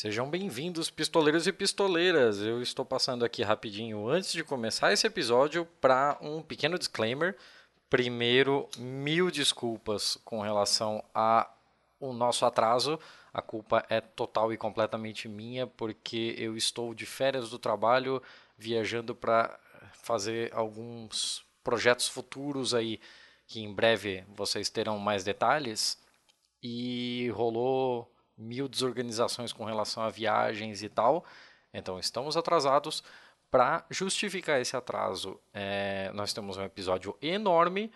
Sejam bem-vindos, pistoleiros e pistoleiras. Eu estou passando aqui rapidinho antes de começar esse episódio para um pequeno disclaimer. Primeiro, mil desculpas com relação ao nosso atraso. A culpa é total e completamente minha, porque eu estou de férias do trabalho, viajando para fazer alguns projetos futuros aí, que em breve vocês terão mais detalhes. E rolou mil desorganizações com relação a viagens e tal. Então estamos atrasados. Para justificar esse atraso, é, nós temos um episódio enorme,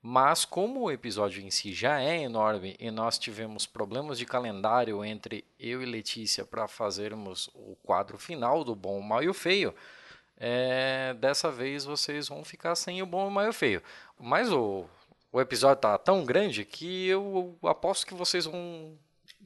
mas como o episódio em si já é enorme e nós tivemos problemas de calendário entre eu e Letícia para fazermos o quadro final do Bom, Mal e o Feio, é, dessa vez vocês vão ficar sem o Bom, o Mal e o Feio. Mas o, o episódio tá tão grande que eu aposto que vocês vão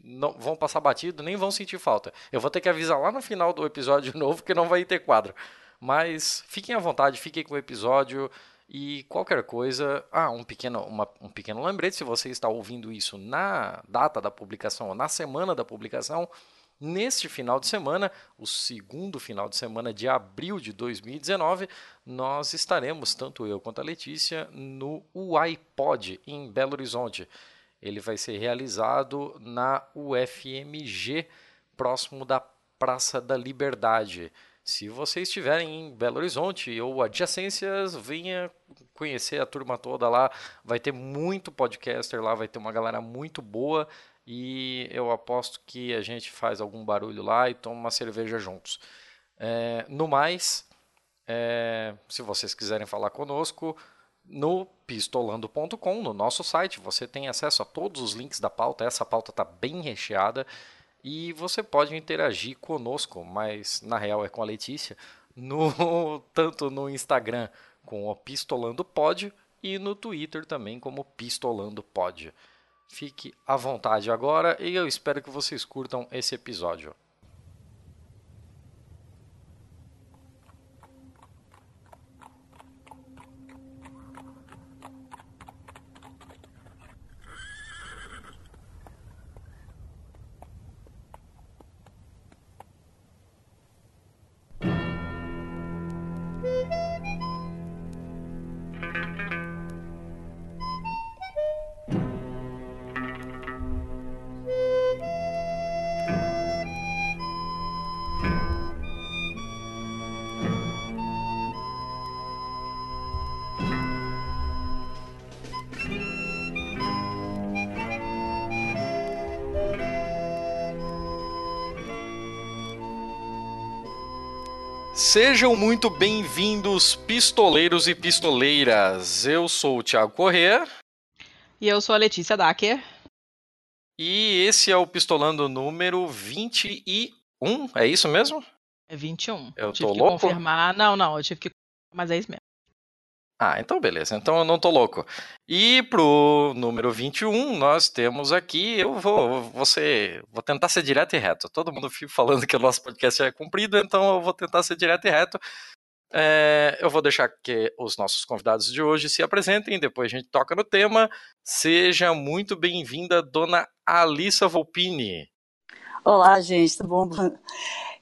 não vão passar batido, nem vão sentir falta. Eu vou ter que avisar lá no final do episódio novo que não vai ter quadro. Mas fiquem à vontade, fiquem com o episódio e qualquer coisa. Ah, um pequeno, uma, um pequeno lembrete: se você está ouvindo isso na data da publicação ou na semana da publicação, neste final de semana, o segundo final de semana de abril de 2019, nós estaremos, tanto eu quanto a Letícia, no UiPod em Belo Horizonte. Ele vai ser realizado na UFMG, próximo da Praça da Liberdade. Se você estiverem em Belo Horizonte ou adjacências, venha conhecer a turma toda lá. Vai ter muito podcaster lá, vai ter uma galera muito boa e eu aposto que a gente faz algum barulho lá e toma uma cerveja juntos. É, no mais, é, se vocês quiserem falar conosco, no pistolando.com, no nosso site, você tem acesso a todos os links da pauta. Essa pauta está bem recheada e você pode interagir conosco, mas na real é com a Letícia, no, tanto no Instagram com o Pistolando Pod e no Twitter também como Pistolando Pod. Fique à vontade agora e eu espero que vocês curtam esse episódio. Sejam muito bem-vindos, pistoleiros e pistoleiras. Eu sou o Thiago Corrêa. E eu sou a Letícia Dacker. E esse é o Pistolando número 21, é isso mesmo? É 21. Eu tive tô que louco? confirmar. Não, não, eu tive que mas é isso mesmo. Ah, então beleza, então eu não tô louco. E pro número 21, nós temos aqui, eu vou, você, vou tentar ser direto e reto. Todo mundo fica falando que o nosso podcast é comprido, então eu vou tentar ser direto e reto. É, eu vou deixar que os nossos convidados de hoje se apresentem, depois a gente toca no tema. Seja muito bem-vinda, dona Alissa Volpini. Olá, gente, tudo bom?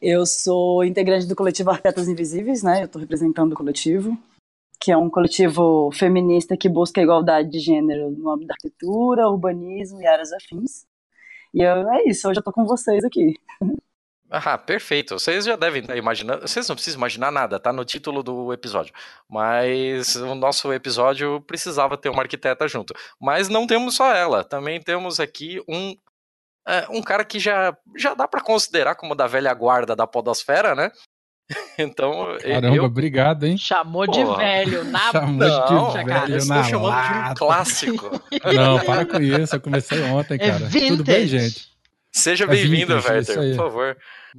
Eu sou integrante do coletivo Arquitetas Invisíveis, né? Eu estou representando o coletivo que é um coletivo feminista que busca a igualdade de gênero no âmbito da arquitetura, urbanismo e áreas afins. E eu, é isso, hoje eu tô com vocês aqui. Ah, perfeito. Vocês já devem estar imaginando. Vocês não precisam imaginar nada, tá no título do episódio. Mas o nosso episódio precisava ter uma arquiteta junto. Mas não temos só ela. Também temos aqui um. É, um cara que já, já dá para considerar como da velha guarda da podosfera, né? Então, Caramba, eu... obrigado, hein? Chamou de Porra. velho, na Chamou Não, de cara, velho eu na estou chamando de um lata. clássico. Não, para com isso, eu comecei ontem, É cara. vintage. Tudo bem, gente? Seja É bem-vindo, Werther, por favor.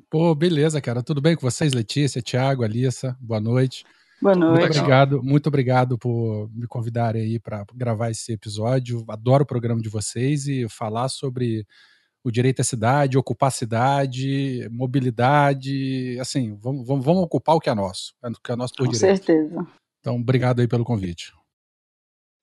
Pô, beleza, cara. Tudo bem com vocês, Letícia, Thiago, Alissa? Boa noite. Boa Muito noite. legal. obrigado, muito obrigado por me convidarem aí para gravar esse episódio. Adoro o programa de vocês e falar sobre o direito à cidade, ocupar a cidade, mobilidade, assim, vamos, vamos, vamos ocupar o que é nosso, o que é nosso por Com direito. certeza. Então, obrigado aí pelo convite.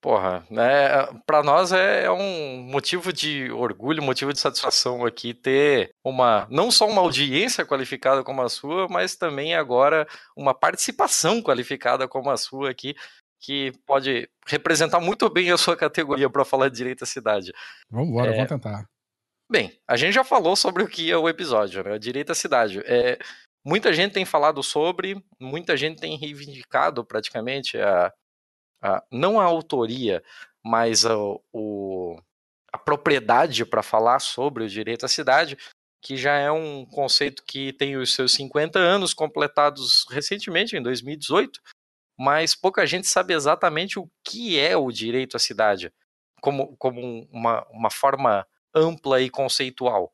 Porra, né? Para nós é, é um motivo de orgulho, motivo de satisfação aqui ter uma não só uma audiência qualificada como a sua, mas também agora uma participação qualificada como a sua aqui, que pode representar muito bem a sua categoria para falar de direito à cidade. Vamos embora, é... vamos tentar. Bem, a gente já falou sobre o que é o episódio, né? Direito à cidade. É, muita gente tem falado sobre, muita gente tem reivindicado praticamente a a, não a autoria, mas a, o, a propriedade para falar sobre o direito à cidade, que já é um conceito que tem os seus 50 anos completados recentemente, em 2018, mas pouca gente sabe exatamente o que é o direito à cidade, como, como uma, uma forma ampla e conceitual.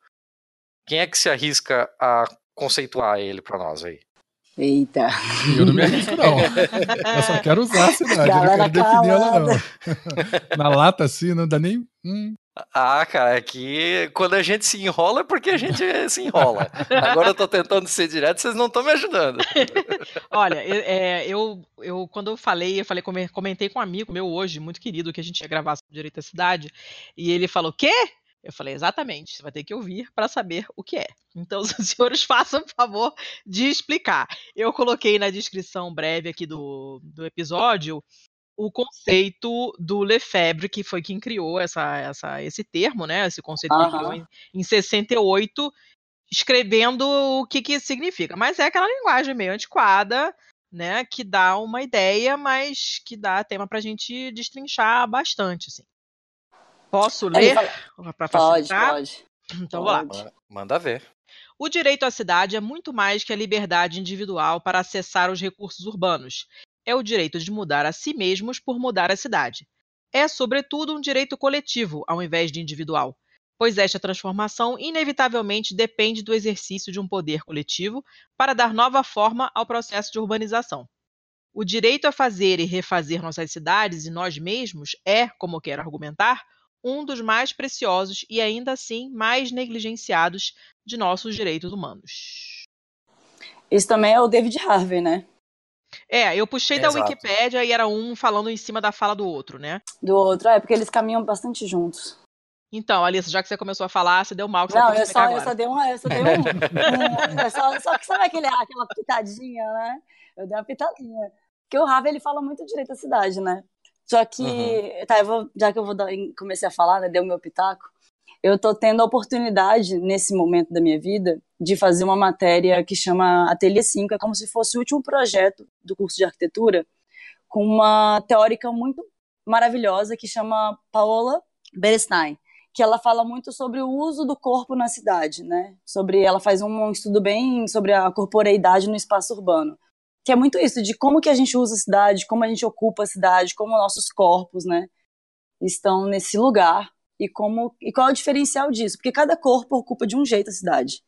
Quem é que se arrisca a conceituar ele para nós aí? Eita. Eu não me arrisco, não. Eu só quero usar a cidade, Galera eu não quero definir ela, não. Na lata, assim, não dá nem. Hum. Ah, cara, é que quando a gente se enrola é porque a gente se enrola. Agora eu tô tentando ser direto, vocês não estão me ajudando. Olha, é, eu, eu quando eu falei, eu falei, comentei com um amigo meu hoje, muito querido, que a gente ia gravar sobre direito à cidade, e ele falou: "Quê? Eu falei, exatamente, você vai ter que ouvir para saber o que é. Então, os senhores façam o favor de explicar. Eu coloquei na descrição breve aqui do, do episódio o conceito do Lefebvre, que foi quem criou essa, essa, esse termo, né? Esse conceito uhum. que criou em, em 68, escrevendo o que, que significa. Mas é aquela linguagem meio antiquada, né? Que dá uma ideia, mas que dá tema para a gente destrinchar bastante, assim. Posso ler para facilitar? Pode, pode. Então vamos lá. Manda ver. O direito à cidade é muito mais que a liberdade individual para acessar os recursos urbanos. É o direito de mudar a si mesmos por mudar a cidade. É, sobretudo, um direito coletivo, ao invés de individual, pois esta transformação inevitavelmente depende do exercício de um poder coletivo para dar nova forma ao processo de urbanização. O direito a fazer e refazer nossas cidades e nós mesmos é, como quero argumentar, um dos mais preciosos e ainda assim mais negligenciados de nossos direitos humanos. Isso também é o David Harvey, né? É, eu puxei Exato. da Wikipédia e era um falando em cima da fala do outro, né? Do outro, é, porque eles caminham bastante juntos. Então, Alice, já que você começou a falar, você deu mal que Não, você eu só, eu só dei uma. Eu só dei um. um é só, só que sabe aquele, aquela pitadinha, né? Eu dei uma pitadinha. Porque o Harvey ele fala muito direito à cidade, né? Só que, uhum. tá, vou, já que eu vou dar, comecei a falar, né, deu meu pitaco, eu tô tendo a oportunidade, nesse momento da minha vida, de fazer uma matéria que chama Ateliê 5, é como se fosse o último projeto do curso de arquitetura, com uma teórica muito maravilhosa que chama Paola Berestein, que ela fala muito sobre o uso do corpo na cidade, né? Sobre ela faz um estudo bem sobre a corporeidade no espaço urbano que é muito isso, de como que a gente usa a cidade, como a gente ocupa a cidade, como nossos corpos, né, estão nesse lugar e como e qual é o diferencial disso, porque cada corpo ocupa de um jeito a cidade.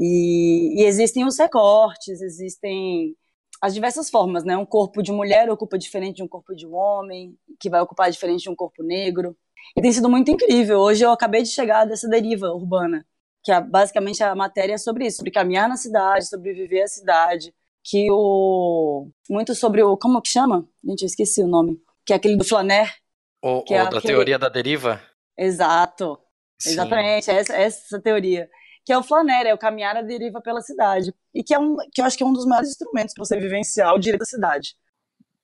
E, e existem os recortes, existem as diversas formas, né? Um corpo de mulher ocupa diferente de um corpo de um homem, que vai ocupar diferente de um corpo negro. E tem sido muito incrível. Hoje eu acabei de chegar dessa deriva urbana, que é basicamente a matéria sobre isso, sobre caminhar na cidade, sobre viver a cidade, que o muito sobre o como que chama? Gente, eu esqueci o nome. Que é aquele do Flaner. O, que é da aquele... teoria da deriva? Exato. Sim. Exatamente, essa, essa teoria. Que é o Flaner, é o caminhar a deriva pela cidade. E que é um que eu acho que é um dos maiores instrumentos para você vivenciar o direito da cidade.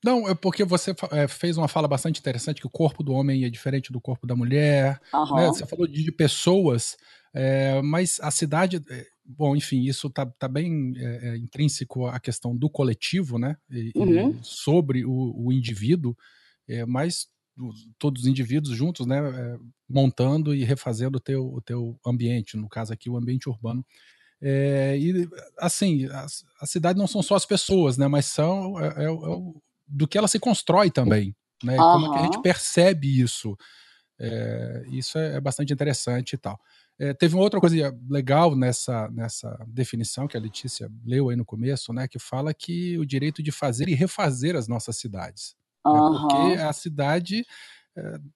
Não, é porque você é, fez uma fala bastante interessante que o corpo do homem é diferente do corpo da mulher. Uhum. Né? Você falou de, de pessoas, é, mas a cidade, é, bom, enfim, isso está tá bem é, é, intrínseco à questão do coletivo, né? E, uhum. sobre o, o indivíduo, é, mas todos os indivíduos juntos, né? É, montando e refazendo o teu, o teu ambiente, no caso aqui, o ambiente urbano. É, e assim, a, a, cidade não são só as pessoas, né? Mas são é, do que ela se constrói também, né? Uhum. Como é que a gente percebe isso? isso é bastante interessante e tal. É, teve uma outra coisa legal nessa, nessa definição que a Letícia leu aí no começo, né, que fala que o direito de fazer e refazer as nossas cidades. Uhum. Né, porque a cidade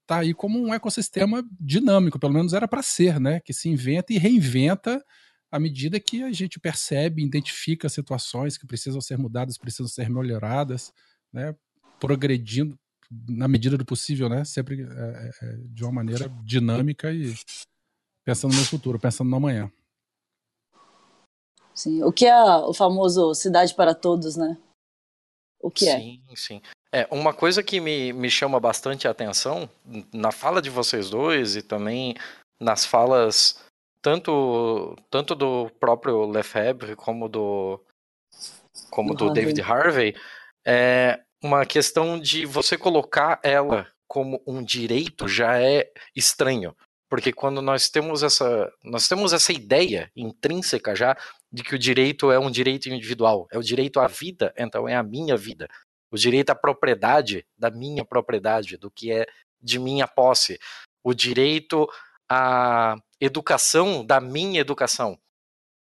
está é, aí como um ecossistema dinâmico, pelo menos era para ser, né, que se inventa e reinventa à medida que a gente percebe, identifica situações que precisam ser mudadas, precisam ser melhoradas, né, progredindo, na medida do possível, né? Sempre é, é, de uma maneira dinâmica e pensando no futuro, pensando no amanhã. Sim, o que é o famoso cidade para todos, né? O que é? Sim, sim. É, uma coisa que me, me chama bastante a atenção na fala de vocês dois e também nas falas tanto, tanto do próprio Lefebvre como do como do, do David Harvey é uma questão de você colocar ela como um direito já é estranho porque quando nós temos essa nós temos essa ideia intrínseca já de que o direito é um direito individual é o direito à vida então é a minha vida o direito à propriedade da minha propriedade do que é de minha posse o direito à educação da minha educação.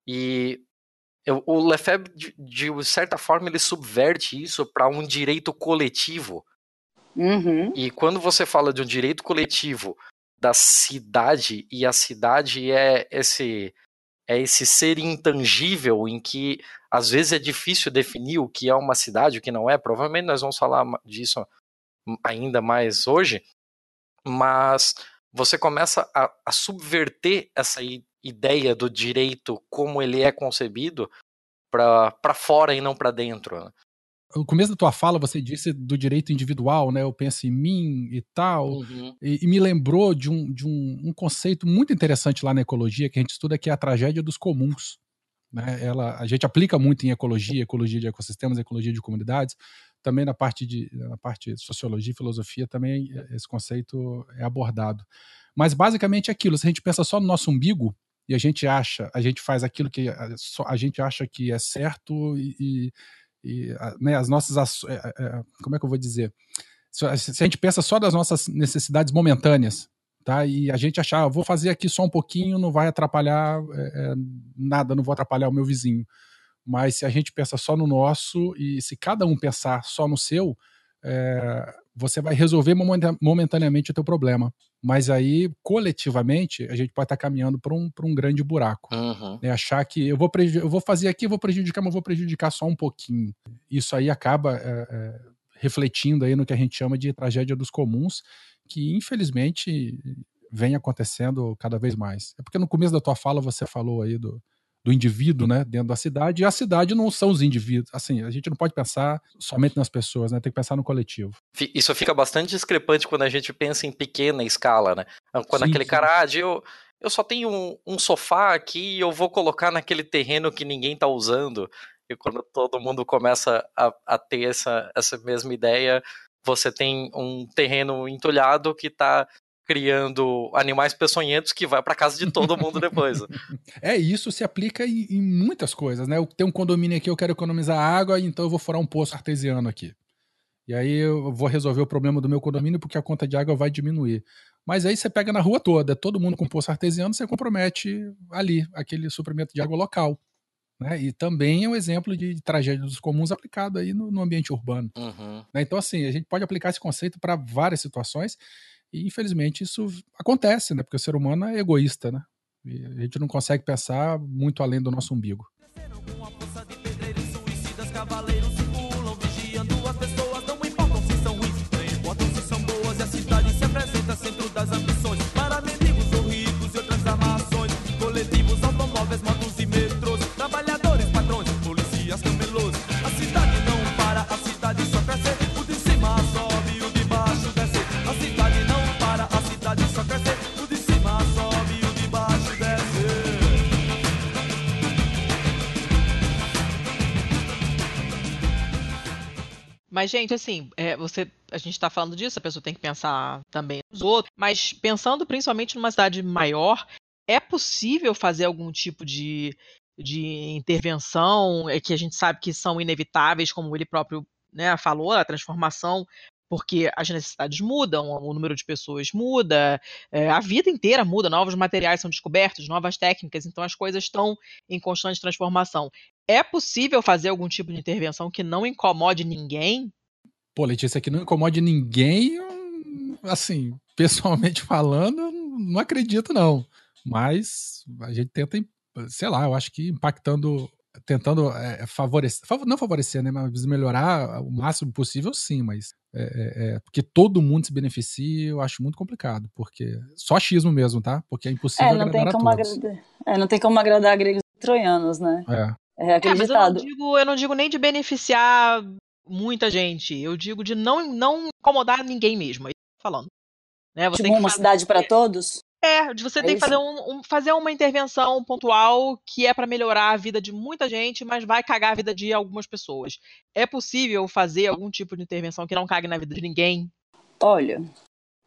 E eu, o Lefebvre, de, de, certa forma, ele subverte isso para um direito coletivo. Uhum. E quando você fala de um direito coletivo da cidade, e a cidade é esse é esse ser intangível em que às vezes é difícil definir o que é uma cidade, o que não é. Provavelmente nós vamos falar disso ainda mais hoje, mas você começa a, a subverter essa ideia do direito como ele é concebido para fora e não para dentro. No começo da tua fala, você disse do direito individual, né? Eu penso em mim e tal. Uhum. E, e, me lembrou de, um, de um, um, conceito muito interessante lá na ecologia que a gente estuda, que é a tragédia dos comuns. Né? Ela, a gente aplica muito em ecologia, ecologia de ecossistemas, ecologia de comunidades, também na parte de na parte de sociologia e filosofia também esse conceito é abordado. Mas basicamente é aquilo, se a gente pensa só no nosso umbigo e a gente acha, a gente faz aquilo que a, a gente acha que é certo e, e né, as nossas é, é, é, como é que eu vou dizer? Se a gente pensa só das nossas necessidades momentâneas, tá? E a gente achar, ah, vou fazer aqui só um pouquinho, não vai atrapalhar é, nada, não vou atrapalhar o meu vizinho. Mas se a gente pensa só no nosso e se cada um pensar só no seu, é, você vai resolver momentaneamente o teu problema. Mas aí, coletivamente, a gente pode estar caminhando para um, um grande buraco. Uhum. É achar que eu vou, eu vou fazer aqui, eu vou prejudicar, mas vou prejudicar só um pouquinho. Isso aí acaba é, é, refletindo aí no que a gente chama de tragédia dos comuns, que infelizmente vem acontecendo cada vez mais. É porque no começo da tua fala você falou aí do, do indivíduo, né, dentro da cidade, e a cidade não são os indivíduos. Assim, a gente não pode pensar somente nas pessoas, né, tem que pensar no coletivo. Isso fica bastante discrepante quando a gente pensa em pequena escala, né? Quando sim, aquele sim. cara, ah, eu, eu só tenho um, um sofá aqui e eu vou colocar naquele terreno que ninguém tá usando. E quando todo mundo começa a, a ter essa, essa mesma ideia, você tem um terreno entulhado que está criando animais peçonhentos que vai para casa de todo mundo depois. é, isso se aplica em, em, muitas coisas, né? Eu tenho um condomínio aqui, eu quero economizar água, então eu vou furar um poço artesiano aqui. E aí eu vou resolver o problema do meu condomínio porque a conta de água vai diminuir. Mas aí você pega na rua toda, todo mundo com poço artesiano, você compromete ali aquele suprimento de água local. Né? E também é um exemplo de tragédia dos comuns aplicado aí no, no ambiente urbano. Uhum. Né? Então, assim, a gente pode aplicar esse conceito para várias situações e infelizmente isso acontece, né? Porque o ser humano é egoísta, né? E a gente não consegue pensar muito além do nosso umbigo. centro Mas, gente, assim, é, você, a gente está falando disso, a pessoa tem que pensar também nos outros, mas pensando principalmente numa cidade maior, é possível fazer algum tipo de, de intervenção é, que a gente sabe que são inevitáveis, como ele próprio né, falou, a transformação porque as necessidades mudam, o número de pessoas muda, é, a vida inteira muda, novos materiais são descobertos, novas técnicas, então as coisas estão em constante transformação. É possível fazer algum tipo de intervenção que não incomode ninguém? Pô, Letícia, que não incomode ninguém, assim, pessoalmente falando, não acredito não. Mas a gente tenta, sei lá, eu acho que impactando tentando é, favorecer, não favorecer, né, mas melhorar o máximo possível, sim, mas é, é, é, porque todo mundo se beneficia, eu acho muito complicado, porque só achismo mesmo, tá? Porque é impossível é, não agradar tem como a todos. Agradar, é, não tem como agradar gregos e troianos, né? É. É aquele É, mas eu não, digo, eu não digo nem de beneficiar muita gente. Eu digo de não, não incomodar ninguém mesmo. É eu tô falando. Né? Você Tipo, uma fazer- cidade para todos? É, de você É tem que fazer, um, um- fazer uma intervenção pontual que é para melhorar a vida de muita gente, mas vai cagar a vida de algumas pessoas. É possível fazer algum tipo de intervenção que não cague na vida de ninguém? Olha,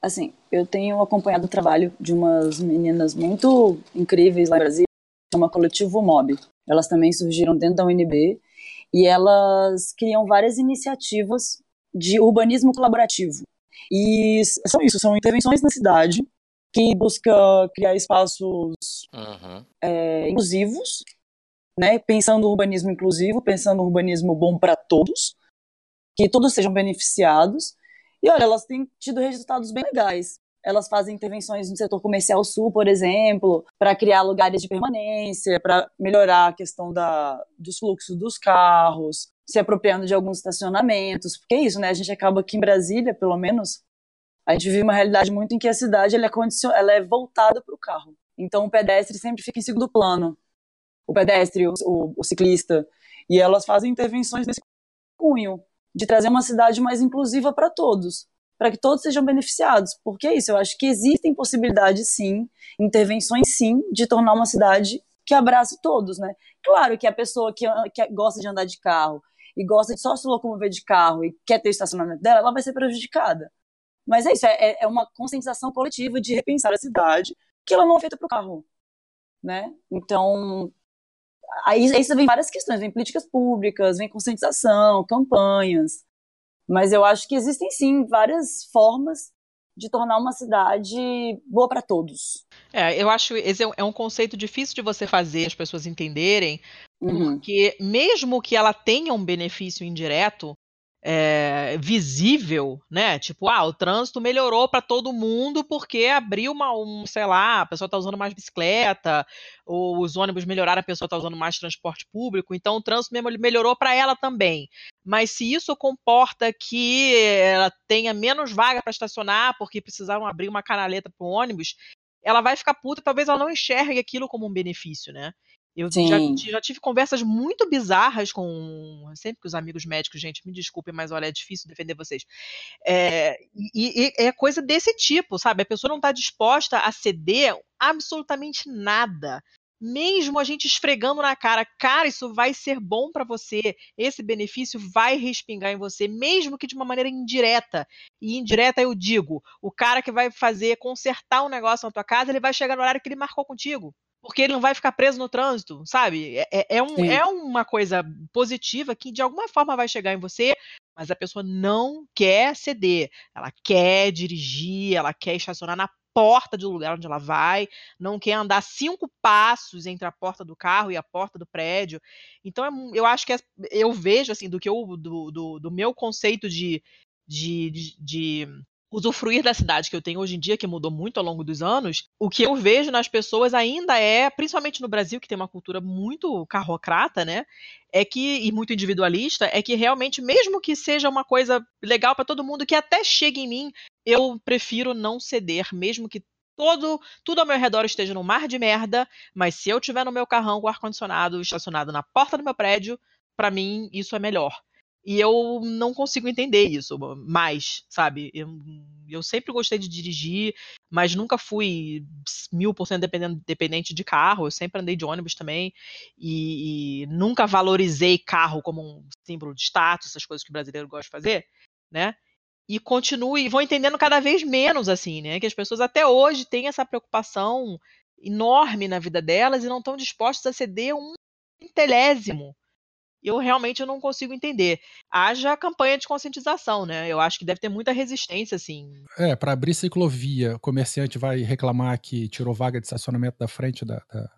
assim, eu tenho acompanhado o trabalho de umas meninas muito incríveis lá no Brasil, chama Coletivo Mob. Elas também surgiram dentro da UNB e elas criam várias iniciativas de urbanismo colaborativo. E são isso, são intervenções na cidade que busca criar espaços Uhum. é, inclusivos, né? Pensando no urbanismo inclusivo, pensando no urbanismo bom para todos, que todos sejam beneficiados. E olha, elas têm tido resultados bem legais. Elas fazem intervenções no setor comercial sul, por exemplo, para criar lugares de permanência, para melhorar a questão da, dos fluxos dos carros, se apropriando de alguns estacionamentos. Porque é isso, né? A gente acaba aqui em Brasília, pelo menos, a gente vive uma realidade muito em que a cidade ela é, condicion... ela é voltada para o carro. Então o pedestre sempre fica em segundo plano. O pedestre, o, o, o ciclista. E elas fazem intervenções nesse cunho, de trazer uma cidade mais inclusiva para todos, para que todos sejam beneficiados. Porque é isso, eu acho que existem possibilidades sim, intervenções sim, de tornar uma cidade que abrace todos, né? Claro que a pessoa que, que gosta de andar de carro e gosta de só se locomover de carro e quer ter o estacionamento dela, ela vai ser prejudicada. Mas é isso, é, é uma conscientização coletiva de repensar a cidade, que ela não é feita para o carro, né? Então, aí, aí vem várias questões, vem políticas públicas, vem conscientização, campanhas, mas eu acho que existem sim várias formas de tornar uma cidade boa para todos. É, eu acho esse é um conceito difícil de você fazer as pessoas entenderem, Uhum. porque mesmo que ela tenha um benefício indireto, é, visível, né? Tipo, ah, o trânsito melhorou para todo mundo porque abriu uma, um, sei lá, a pessoa está usando mais bicicleta, ou os ônibus melhoraram, a pessoa está usando mais transporte público, então o trânsito melhorou para ela também. Mas se isso comporta que ela tenha menos vaga para estacionar porque precisaram abrir uma canaleta para o ônibus, ela vai ficar puta, talvez ela não enxergue aquilo como um benefício, né? Eu já, já, tive conversas muito bizarras com. Sempre que os amigos médicos, gente, me desculpem, mas olha, é difícil defender vocês. É, e, e é coisa desse tipo, sabe? A pessoa não está disposta a ceder absolutamente nada. Mesmo a gente esfregando na cara, cara, isso vai ser bom para você, esse benefício vai respingar em você, mesmo que de uma maneira indireta. E indireta eu digo, o cara que vai fazer, consertar um negócio na tua casa, ele vai chegar no horário que ele marcou contigo porque ele não vai ficar preso no trânsito, sabe? É, é, um, é, uma coisa positiva que de alguma forma vai chegar em você, mas a pessoa não quer ceder. Ela quer dirigir, ela quer estacionar na porta do lugar onde ela vai, não quer andar cinco passos entre a porta do carro e a porta do prédio. Então eu acho que é, eu vejo assim do que eu, do, do, do meu conceito de, de, de, de usufruir da cidade que eu tenho hoje em dia, que mudou muito ao longo dos anos, o que eu vejo nas pessoas ainda é, principalmente no Brasil, que tem uma cultura muito carrocrata, né? É que, e muito individualista, é que realmente, mesmo que seja uma coisa legal para todo mundo, que até chegue em mim, eu prefiro não ceder, mesmo que todo, tudo ao meu redor esteja num mar de merda, mas se eu tiver no meu carrão com ar-condicionado estacionado na porta do meu prédio, para mim isso é melhor. E eu não consigo entender isso mais, sabe? Eu, eu sempre gostei de dirigir, mas nunca fui mil por cento dependente de carro. Eu sempre andei de ônibus também. E, e, nunca valorizei carro como um símbolo de status, essas coisas que o brasileiro gosta de fazer, né? E continuo, e vou entendendo cada vez menos, assim, né? Que as pessoas até hoje têm essa preocupação enorme na vida delas e não estão dispostas a ceder um centelésimo eu realmente não consigo entender. Haja campanha de conscientização, né? Eu acho que deve ter muita resistência, assim. É, para abrir ciclovia, o comerciante vai reclamar que tirou vaga de estacionamento da frente da, da,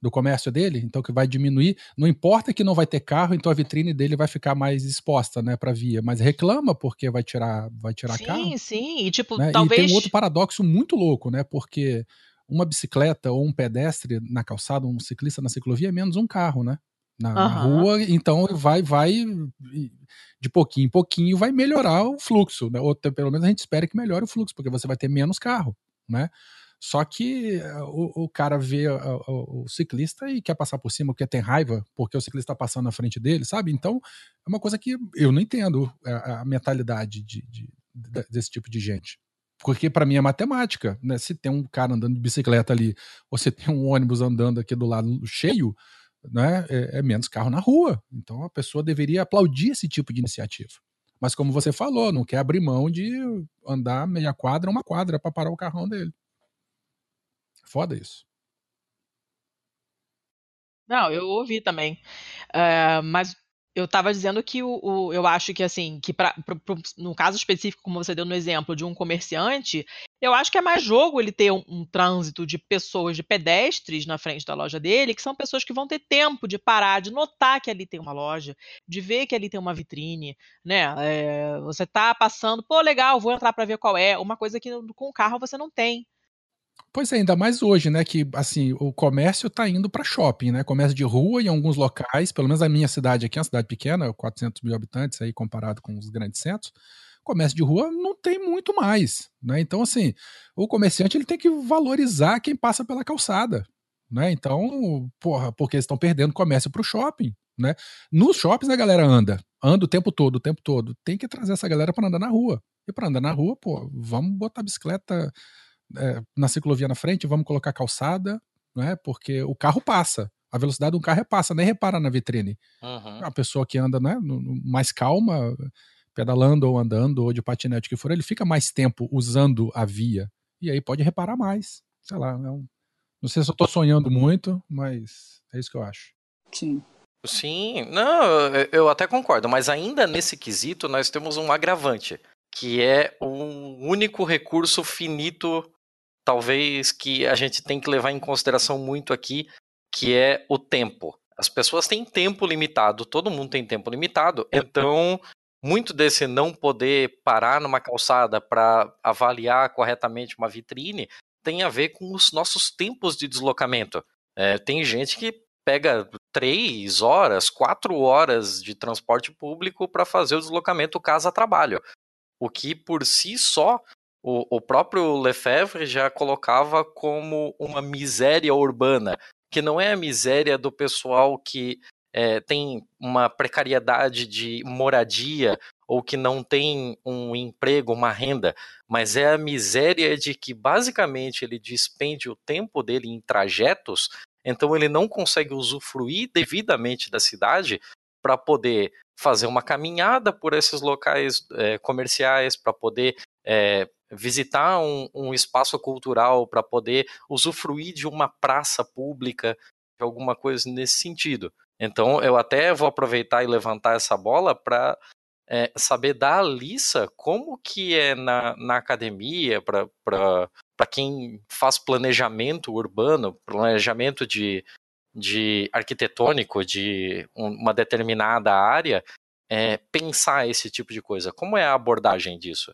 do comércio dele, então que vai diminuir. Não importa que não vai ter carro, então a vitrine dele vai ficar mais exposta, né, para via, mas reclama porque vai tirar, vai tirar sim, carro. Sim, sim, e tipo, né? talvez. E tem um outro paradoxo muito louco, né? Porque uma bicicleta ou um pedestre na calçada, um ciclista na ciclovia é menos um carro, né? Na, uhum. na rua, então vai, vai de pouquinho em pouquinho vai melhorar o fluxo, né? ou pelo menos a gente espera que melhore o fluxo, porque você vai ter menos carro, né? Só que eh, o, o cara vê o, o, o, ciclista e quer passar por cima, porque tem raiva, porque o ciclista está passando na frente dele, sabe? Então, é uma coisa que eu não entendo a, a mentalidade de, de, de, desse tipo de gente. Porque para mim é matemática, né? Se tem um cara andando de bicicleta ali, ou se tem um ônibus andando aqui do lado cheio, né? É, é menos carro na rua. Então a pessoa deveria aplaudir esse tipo de iniciativa. Mas como você falou, não quer abrir mão de andar meia quadra, uma quadra para parar o carrão dele. Foda isso. Não, eu ouvi também. Uh, mas eu estava dizendo que o, o, eu acho que assim, que pra, pra, pra, no caso específico, como você deu no exemplo de um comerciante, eu acho que é mais jogo ele ter um, um, trânsito de pessoas, de pedestres na frente da loja dele, que são pessoas que vão ter tempo de parar, de notar que ali tem uma loja, de ver que ali tem uma vitrine, né? É, você tá passando, pô, legal, vou entrar para ver qual é, uma coisa que com o carro você não tem. Pois é, ainda mais hoje, né? Que assim, o comércio tá indo para shopping, né? Comércio de rua em alguns locais, pelo menos a minha cidade aqui é uma cidade pequena, 400 mil habitantes aí comparado com os grandes centros. Comércio de rua não tem muito mais, né? Então, assim, o comerciante ele tem que valorizar quem passa pela calçada, né? Então, porra, porque eles estão perdendo comércio para o shopping, né? Nos shoppings a galera anda, anda o tempo todo, o tempo todo. Tem que trazer essa galera para andar na rua. E para andar na rua, pô, vamos botar bicicleta é, na ciclovia na frente, vamos colocar calçada, né? Porque o carro passa. A velocidade do carro é passa, nem repara na vitrine. Uhum. A pessoa que anda né, no, no, mais calma, pedalando ou andando, ou de patinete que for, ele fica mais tempo usando a via. E aí pode reparar mais. Sei lá, é um, não sei se eu estou sonhando muito, mas é isso que eu acho. Sim. Sim, não, eu até concordo, mas ainda nesse quesito nós temos um agravante, que é um único recurso finito talvez que a gente tem que levar em consideração muito aqui, que é o tempo. As pessoas têm tempo limitado, todo mundo tem tempo limitado, então muito desse não poder parar numa calçada para avaliar corretamente uma vitrine tem a ver com os nossos tempos de deslocamento. É, tem gente que pega três horas, quatro horas de transporte público para fazer o deslocamento casa-trabalho, o que por si só o, o próprio Lefebvre já colocava como uma miséria urbana, que não é a miséria do pessoal que é, tem uma precariedade de moradia ou que não tem um emprego, uma renda, mas é a miséria de que basicamente ele despende o tempo dele em trajetos, então ele não consegue usufruir devidamente da cidade para poder fazer uma caminhada por esses locais é, comerciais, para poder é, visitar um, um espaço cultural para poder usufruir de uma praça pública, alguma coisa nesse sentido. Então, eu até vou aproveitar e levantar essa bola para é, saber da Alissa como que é na, na academia, para quem faz planejamento urbano, planejamento de, de arquitetônico de uma determinada área, é, pensar esse tipo de coisa. Como é a abordagem disso?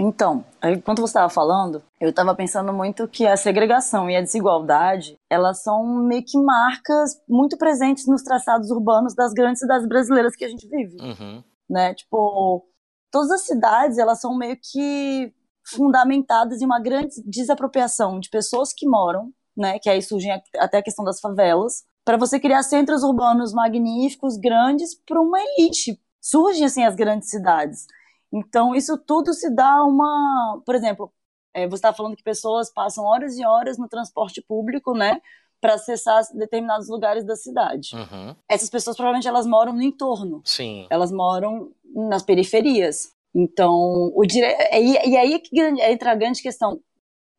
Então, enquanto você estava falando, eu estava pensando muito que a segregação e a desigualdade, elas são meio que marcas muito presentes nos traçados urbanos das grandes cidades brasileiras que a gente vive, uhum. né? Tipo, todas as cidades, elas são meio que fundamentadas em uma grande desapropriação de pessoas que moram, né? Que aí surge até a questão das favelas, para você criar centros urbanos magníficos, grandes, para uma elite. Surgem assim as grandes cidades. Então, isso tudo se dá uma. Por exemplo, é, você está falando que pessoas passam horas e horas no transporte público, né? Para acessar determinados lugares da cidade. Uhum. Essas pessoas provavelmente elas moram no entorno. Sim. Elas moram nas periferias. Então, o dire... e, e aí que entra a grande questão.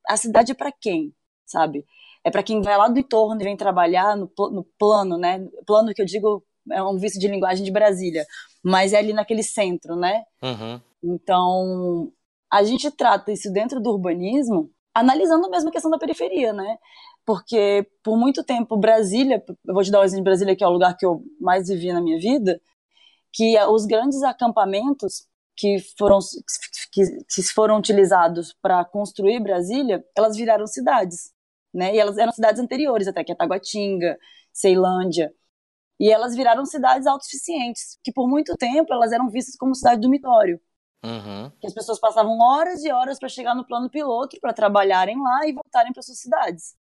A cidade é para quem, sabe? É para quem vai lá do entorno e vem trabalhar no, no plano, né? Plano que eu digo é um vício de linguagem de Brasília mas é ali naquele centro, né? Uhum. Então, a gente trata isso dentro do urbanismo, analisando mesmo a questão da periferia, né? Porque por muito tempo Brasília, eu vou te dar o um exemplo de Brasília, que é o lugar que eu mais vivi na minha vida, que os grandes acampamentos que foram, que, que foram utilizados para construir Brasília, elas viraram cidades, né? E elas eram cidades anteriores até, que é Taguatinga, Ceilândia. E elas viraram cidades autossuficientes, que por muito tempo elas eram vistas como cidade dormitório. Uhum. Que as pessoas passavam horas e horas para chegar no plano piloto, para trabalharem lá e voltarem para suas cidades.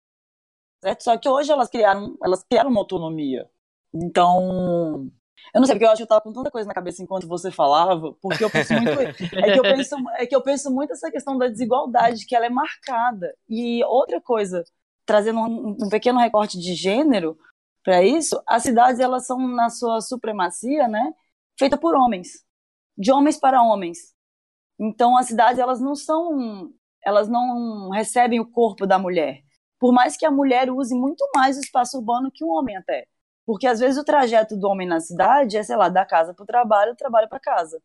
Certo? Só que hoje elas criaram, elas criaram uma autonomia. Então, eu não sei, porque eu acho que eu tava com tanta coisa na cabeça enquanto você falava, porque eu penso muito. é, que eu penso, é que eu penso muito essa questão da desigualdade, que ela é marcada. E outra coisa, trazendo um, um pequeno recorte de gênero para isso, as cidades elas são, na sua supremacia, né, feita por homens de homens para homens. Então as cidades elas não são, elas não recebem o corpo da mulher. Por mais que a mulher use muito mais o espaço urbano que o homem até. Porque às vezes o trajeto do homem na cidade é, sei lá, da casa para o trabalho, do trabalho para casa,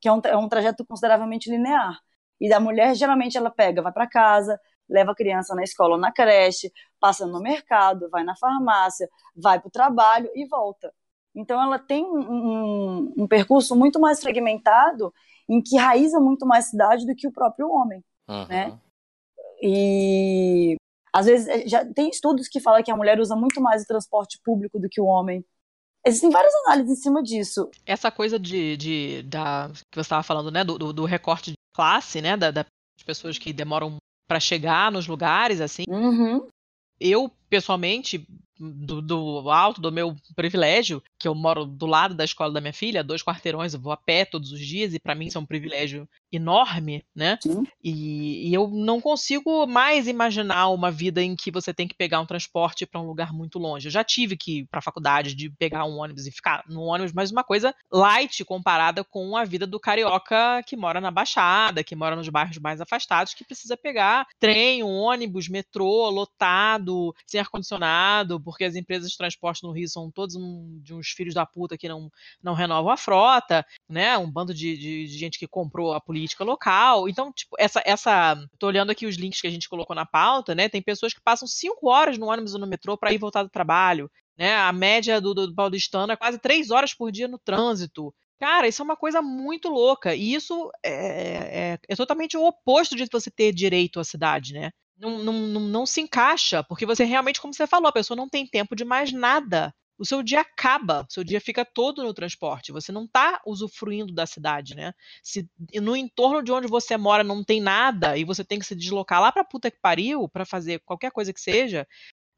que é um, é um trajeto consideravelmente linear. E da mulher, geralmente, ela pega, vai para casa, leva a criança na escola ou na creche, passa no mercado, vai na farmácia, vai para o trabalho e volta. Então, ela tem um, um, um, percurso muito mais fragmentado, em que raiza muito mais cidade do que o próprio homem, uhum. né? E às vezes é, já tem estudos que falam que a mulher usa muito mais o transporte público do que o homem. Existem várias análises em cima disso. Essa coisa de, de da que você estava falando, né, do, do, do, recorte de classe, né, da, das pessoas que demoram para chegar nos lugares, assim. Uhum. Eu pessoalmente do, do, alto do meu privilégio, que eu moro do lado da escola da minha filha, dois quarteirões, eu vou a pé todos os dias, e para mim isso é um privilégio enorme, né? E, e, eu não consigo mais imaginar uma vida em que você tem que pegar um transporte para um lugar muito longe. Eu já tive que ir para a faculdade de pegar um ônibus e ficar no ônibus, mas uma coisa light comparada com a vida do carioca que mora na Baixada, que mora nos bairros mais afastados, que precisa pegar trem, ônibus, metrô, lotado, sem ar-condicionado, porque as empresas de transporte no Rio são todos um, de uns filhos da puta que não, não renovam a frota, né? Um bando de, de, de, gente que comprou a política local. Então, tipo, essa, essa. Tô olhando aqui os links que a gente colocou na pauta, né? Tem pessoas que passam cinco horas no ônibus ou no metrô para ir voltar do trabalho. Né? A média do, do paulistano é quase três horas por dia no trânsito. Cara, isso é uma coisa muito louca. E isso é, é, é, totalmente o oposto de você ter direito à cidade, né? não, não, não, não se encaixa, porque você realmente, como você falou, a pessoa não tem tempo de mais nada. O seu dia acaba, o seu dia fica todo no transporte. Você não está usufruindo da cidade, né? Se no entorno de onde você mora não tem nada e você tem que se deslocar lá para puta que pariu para fazer qualquer coisa que seja,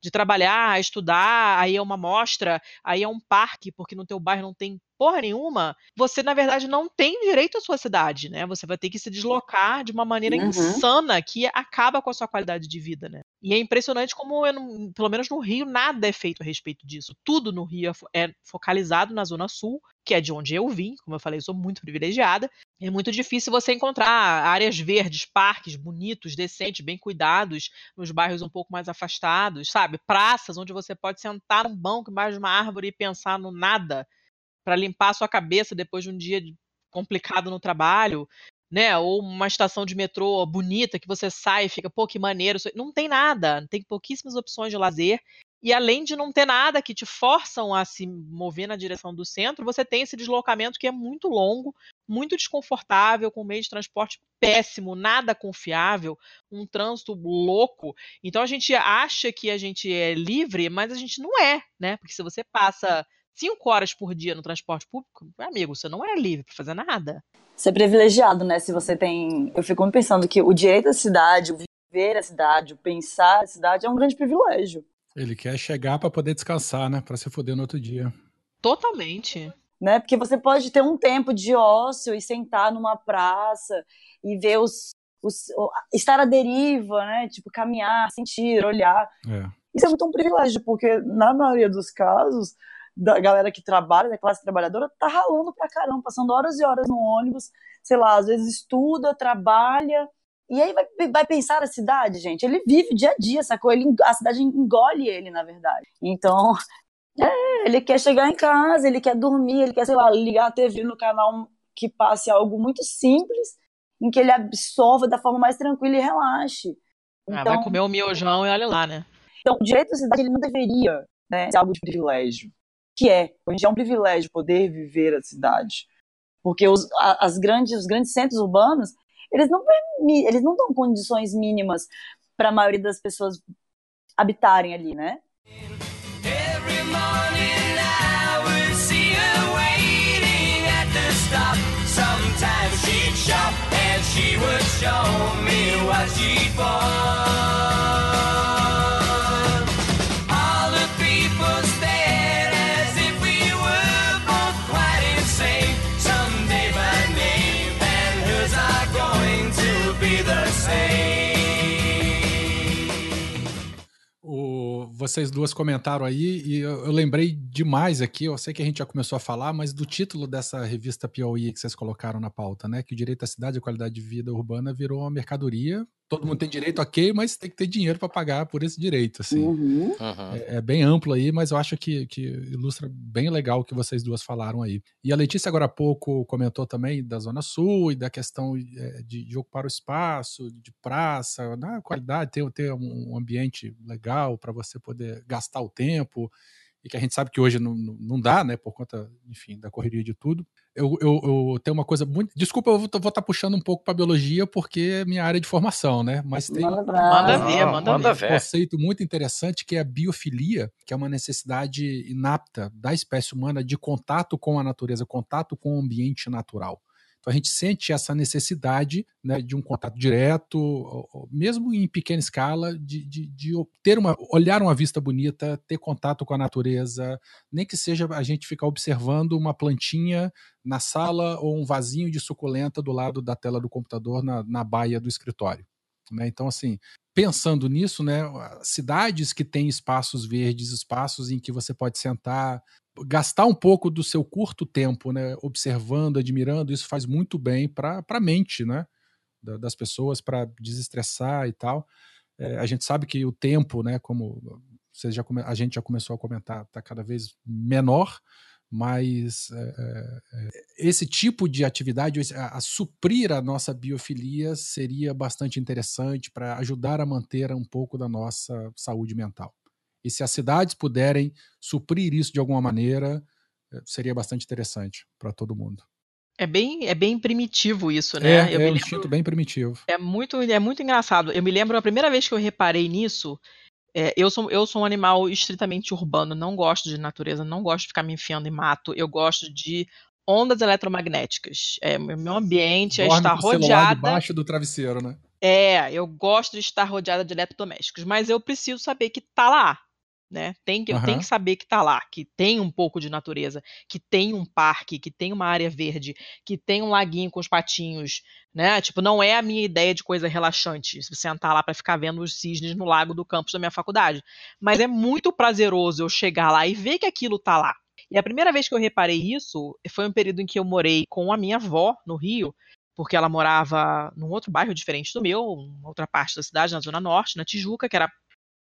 de trabalhar, estudar, aí é uma mostra, aí é um parque, porque no teu bairro não tem porra nenhuma, você na verdade não tem direito à sua cidade, né? Você vai ter que se deslocar de uma maneira uhum. insana que acaba com a sua qualidade de vida, né? E é impressionante como, não, pelo menos no Rio, nada é feito a respeito disso. Tudo no Rio é, é focalizado na Zona Sul, que é de onde eu vim, como eu falei, eu sou muito privilegiada. É muito difícil você encontrar áreas verdes, parques bonitos, decentes, bem cuidados, nos bairros um pouco mais afastados, sabe? Praças onde você pode sentar num banco embaixo de uma árvore e pensar no nada para limpar a sua cabeça depois de um dia complicado no trabalho, né? Ou uma estação de metrô bonita que você sai e fica, pô, que maneiro. Não tem nada, tem pouquíssimas opções de lazer. E além de não ter nada que te forçam a se mover na direção do centro, você tem esse deslocamento que é muito longo, muito desconfortável, com meio de transporte péssimo, nada confiável, um trânsito louco. Então a gente acha que a gente é livre, mas a gente não é, né? Porque se você passa cinco horas por dia no transporte público, amigo, você não é livre para fazer nada. Você é privilegiado, né? Se você tem. Eu fico pensando que o direito à cidade, o viver a cidade, o pensar a cidade é um grande privilégio. Ele quer chegar para poder descansar, né? Para se foder no outro dia. Totalmente. Né? Porque você pode ter um tempo de ócio e sentar numa praça e ver os, os estar à deriva, né? Tipo caminhar, sentir, olhar. É. Isso é muito um privilégio, porque na maioria dos casos da galera que trabalha, da classe trabalhadora, tá ralando pra caramba, passando horas e horas no ônibus, sei lá, às vezes estuda, trabalha, e aí vai, vai pensar a cidade, gente. Ele vive dia a dia, sacou? Ele, a cidade engole ele, na verdade. Então, é, ele quer chegar em casa, ele quer dormir, ele quer, sei lá, ligar a TV no canal que passe algo muito simples, em que ele absorva da forma mais tranquila e relaxe. Então, ah, vai comer o miojão e olha lá, né? Então, o direito à cidade ele não deveria né, ser algo de privilégio que é. Hoje é um privilégio poder viver a cidade. Porque os, as grandes, os grandes centros urbanos, eles não, eles não dão condições mínimas para a maioria das pessoas habitarem ali, né? She'd shop and she would show me what she bought. Vocês duas comentaram aí e eu, eu lembrei demais aqui. Eu sei que a gente já começou a falar, mas do título dessa revista Piauí que vocês colocaram na pauta, né? Que o direito à cidade e qualidade de vida urbana virou uma mercadoria. Todo mundo tem direito, ok, mas tem que ter dinheiro para pagar por esse direito, assim. Uhum. Uhum. É, é bem amplo aí, mas eu acho que, que ilustra bem legal o que vocês duas falaram aí. E a Letícia, agora há pouco, comentou também da Zona Sul e da questão é, de, de ocupar o espaço, de praça, na qualidade, ter, ter um ambiente legal para você poder gastar o tempo, e que a gente sabe que hoje não, não dá, né, por conta, enfim, da correria de tudo. Eu, eu, eu tenho uma coisa muito. Desculpa, eu vou estar puxando um pouco para biologia, porque é minha área de formação, né? Mas tem, Manda Manda brasa. ver, manda, manda ver. ver. um conceito muito interessante que é a biofilia, que é uma necessidade inapta da espécie humana de contato com a natureza, contato com o ambiente natural. Então a gente sente essa necessidade né, de um contato direto, mesmo em pequena escala, de, de, de ter uma, olhar uma vista bonita, ter contato com a natureza, nem que seja a gente ficar observando uma plantinha na sala ou um vasinho de suculenta do lado da tela do computador na, na baia do escritório. né? Então, assim, pensando nisso, né, cidades que têm espaços verdes, espaços em que você pode sentar, gastar um pouco do seu curto tempo, né, observando, admirando, isso faz muito bem para a mente, né, da- das pessoas, para desestressar e tal. É, a gente sabe que o tempo, né, como vocês já a gente já começou a comentar, está cada vez menor, mas é, é, esse tipo de atividade, a, a suprir a nossa biofilia, seria bastante interessante para ajudar a manter um pouco da nossa saúde mental. E se as cidades puderem suprir isso de alguma maneira, eh, seria bastante interessante para todo mundo. É bem, é bem primitivo isso, né? É, Eu é um instinto bem primitivo. É muito, é muito engraçado. Eu me lembro a primeira vez que eu reparei nisso. é, eu, sou, eu sou um animal estritamente urbano, não gosto de natureza, não gosto de ficar me enfiando em mato. Eu gosto de ondas eletromagnéticas. É, o meu ambiente é Dorme estar com o celular rodeada. debaixo do travesseiro, né? É, eu gosto de estar rodeada de eletrodomésticos, mas eu preciso saber que tá lá, né? Tem que, eu tenho que saber que tá lá, que tem um pouco de natureza, que tem um parque, que tem uma área verde, que tem um laguinho com os patinhos, né? Tipo, não é a minha ideia de coisa relaxante, se sentar lá para ficar vendo os cisnes no lago do campus da minha faculdade. Mas é muito prazeroso eu chegar lá e ver que aquilo tá lá. E a primeira vez que eu reparei isso foi um período em que eu morei com a minha avó no Rio, porque ela morava num outro bairro diferente do meu, outra parte da cidade, na Zona Norte, na Tijuca, que era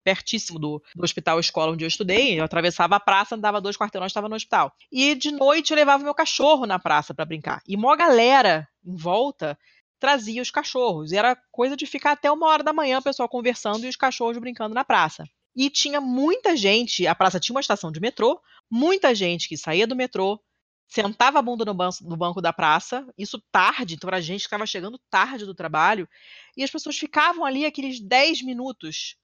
pertíssimo do, do hospital escola onde eu estudei. Eu atravessava a praça, andava dois quarteirões, estava no hospital. E de noite eu levava meu cachorro na praça para brincar. E uma galera em volta trazia os cachorros. E era coisa de ficar até uma hora da manhã, o pessoal conversando e os cachorros brincando na praça. E tinha muita gente, a praça tinha uma estação de metrô, muita gente que saía do metrô, sentava a bunda no banco, no banco da praça, isso tarde, então era gente estava chegando tarde do trabalho, e as pessoas ficavam ali aqueles 10 minutos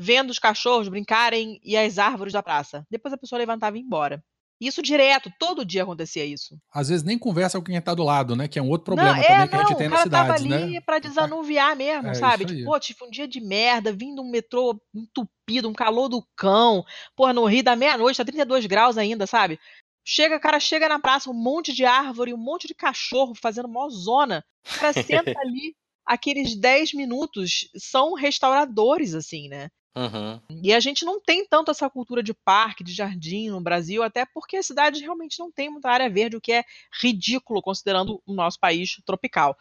vendo os cachorros brincarem e as árvores da praça. Depois a pessoa levantava e ia embora. Isso direto, todo dia acontecia isso. Às vezes nem conversa com quem está do lado, né? Que é um outro problema não, também é, que a gente tem o nas cara tava cidades, ali né? pra desanuviar mesmo, É, sabe? Tipo, pô, tive um dia de merda, vindo um metrô entupido, um calor do cão. Porra, no Rio da meia-noite, tá 32 graus ainda, sabe? Chega, o cara chega na praça, um monte de árvore, um monte de cachorro fazendo mó zona. O cara senta ali, aqueles 10 minutos são restauradores, assim, né? Uhum. E a gente não tem tanto essa cultura de parque, de jardim no Brasil, até porque a cidade realmente não tem muita área verde, o que é ridículo considerando o nosso país tropical.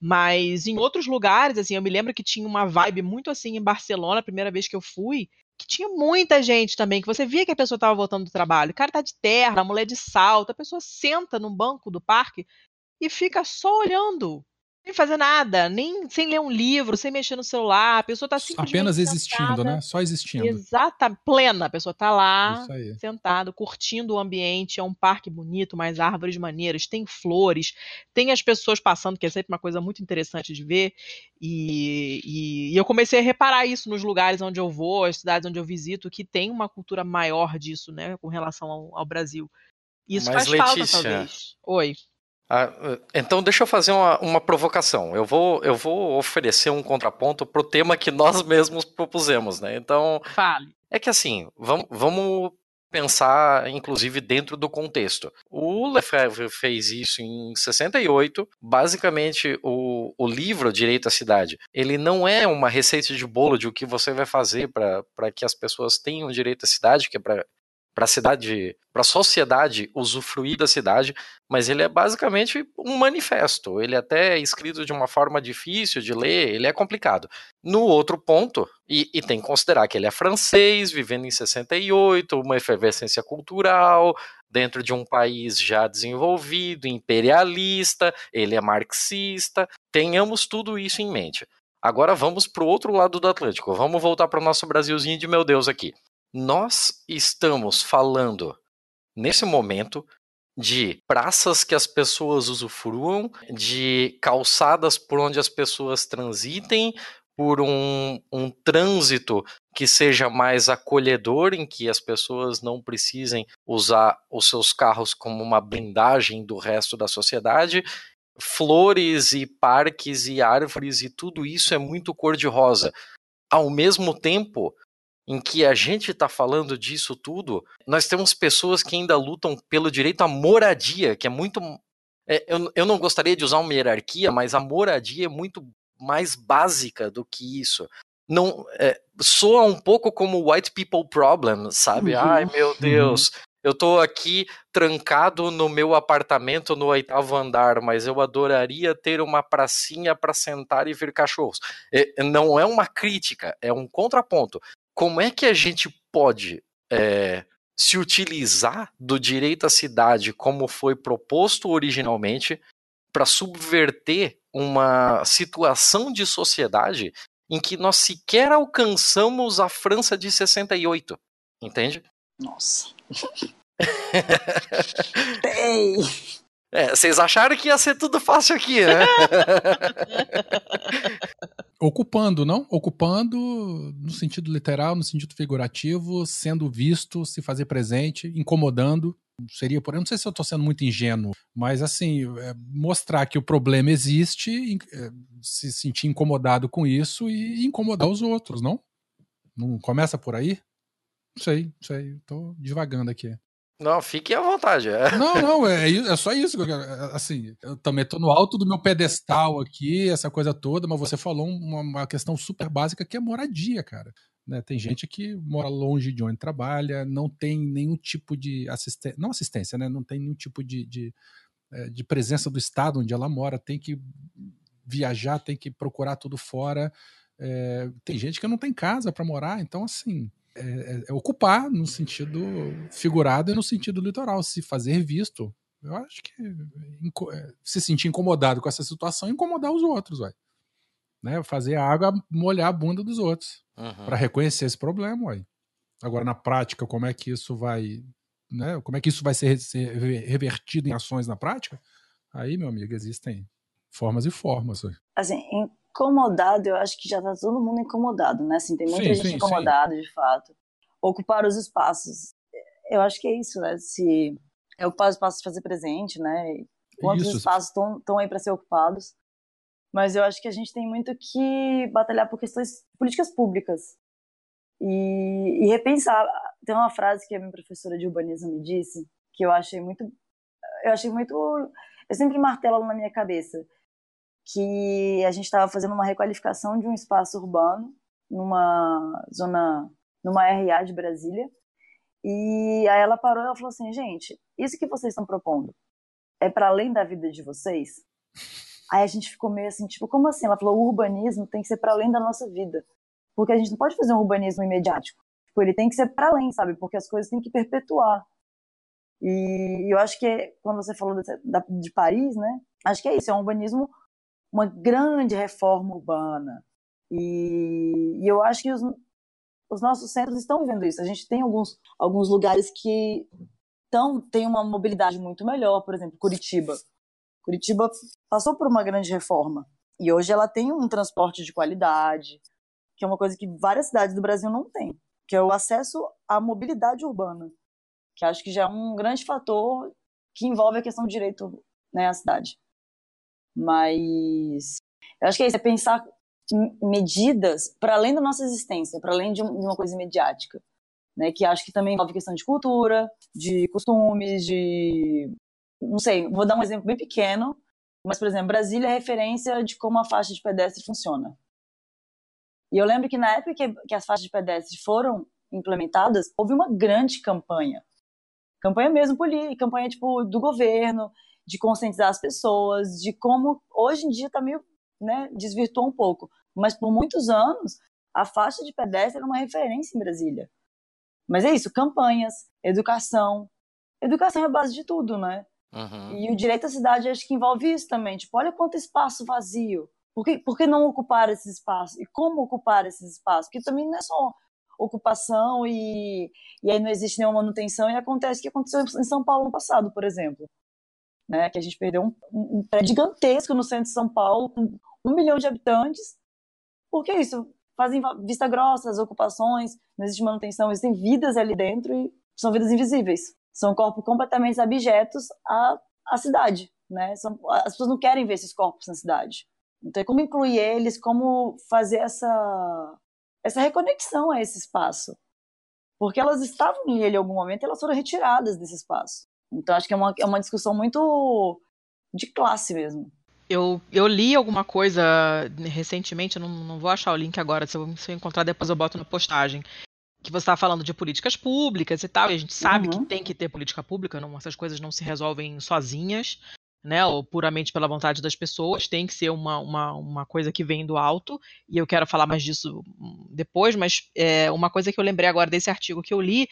Mas em outros lugares, assim, eu me lembro que tinha uma vibe muito assim em Barcelona, a primeira vez que eu fui, que tinha muita gente também, que você via que a pessoa estava voltando do trabalho. O cara tá de terra, a mulher de salto, a pessoa senta no banco do parque e fica só olhando, sem fazer nada, nem sem ler um livro, sem mexer no celular, a pessoa tá simplesmente Apenas existindo, sentada. né? Só existindo. Exata, plena, a pessoa tá lá, sentado, curtindo o ambiente, é um parque bonito, mais árvores maneiras, tem flores, tem as pessoas passando, que é sempre uma coisa muito interessante de ver, e, e- e eu comecei a reparar isso nos lugares onde eu vou, as cidades onde eu visito, que tem uma cultura maior disso, né, com relação ao, ao Brasil. Isso Mas, faz falta, Letícia, talvez. Oi. Ah, então deixa eu fazer uma, uma provocação. Eu vou, eu vou oferecer um contraponto pro tema que nós mesmos propusemos, né? Então, Fale. é que assim, vamos, vamos pensar, inclusive, dentro do contexto. O Lefebvre fez isso em 68. Basicamente, o, o livro Direito à Cidade, ele não é uma receita de bolo de o que você vai fazer para que as pessoas tenham direito à cidade, que é para para a cidade, para a sociedade usufruir da cidade, mas ele é basicamente um manifesto. Ele é até escrito de uma forma difícil de ler, ele é complicado. No outro ponto, e, e tem que considerar que ele é francês, vivendo em 68, uma efervescência cultural, dentro de um país já desenvolvido, imperialista, ele é marxista, tenhamos tudo isso em mente. Agora vamos para o outro lado do Atlântico, vamos voltar para o nosso Brasilzinho de meu Deus aqui nós estamos falando nesse momento de praças que as pessoas usufruam, de calçadas por onde as pessoas transitem, por um, um trânsito que seja mais acolhedor, em que as pessoas não precisem usar os seus carros como uma blindagem do resto da sociedade. Flores e parques e árvores e tudo isso é muito cor-de-rosa. Ao mesmo tempo, em que a gente está falando disso tudo, nós temos pessoas que ainda lutam pelo direito à moradia, que é muito. É, eu, eu não gostaria de usar uma hierarquia, mas a moradia é muito mais básica do que isso. Não é, soa um pouco como white people problem, sabe? Uhum. Ai meu Deus, eu tô aqui trancado no meu apartamento no oitavo andar, mas eu adoraria ter uma pracinha para sentar e ver cachorros. É, não é uma crítica, é um contraponto como é que a gente pode é, se utilizar do direito à cidade como foi proposto originalmente para subverter uma situação de sociedade em que nós sequer alcançamos a França de 68, entende? Nossa. Tem. É, vocês acharam que ia ser tudo fácil aqui, né? Ocupando, não? Ocupando no sentido literal, no sentido figurativo, sendo visto, se fazer presente, incomodando. Seria por. Não sei se eu estou sendo muito ingênuo, mas assim, é, mostrar que o problema existe, é, se sentir incomodado com isso e incomodar os outros, não? Não começa por aí? Não sei, não sei. Tô divagando aqui. Não, fiquem à vontade. é. Não, não, é, i- é só isso que eu quero. é, Assim, eu também tô no alto do meu pedestal aqui, essa coisa toda, mas você falou uma, uma questão super básica que é moradia, cara. Né, tem gente que mora longe de onde trabalha, não tem nenhum tipo de assistência, não assistência, né? Não tem nenhum tipo de, de, eh, de presença do estado onde ela mora, tem que viajar, tem que procurar tudo fora. É, tem gente que não tem casa para morar, então assim, é, é- é ocupar no sentido figurado e no sentido literal, se fazer visto. Eu acho que é, se sentir incomodado com essa situação, incomodar os outros, vai. Né? Fazer a água molhar a bunda dos outros Uhum. para reconhecer esse problema, ué. Agora na prática, como é que isso vai, né? Como é que isso vai ser, ser revertido em ações na prática? Aí, meu amigo, existem formas e formas. Assim, incomodado, eu acho que já tá todo mundo incomodado, né? Assim, tem muita Sim, gente sim, incomodada, de fato. Ocupar os espaços. Eu acho que é isso, né? Se é ocupar os espaços fazer presente, né? Quantos Isso. espaços estão aí para ser ocupados? Mas eu acho que a gente tem muito que batalhar por questões políticas públicas e, e repensar. Tem uma frase que a minha professora de urbanismo me disse que eu achei muito, eu achei muito, eu sempre martelo na minha cabeça que a gente estava fazendo uma requalificação de um espaço urbano numa zona, numa RA de Brasília. E aí ela parou e ela falou assim, gente, isso que vocês estão propondo é para além da vida de vocês? Aí a gente ficou meio assim, tipo, como assim? Ela falou, o urbanismo tem que ser para além da nossa vida. Porque a gente não pode fazer um urbanismo imediático. Tipo, ele tem que ser para além, sabe? Porque as coisas têm que perpetuar. E eu acho que quando você falou da- de Paris, né? Acho que é isso, é um urbanismo, uma grande reforma urbana. E, e eu acho que os, os nossos centros estão vivendo isso. A gente tem alguns, alguns lugares que tão, tem uma mobilidade muito melhor, por exemplo, Curitiba. Curitiba passou por uma grande reforma e hoje ela tem um transporte de qualidade, que é uma coisa que várias cidades do Brasil não têm, que é o acesso à mobilidade urbana, que acho que já é um grande fator que envolve a questão do direito né, a cidade. Mas eu acho que é isso, é pensar medidas para além da nossa existência, para além de, um- uma coisa imediática, né, que acho que também envolve questão de cultura, de costumes, de não sei, vou dar um exemplo bem pequeno, mas por exemplo, Brasília é referência de como a faixa de pedestre funciona. E eu lembro que na época que, que as faixas de pedestre foram implementadas, houve uma grande campanha. Campanha mesmo política, campanha tipo do governo, de conscientizar as pessoas, de como hoje em dia tá meio, né, desvirtuou um pouco, mas por muitos anos a faixa de pedestre era uma referência em Brasília. Mas é isso, campanhas, educação. Educação é a base de tudo, né? Uhum. E o direito à cidade acho que envolve isso também. Tipo, olha quanto espaço vazio. Por que, por que não ocupar esses espaços? E como ocupar esses espaços? Porque também não é só ocupação e, e aí não existe nenhuma manutenção e acontece o que aconteceu em São Paulo no passado, por exemplo. Né? Que a gente perdeu um, um prédio gigantesco no centro de São Paulo, com um milhão de habitantes. Por que isso? Fazem vista grossa as ocupações, não existe manutenção, existem vidas ali dentro e são vidas invisíveis. São corpos completamente abjetos à, à cidade, né? São, as pessoas não querem ver esses corpos na cidade. Então, é como incluir eles, como fazer essa, essa reconexão a esse espaço. Porque elas estavam nele em algum momento elas foram retiradas desse espaço. Então, acho que é uma, é uma discussão muito de classe mesmo. Eu, eu li alguma coisa recentemente, eu não, não vou achar o link agora, se eu, se eu encontrar depois eu boto na postagem. Que você estava falando de políticas públicas e tal, e a gente sabe Uhum. que tem que ter política pública, não, essas coisas não se resolvem sozinhas, né? Ou puramente pela vontade das pessoas, tem que ser uma, uma, uma coisa que vem do alto, e eu quero falar mais disso depois, mas é, uma coisa que eu lembrei agora desse artigo que eu li,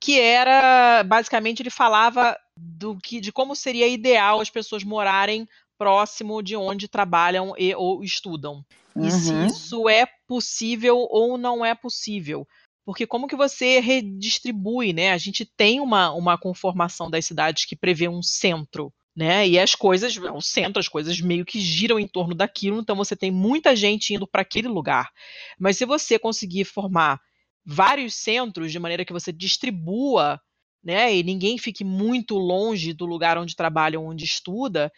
que era basicamente ele falava do que de como seria ideal as pessoas morarem próximo de onde trabalham e ou estudam. E se Uhum. isso é possível ou não é possível. Porque como que você redistribui, né? A gente tem uma, uma conformação das cidades que prevê um centro, né? E as coisas, o centro, as coisas meio que giram em torno daquilo, então você tem muita gente indo para aquele lugar. Mas se você conseguir formar vários centros de maneira que você distribua, né? E ninguém fique muito longe do lugar onde trabalha ou onde estuda,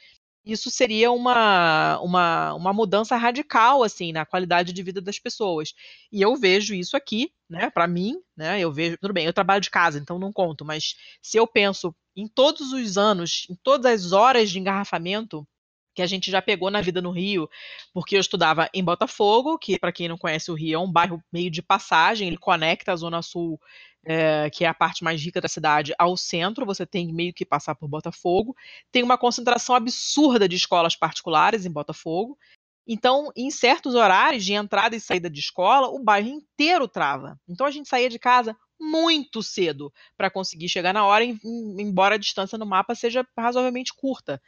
isso seria uma, uma, uma mudança radical assim na qualidade de vida das pessoas. E eu vejo isso aqui, né? Para mim, né? Eu vejo, tudo bem, eu trabalho de casa, então não conto, mas se eu penso em todos os anos, em todas as horas de engarrafamento que a gente já pegou na vida no Rio, porque eu estudava em Botafogo, que para quem não conhece o Rio é um bairro meio de passagem, ele conecta a Zona Sul, é, que é a parte mais rica da cidade, ao centro, você tem meio que passar por Botafogo. Tem uma concentração absurda de escolas particulares em Botafogo. Então, em certos horários de entrada e saída de escola, o bairro inteiro trava. Então a gente saía de casa muito cedo para conseguir chegar na hora, em- em- embora a distância no mapa seja razoavelmente curta.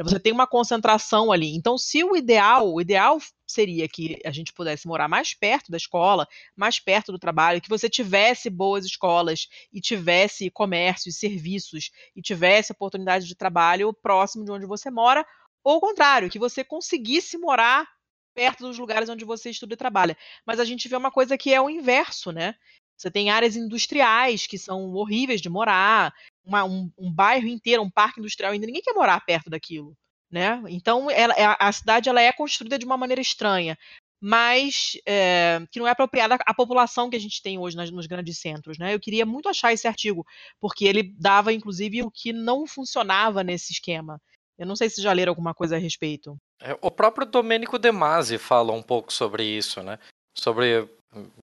Você tem uma concentração ali. Então, se o ideal, o ideal seria que a gente pudesse morar mais perto da escola, mais perto do trabalho, que você tivesse boas escolas e tivesse comércio e serviços e tivesse oportunidade de trabalho próximo de onde você mora, ou o contrário, que você conseguisse morar perto dos lugares onde você estuda e trabalha. Mas a gente vê uma coisa que é o inverso, né? Você tem áreas industriais que são horríveis de morar, uma- um, um bairro inteiro, um parque industrial ainda, ninguém quer morar perto daquilo, né? Então ela- a, a cidade ela é construída de uma maneira estranha, mas é, que não é apropriada à população que a gente tem hoje nas- nos grandes centros, né? Eu queria muito achar esse artigo, porque ele dava inclusive o que não funcionava nesse esquema. Eu não sei se já leram alguma coisa a respeito. É, O próprio Domênico De Masi fala um pouco sobre isso, né? Sobre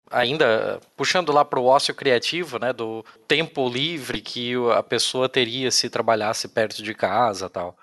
ainda puxando lá para o ócio criativo, né? Do tempo livre que a pessoa teria se trabalhasse perto de casa, tal.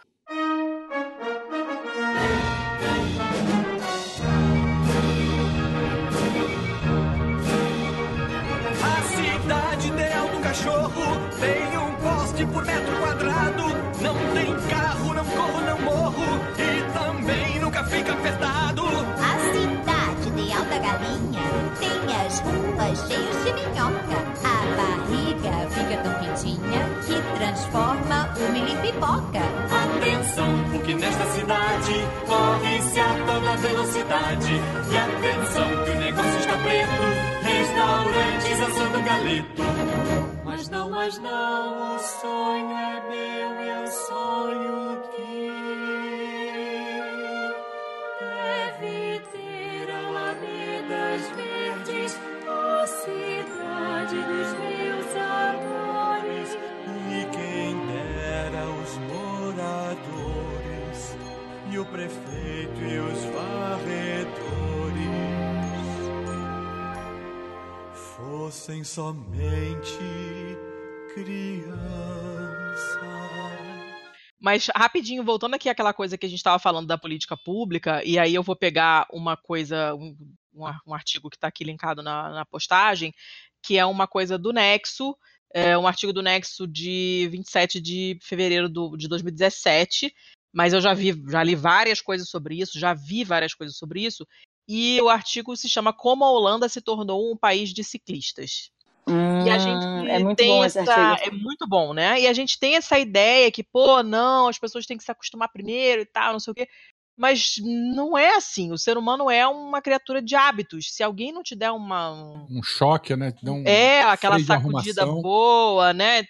Velocidade. E atenção, que o negócio está preto. Restaurantes assando galeto. Mas não, mas não, o sonho é meu, eu sonho prefeito e os varredores fossem somente crianças. Mas rapidinho, voltando aqui àquela coisa que a gente estava falando da política pública, e aí eu vou pegar uma coisa, um, um artigo que está aqui linkado na, na postagem, que é uma coisa do Nexo, é um artigo do Nexo de 27 de fevereiro do, de 2017, mas eu já vi, já li várias coisas sobre isso, já vi várias coisas sobre isso, e o artigo se chama Como a Holanda se tornou um país de ciclistas. E a gente Hum, é muito tem bom esse essa. artigo. É muito bom, né? E a gente tem essa ideia que, pô, não, as pessoas têm que se acostumar primeiro e tal, não sei o quê. Mas não é assim. O ser humano é uma criatura de hábitos. Se alguém não te der uma. um- Um choque, né? Dá um É, aquela sacudida arrumação. boa, né?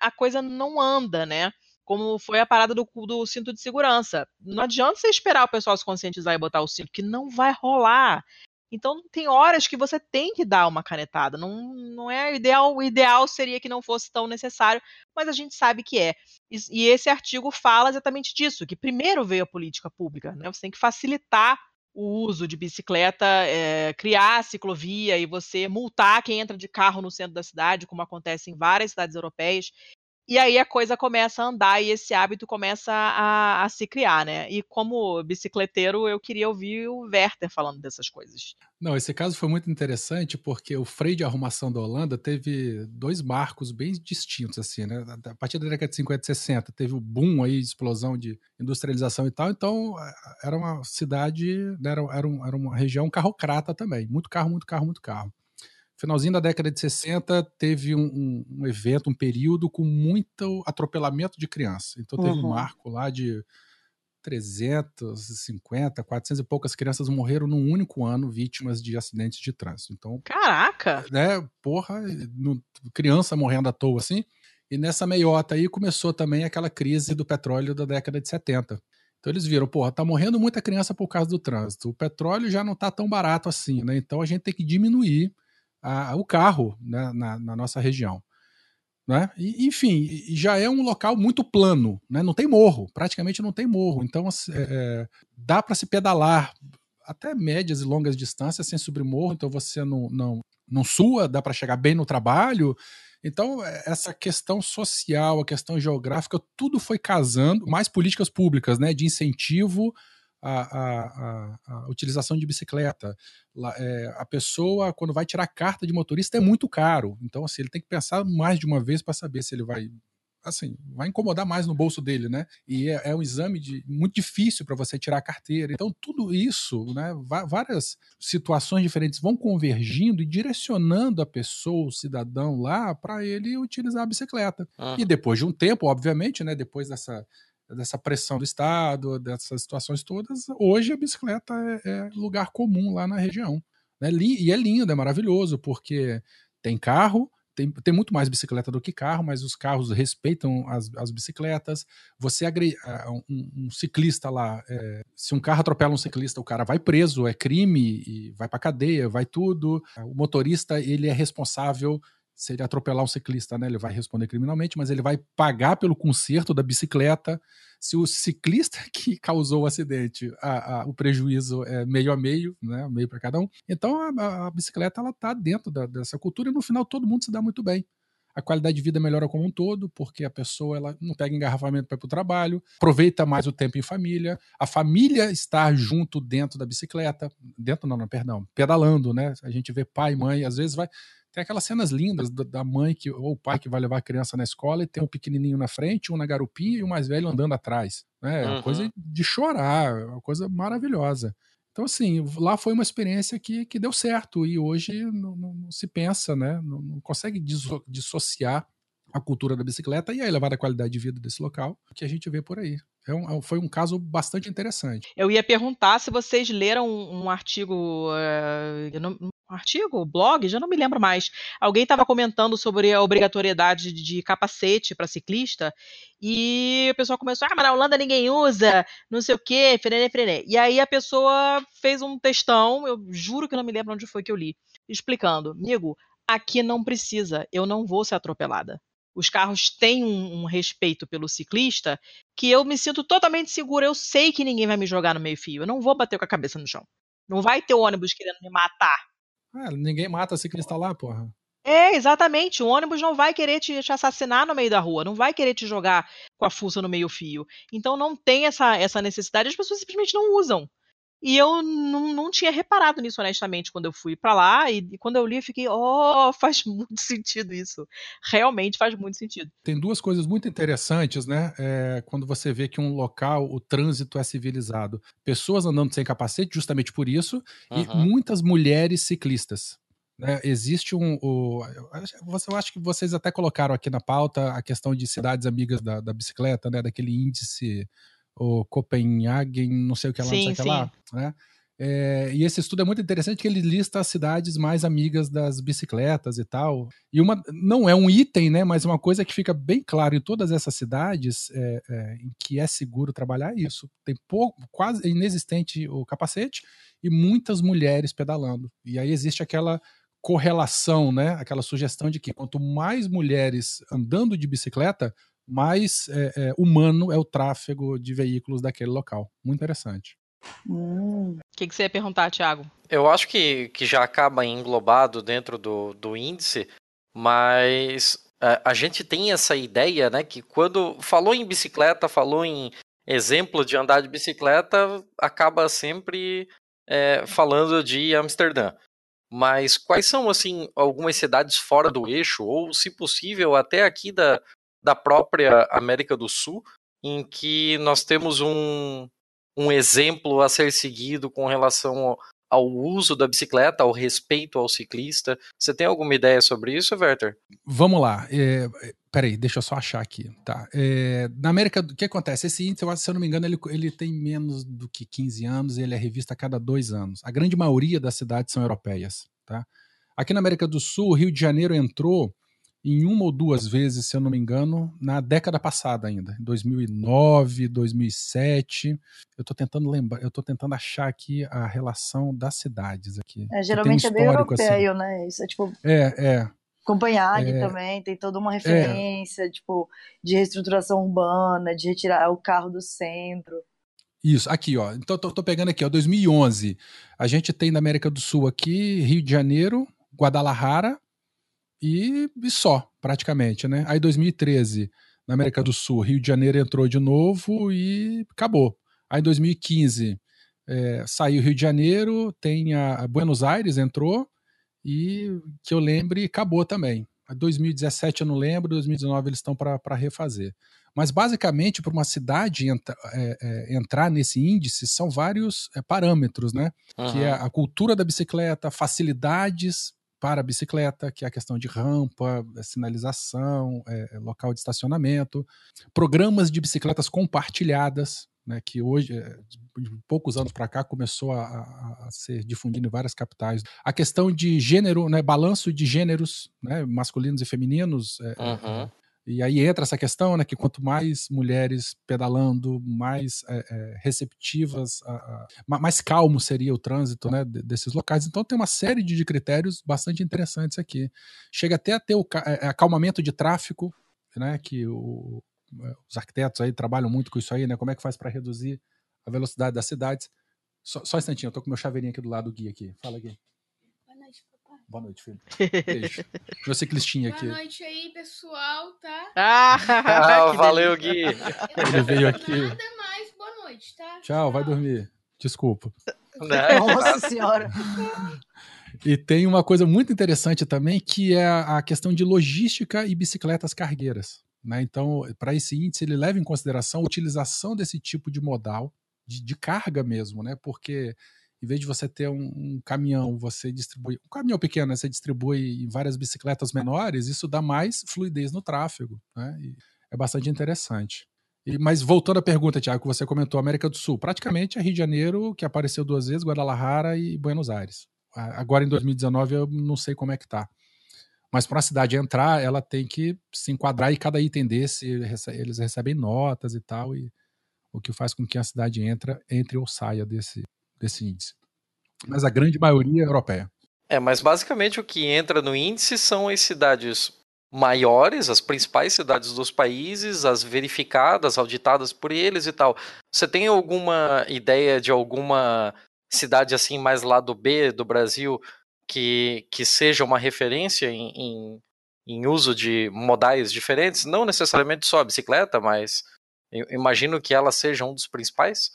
a coisa não anda, né? Como foi a parada do, do cinto de segurança. Não adianta você esperar o pessoal se conscientizar e botar o cinto, que não vai rolar. Então tem horas que você tem que dar uma canetada. Não, não é ideal. O ideal seria que não fosse tão necessário, mas a gente sabe que é. E, e esse artigo fala exatamente disso, que primeiro veio a política pública, né? Você tem que facilitar o uso de bicicleta, é, criar ciclovia e você multar quem entra de carro no centro da cidade, como acontece em várias cidades europeias. E aí a coisa começa a andar e esse hábito começa a, a se criar, né? E como bicicleteiro, eu queria ouvir o Werther falando dessas coisas. Não, esse caso foi muito interessante porque o freio de arrumação da Holanda teve dois marcos bem distintos, assim, né? A partir da década de 50 e 60 teve o boom aí, explosão de industrialização e tal, então era uma cidade, né, era, era, um- era uma região carrocrata também, muito carro, muito carro, muito carro. Finalzinho da década de 60 teve um, um- um evento, um período com muito atropelamento de criança. Então teve um Uhum. marco lá de 350, 400 e poucas crianças morreram num único ano vítimas de acidentes de trânsito. Então, Caraca! né, porra, no- criança morrendo à toa assim. E nessa meiota aí começou também aquela crise do petróleo da década de 70. Então eles viram, porra, tá morrendo muita criança por causa do trânsito. O petróleo já não tá tão barato assim, né? Então a gente tem que diminuir a- o carro né, na, na nossa região. Né? E, enfim, já é um local muito plano, né? não tem morro, praticamente não tem morro. Então é, é, dá para se pedalar até médias e longas distâncias sem subir morro, então você não, não, não sua, dá para chegar bem no trabalho. Então, é, essa questão social, a questão geográfica, tudo foi casando, mais políticas públicas, né, de incentivo à, à- à utilização de bicicleta. É, a pessoa, quando vai tirar carta de motorista, é muito caro. Então, assim, ele tem que pensar mais de uma vez para saber se ele vai assim, vai incomodar mais no bolso dele, né? E é, é um exame de, muito difícil para você tirar a carteira. Então, tudo isso, né? Várias situações diferentes vão convergindo e direcionando a pessoa, o cidadão lá, para ele utilizar a bicicleta. Ah. E depois de um tempo, obviamente, né? Depois dessa, dessa pressão do Estado, dessas situações todas, hoje a bicicleta é, é lugar comum lá na região. Né? E é lindo, é maravilhoso, porque tem carro, tem, tem muito mais bicicleta do que carro, mas os carros respeitam as, as bicicletas. Você agre, um, um ciclista lá, é, se um carro atropela um ciclista, o cara vai preso, é crime, vai pra cadeia, vai tudo. O motorista, ele é responsável se ele atropelar um ciclista, né, ele vai responder criminalmente, mas ele vai pagar pelo conserto da bicicleta. Se o ciclista que causou o acidente, a- a- o prejuízo é meio a meio, né, meio para cada um. Então a, a- bicicleta ela tá dentro da- dessa cultura e no final todo mundo se dá muito bem. A qualidade de vida melhora como um todo, porque a pessoa ela não pega engarrafamento para ir para o trabalho, aproveita mais o tempo em família, a família está junto dentro da bicicleta, dentro não, não, perdão, pedalando, né? A gente vê pai, mãe, às vezes vai tem aquelas cenas lindas da- mãe que, ou o pai que vai levar a criança na escola e tem um pequenininho na frente, um na garupinha e o mais velho andando atrás. né? É uma Uhum. coisa de chorar, é uma coisa maravilhosa. Então, assim, lá foi uma experiência que, que deu certo e hoje não, não- não se pensa, né? Não, não consegue disso- dissociar a cultura da bicicleta e a elevada qualidade de vida desse local que a gente vê por aí. É um- é um- foi um caso bastante interessante. Eu ia perguntar se vocês leram um, um artigo, eh, eu não- um artigo, blog, já não me lembro mais. Alguém estava comentando sobre a obrigatoriedade de, capacete para ciclista e o pessoal começou, ah, mas na Holanda ninguém usa, não sei o quê, frené, frené. E aí a pessoa fez um textão, eu juro que não me lembro onde foi que eu li, explicando, amigo, aqui não precisa, eu não vou ser atropelada. os carros têm um, um respeito pelo ciclista que eu me sinto totalmente segura. Eu sei que ninguém vai me jogar no meio-fio. Eu não vou bater com a cabeça no chão. Não vai ter ônibus querendo me matar. Ah, ninguém mata ciclista lá, porra. É, exatamente. O ônibus não vai querer te, te assassinar no meio da rua, não vai querer te jogar com a fuça no meio-fio. Então não tem essa, essa necessidade, as pessoas simplesmente não usam. E eu não, não tinha reparado nisso, honestamente, quando eu fui pra lá. E, e quando eu li, eu fiquei, oh, faz muito sentido isso. Realmente faz muito sentido. Tem duas coisas muito interessantes, né? É, quando você vê que um local, o trânsito é civilizado. Pessoas andando sem capacete, justamente por isso, e Uhum. muitas mulheres ciclistas. né? Existe um. O, eu acho- você- eu acho que vocês até colocaram aqui na pauta a questão de cidades amigas da, da bicicleta, né? Daquele índice, o Copenhagen, não sei o que lá, não sei Sim, o que lá. Né? É, e esse estudo é muito interessante que ele lista as cidades mais amigas das bicicletas e tal. E uma não é um item, né? Mas uma coisa que fica bem claro em todas essas cidades é, é, em que é seguro trabalhar é isso. Tem pouco, quase inexistente o capacete e muitas mulheres pedalando. E aí existe aquela correlação, né? Aquela sugestão de que quanto mais mulheres andando de bicicleta, mais é, é, humano é o tráfego de veículos daquele local. Muito interessante. Hum, O que, que você ia perguntar, Thiago? Eu acho que, que já acaba englobado dentro do, do índice, mas é, a gente tem essa ideia, né, que quando falou em bicicleta, falou em exemplo de andar de bicicleta, acaba sempre é, falando de Amsterdã. Mas quais são, assim, algumas cidades fora do eixo, ou, se possível, até aqui da, da própria América do Sul, em que nós temos um, um exemplo a ser seguido com relação ao, uso da bicicleta, ao respeito ao ciclista. Você tem alguma ideia sobre isso, Werther? Vamos lá. É, peraí, deixa eu só achar aqui. Tá. É, na América, o que acontece? Esse índice, eu acho, se eu não me engano, ele, ele tem menos do que 15 anos e ele é revista a cada dois anos. A grande maioria das cidades são europeias. Tá? Aqui na América do Sul, o Rio de Janeiro entrou em uma ou duas vezes, se eu não me engano, na década passada ainda, em 2009, 2007. Eu tô tentando lembrar, eu tô tentando achar aqui a relação das cidades aqui. é, tem um geralmente é bem histórico, assim. né? Isso é tipo É, é. Copenhague É. também, tem toda uma referência, tipo, de reestruturação urbana, de retirar o carro do centro. Isso, aqui, ó. Então, tô, tô pegando aqui, ó. 2011. A gente tem na América do Sul aqui, Rio de Janeiro, Guadalajara e, e só, praticamente, né? Aí 2013, na América do Sul, Rio de Janeiro entrou de novo e acabou. Aí 2015, é, saiu Rio de Janeiro, tem a, Buenos Aires, entrou, e que eu lembre, acabou também. Aí 2017 eu não lembro, 2019 eles estão para refazer. Mas basicamente, para uma cidade entra- é, é, entrar nesse índice, são vários é, parâmetros, né? Que é a cultura da bicicleta, facilidades para a bicicleta, que é a questão de rampa, é, sinalização, é, local de estacionamento, programas de bicicletas compartilhadas, né, que hoje, de poucos anos para cá, começou a, a- ser difundido em várias capitais. A questão de gênero, né, balanço de gêneros, né, masculinos e femininos, é, Uhum. E aí entra essa questão, né, que quanto mais mulheres pedalando, mais é, é, receptivas, a- a- ma- mais calmo seria o trânsito, né, de- desses locais. Então tem uma série de critérios bastante interessantes aqui. Chega até a ter o é, acalmamento de tráfego, né, que o- os arquitetos aí trabalham muito com isso aí, né, como é que faz para reduzir a velocidade das cidades. Só, só um instantinho, eu tô com meu chaveirinho aqui do lado do guia aqui. Fala, Gui. Boa noite, filho. Beijo. Meu ciclistinha aqui. Boa noite aí, pessoal, tá? Ah, Ah, valeu. Gui. Eu Ele veio aqui. Nada mais, boa noite, tá? Tchau, vai dormir. Desculpa. Né? Nossa senhora. E tem uma coisa muito interessante também, que é a a questão de logística e bicicletas cargueiras. Né? Então, para esse índice, ele leva em consideração a utilização desse tipo de modal, de, de carga mesmo, né? Porque em vez de você ter um, um caminhão, você distribui. Um caminhão pequeno, né? você distribui em várias bicicletas menores, isso dá mais fluidez no tráfego. Né? E é bastante interessante. E- mas voltando à pergunta, Tiago, que você comentou, América do Sul, praticamente é Rio de Janeiro, que apareceu duas vezes, Guadalajara e Buenos Aires. A- Agora em 2019 eu não sei como é que tá. Mas para uma cidade entrar, ela tem que se enquadrar e cada item desse eles recebem notas e tal, e o que faz com que a cidade entra, entre ou saia desse, desse índice. Mas a grande maioria é europeia. É, mas basicamente o que entra no índice são as cidades maiores, as principais cidades dos países, as verificadas, auditadas por eles e tal. Você tem alguma ideia de alguma cidade assim mais lá do B do Brasil que, que seja uma referência em, em, em uso de modais diferentes? Não necessariamente só a bicicleta, mas imagino que ela seja um dos principais.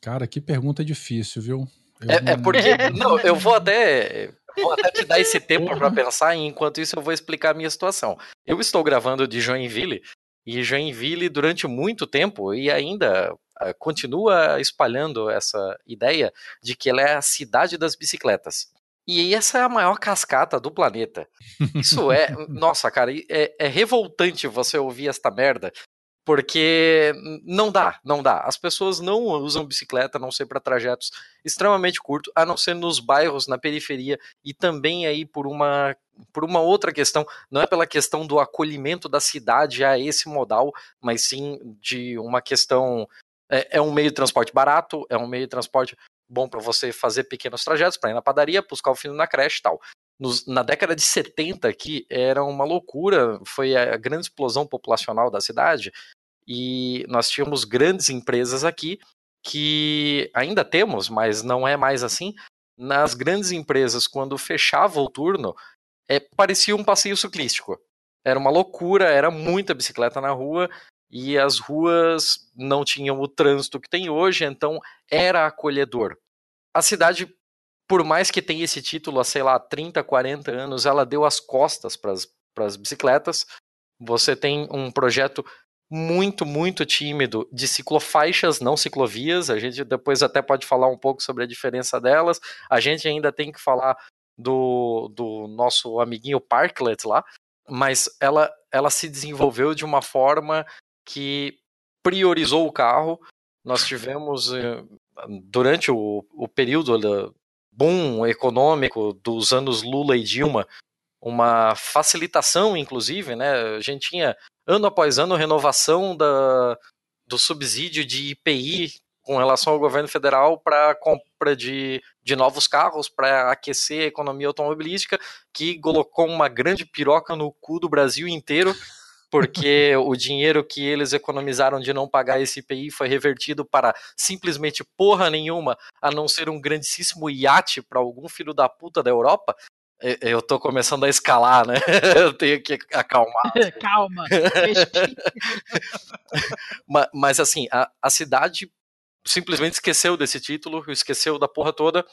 Cara, que pergunta difícil, viu? É, é não- porque. Não, eu vou até. Vou até te dar esse tempo para pensar e enquanto isso eu vou explicar a minha situação. Eu estou gravando de Joinville e Joinville durante muito tempo e ainda ah, continua espalhando essa ideia de que ela é a cidade das bicicletas. E essa é a maior cascata do planeta. Isso é, nossa, cara, é, é revoltante você ouvir esta merda, porque não dá, não dá. As pessoas não usam bicicleta a não ser para trajetos extremamente curtos, a não ser nos bairros, na periferia e também aí por uma por uma outra questão, não é pela questão do acolhimento da cidade a esse modal, mas sim de uma questão é, é um meio de transporte barato, é um meio de transporte bom para você fazer pequenos trajetos, para ir na padaria, buscar o filho na creche e tal. Nos- na década de 70 aqui era uma loucura, foi a grande explosão populacional da cidade e nós tínhamos grandes empresas aqui que ainda temos, mas não é mais assim. Nas grandes empresas, quando fechava o turno, é, parecia um passeio ciclístico. Era uma loucura, era muita bicicleta na rua e as ruas não tinham o trânsito que tem hoje, então era acolhedor. A cidade, por mais que tenha esse título há, sei lá, 30, 40 anos, ela deu as costas para as bicicletas. Você tem um projeto muito, muito tímido de ciclofaixas, não ciclovias. A gente depois até pode falar um pouco sobre a diferença delas. A gente ainda tem que falar do, do nosso amiguinho Parklet lá, mas ela, ela se desenvolveu de uma forma que priorizou o carro. Nós tivemos, eh, durante o, o período do boom econômico dos anos Lula e Dilma, uma facilitação, inclusive, né? A gente tinha ano após ano renovação da, do subsídio de IPI com relação ao governo federal para compra de, de novos carros para aquecer a economia automobilística, que colocou uma grande piroca no cu do Brasil inteiro, porque o dinheiro que eles economizaram de não pagar esse IPI foi revertido para simplesmente porra nenhuma, a não ser um grandíssimo iate para algum filho da puta da Europa. Eu- tô começando a escalar, né? Eu tenho que acalmar. Calma. respira. Ma- Mas, assim, a, a cidade simplesmente esqueceu desse título, esqueceu da porra toda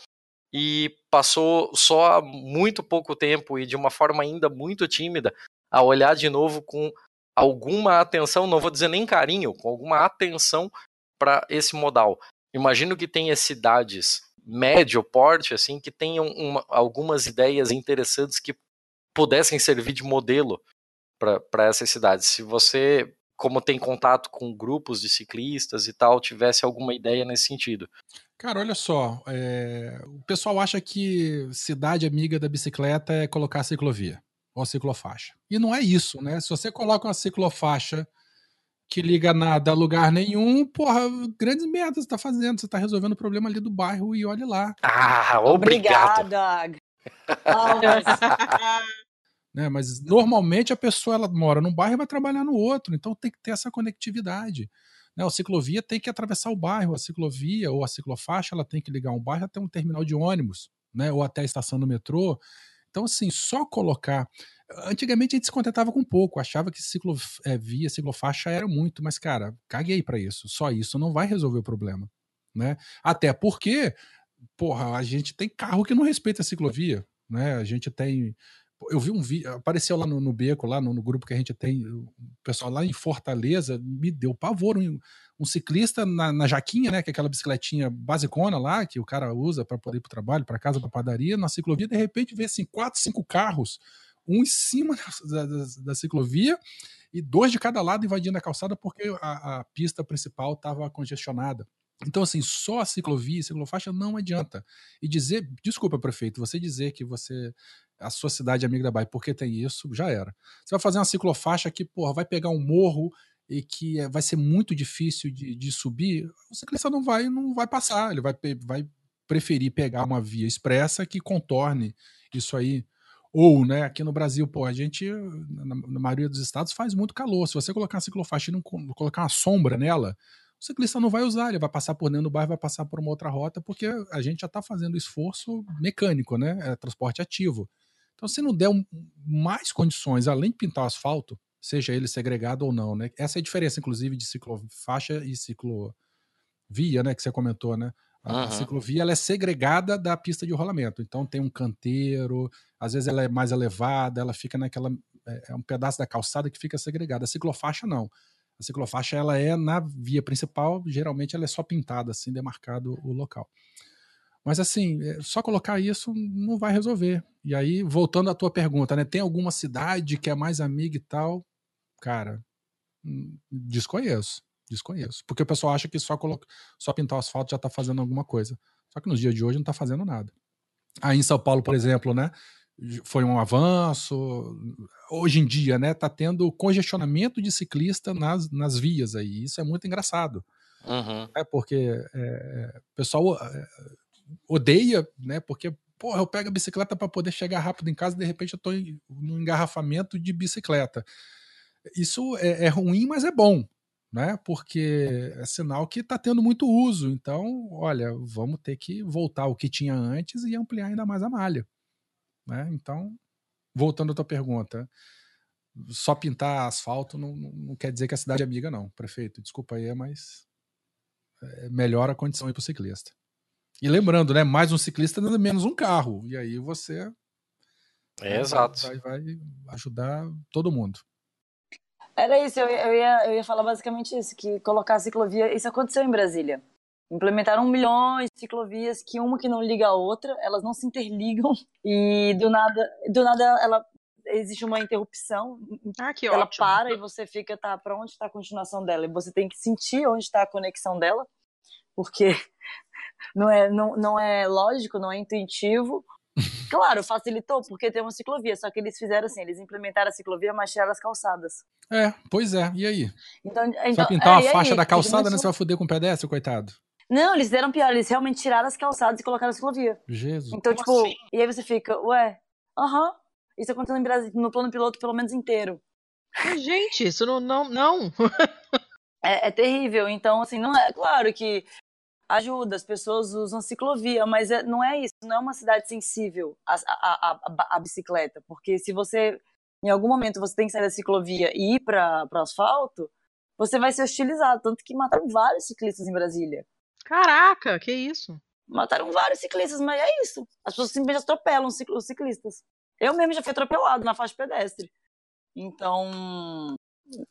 e passou só há muito pouco tempo e de uma forma ainda muito tímida a olhar de novo com alguma atenção, não vou dizer nem carinho, com alguma atenção para esse modal. Imagino que tenha cidades médio porte, assim, que tenham uma- algumas ideias interessantes que pudessem servir de modelo para essas cidades. Se você, como tem contato com grupos de ciclistas e tal, tivesse alguma ideia nesse sentido. Cara, olha só. é, O pessoal acha que cidade amiga da bicicleta é colocar ciclovia ou ciclofaixa. E não é isso, né? Se você coloca uma ciclofaixa que liga nada a lugar nenhum, porra, grandes merdas você tá fazendo. Você tá resolvendo o problema ali do bairro e olha lá. Ah, obrigado! Obrigada. Né? Mas normalmente a pessoa ela mora num bairro e vai trabalhar no outro, então tem que ter essa conectividade. Né? A ciclovia tem que atravessar o bairro, a ciclovia ou a ciclofaixa ela tem que ligar um bairro até um terminal de ônibus, né? ou até a estação do metrô. Então, assim, só colocar. Antigamente a gente se contentava com pouco, achava que ciclovia, ciclofaixa era muito, mas, cara, caguei para isso. Só isso não vai resolver o problema. Né? Até porque, porra, a gente tem carro que não respeita a ciclovia. Né? A gente tem eu vi um vídeo, apareceu lá no, no Beco, lá no, no, grupo que a gente tem, o pessoal lá em Fortaleza, me deu pavor. Um, um ciclista na, na, jaquinha, né? Que é aquela bicicletinha basicona lá, que o cara usa para poder ir para o trabalho, para casa, para padaria, na ciclovia, de repente vê assim, quatro, cinco carros, um em cima da, da, da ciclovia e dois de cada lado invadindo a calçada porque a, a pista principal estava congestionada. Então, assim, só a ciclovia, ciclofaixa não adianta. E dizer, desculpa, prefeito, você dizer que você a sua cidade é amiga da Bahia, porque tem isso, já era. Você vai fazer uma ciclofaixa que, porra, vai pegar um morro e que é, vai ser muito difícil de, de, subir, o ciclista não vai, não vai passar, ele vai, vai preferir pegar uma via expressa que contorne isso aí. Ou, né, aqui no Brasil, pô, a gente, na, na maioria dos estados, faz muito calor. Se você colocar uma ciclofaixa e não co- colocar uma sombra nela, o ciclista não vai usar, ele vai passar por dentro do bairro, vai passar por uma outra rota, porque a gente já está fazendo esforço mecânico, né? É transporte ativo. Então, se não der um- mais condições, além de pintar o asfalto, seja ele segregado ou não, né? Essa é a diferença, inclusive, de ciclofaixa e ciclovia, né? Que você comentou, né? A, Aham. ciclovia ela é segregada da pista de rolamento. Então tem um canteiro, às vezes ela é mais elevada, ela fica naquela. É, é um pedaço da calçada que fica segregada. A ciclofaixa não. A ciclofaixa ela é na via principal, geralmente ela é só pintada, assim, demarcado o local. Mas assim, é, só colocar isso não vai resolver. E aí, voltando à tua pergunta, né? Tem alguma cidade que é mais amiga e tal? Cara, hum, desconheço. Desconheço. Porque o pessoal acha que só, coloca, só pintar o asfalto já tá fazendo alguma coisa. Só que nos dias de hoje não tá fazendo nada. Aí em São Paulo, por exemplo, né? Foi um avanço. Hoje em dia, né? Tá tendo congestionamento de ciclista nas, nas vias aí. Isso é muito engraçado. Uhum. É porque é, o pessoal é, odeia, né? Porque, porra, eu pego a bicicleta para poder chegar rápido em casa e de repente eu tô em, num engarrafamento de bicicleta. Isso é, é ruim, mas é bom, né? Porque é sinal que está tendo muito uso. Então, olha, vamos ter que voltar ao que tinha antes e ampliar ainda mais a malha. Né? Então, voltando à tua pergunta, só pintar asfalto não, não- não quer dizer que a cidade é amiga, não. Prefeito, desculpa aí, mas é, melhora a condição aí para o ciclista. E lembrando, né? Mais um ciclista, menos um carro. E aí você É, né, exato. vai, vai ajudar todo mundo. Era isso, eu, eu, ia, eu ia falar basicamente isso, que colocar a ciclovia, isso aconteceu em Brasília. Implementaram milhões de ciclovias, que uma que não liga a outra, elas não se interligam, e do nada, do nada ela existe uma interrupção, Ah, que ela ótimo. para e você fica, tá, pra onde está a continuação dela? E você tem que sentir onde está a conexão dela, porque não é, não, não é lógico, não é intuitivo. Claro, facilitou, porque tem uma ciclovia, só que eles fizeram assim, eles implementaram a ciclovia, mas tiraram as calçadas. É, pois é. E aí? Então, Você então vai pintar uma é, aí? faixa da Fica calçada, né? Você vai foder com o pedestre, coitado. Não, eles fizeram pior, eles realmente tiraram as calçadas e colocaram a ciclovia. Jesus. Então, Como tipo, assim? e aí você fica, ué, aham, isso aconteceu em Brasil, no plano piloto pelo menos inteiro. Gente, isso não. Não. não. É, é terrível. Então, assim, não é claro que ajuda, as pessoas usam ciclovia, mas é- não é isso, não é uma cidade sensível à, à, à, à- bicicleta, porque se você, em algum momento, você tem que sair da ciclovia e ir para o asfalto, você vai ser hostilizado, tanto que mataram vários ciclistas em Brasília. Caraca, que isso? Mataram vários ciclistas, mas é isso. As pessoas simplesmente atropelam os ciclistas. Eu mesmo já fui atropelado na faixa pedestre. Então,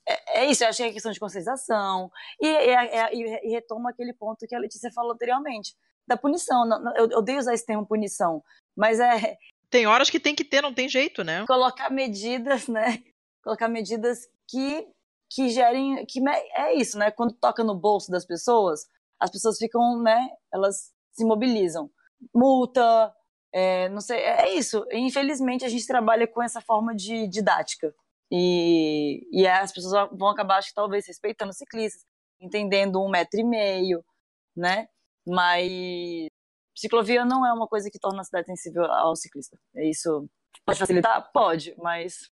é, é isso. Eu acho que é questão de conscientização. E, é- é- e- e retoma aquele ponto que a Letícia falou anteriormente, da punição. Eu eu odeio usar esse termo punição, mas é Tem horas que tem que ter, não tem jeito, né? colocar medidas, né? Colocar medidas que, que gerem. Que é isso, né? Quando toca no bolso das pessoas, as pessoas ficam, né? Elas se mobilizam. Multa, é, não sei, é isso. Infelizmente, a gente trabalha com essa forma de didática. E, e as pessoas vão acabar, acho que talvez, respeitando ciclistas, entendendo um metro e meio, né? Mas ciclovia não é uma coisa que torna a cidade sensível ao ciclista. Isso. Pode facilitar? Pode, mas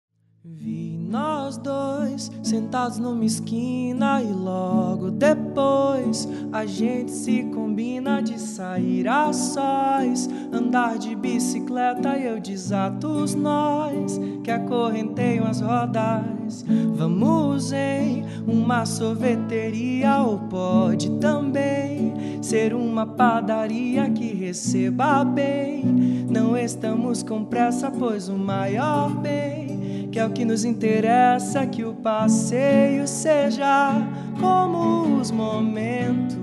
Vi nós dois sentados numa esquina e logo depois a gente se combina de sair a sós, andar de bicicleta e eu desato os nós que acorrenteiam as rodas. Vamos em uma sorveteria ou pode também ser uma padaria que receba bem. Não estamos com pressa, pois o maior bem que é o que nos interessa que o passeio seja como os momentos.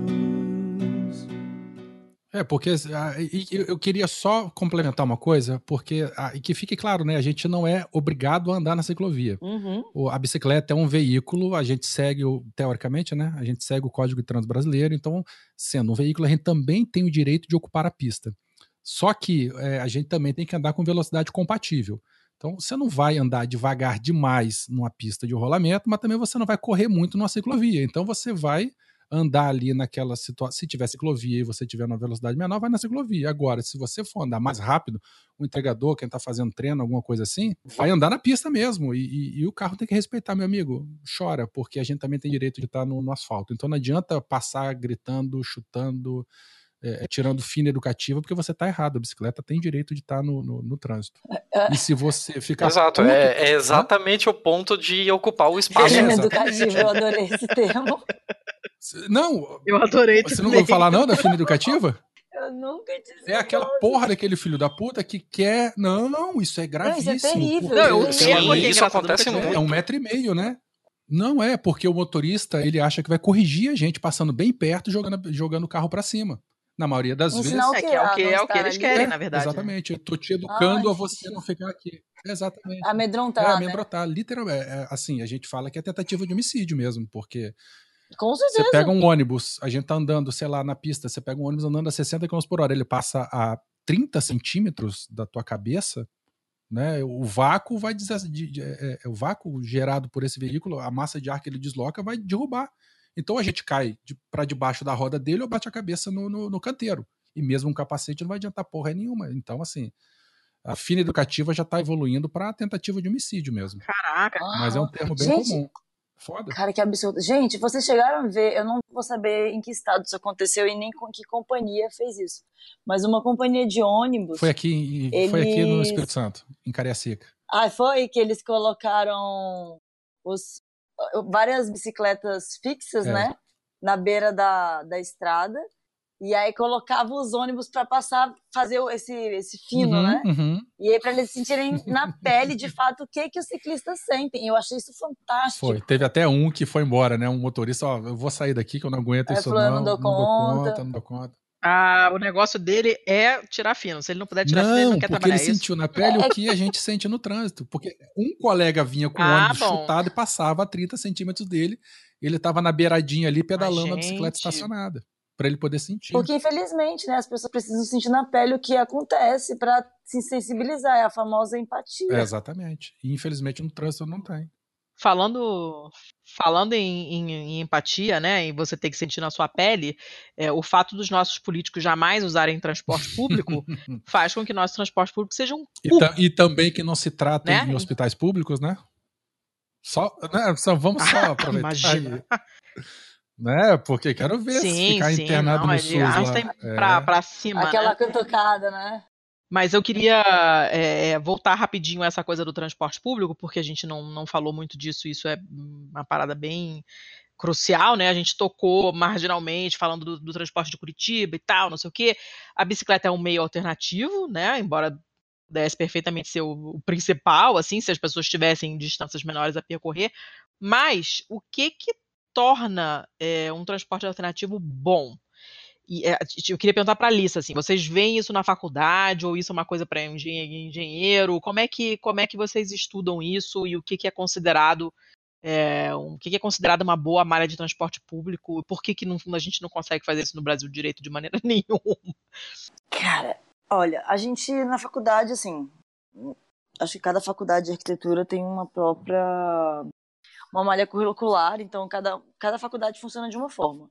É, porque ah, eu queria só complementar uma coisa, porque ah, e que fique claro, né? A gente não é obrigado a andar na ciclovia. uhum. A bicicleta é um veículo, a gente segue, teoricamente, né? A gente segue o Código de Trânsito Brasileiro, então, sendo um veículo, a gente também tem o direito de ocupar a pista. Só que é, a gente também tem que andar com velocidade compatível. Então, você não vai andar devagar demais numa pista de rolamento, mas também você não vai correr muito numa ciclovia. Então, você vai andar ali naquela situação. Se tiver ciclovia e você tiver numa velocidade menor, vai na ciclovia. Agora, se você for andar mais rápido, o entregador, quem está fazendo treino, alguma coisa assim, vai andar na pista mesmo. E, e- e o carro tem que respeitar, meu amigo. Chora, porque a gente também tem direito de estar no, no asfalto. Então não adianta passar gritando, chutando, é, tirando fina educativa, porque você está errado. A bicicleta tem direito de estar no, no, no trânsito. É. E se você ficar. Exato, puto- é, é exatamente o ponto de ocupar o espaço. É, exatamente. educativo, eu adorei esse termo. Não, Eu adorei você não ouviu falar não da fina educativa? Eu nunca disse É aquela porra daquele filho da puta que quer. Não, não, isso é gravíssimo. isso é terrível. Não, eu Sim, é é isso engraçado, acontece muito. É um metro e meio, né? Não é, porque o motorista ele acha que vai corrigir a gente passando bem perto, jogando, jogando o carro pra cima. Na maioria das Ensinar vezes. É que é o que, é o que estar eles ali. querem, É, na verdade. né? Exatamente. Eu tô te educando Ai, a você não ficar aqui. Exatamente. Amedrontar, é, né? amedrontar, literalmente. É, é, assim, a gente fala que é tentativa de homicídio mesmo, porque Com você certeza. pega um ônibus, a gente tá andando, sei lá, na pista, você pega um ônibus andando a 60 km por hora, ele passa a 30 centímetros da tua cabeça, né? O vácuo vai é, é, o vácuo gerado por esse veículo, a massa de ar que ele desloca vai derrubar. Então a gente cai de, para debaixo da roda dele ou bate a cabeça no, no, no canteiro. E mesmo um capacete não vai adiantar porra nenhuma. Então, assim, a fina educativa já tá evoluindo para tentativa de homicídio mesmo. Caraca. Mas é um termo bem Gente, comum. Foda. Cara, que absurdo. Gente, vocês chegaram a ver, eu não vou saber em que estado isso aconteceu e nem com que companhia fez isso. Mas uma companhia de ônibus. Foi aqui, em- foi aqui no Eles- Espírito Santo, em Cariacica. Ah, foi que eles colocaram os, várias bicicletas fixas, É. né? Na beira da, da estrada. E aí colocava os ônibus para passar, fazer esse, esse fino, Uhum, né? uhum. E aí para eles sentirem na pele, de fato, o que que os ciclistas sentem. Eu achei isso fantástico. Foi. Teve até um que foi embora, né? Um motorista, ó, eu vou sair daqui que eu não aguento Aí isso falou, não. "Eu não dou não dou conta." conta, não dou conta. Ah, o negócio dele é tirar fino. Se ele não puder tirar fino, ele Não, não quer porque trabalhar ele isso. sentiu na pele o que a gente sente no trânsito. Porque um colega vinha com o Ah, ônibus bom. chutado e passava a 30 centímetros dele. Ele tava na beiradinha ali pedalando a bicicleta estacionada. Pra ele poder sentir. Porque, infelizmente, né, as pessoas precisam sentir na pele o que acontece para se sensibilizar. É a famosa empatia. É, exatamente. E infelizmente no trânsito não tem. Falando, falando em, em- em empatia, né, e você ter que sentir na sua pele, é, o fato dos nossos políticos jamais usarem transporte público faz com que nosso transporte público seja um E, ta- e também que não se trata Né? em hospitais públicos, né? Só, né? só vamos só aproveitar. imagina. aí. Né? Porque quero ver se Sim, ficar sim, internado não, no SUS lá. É. pra, pra cima, Aquela né? cantucada, né? Mas eu queria é, voltar rapidinho a essa coisa do transporte público, porque a gente não, não falou muito disso, isso é uma parada bem crucial, né? A gente tocou marginalmente falando do, do transporte de Curitiba e tal, não sei o quê. A bicicleta é um meio alternativo, né? Embora pudesse perfeitamente ser o, o principal, assim, se as pessoas tivessem distâncias menores a percorrer. Mas o que que torna é, um transporte alternativo bom? E, é, eu queria perguntar para a Alissa, assim, vocês veem isso na faculdade ou isso é uma coisa para engenheiro? Como é que como é que vocês estudam isso e o que, que é considerado é, um, o que, que é considerado uma boa malha de transporte público? Por que, que a gente não consegue fazer isso no Brasil direito de maneira nenhuma? Cara, olha, a gente na faculdade, assim, acho que cada faculdade de arquitetura tem uma própria uma malha curricular, então cada, cada faculdade funciona de uma forma.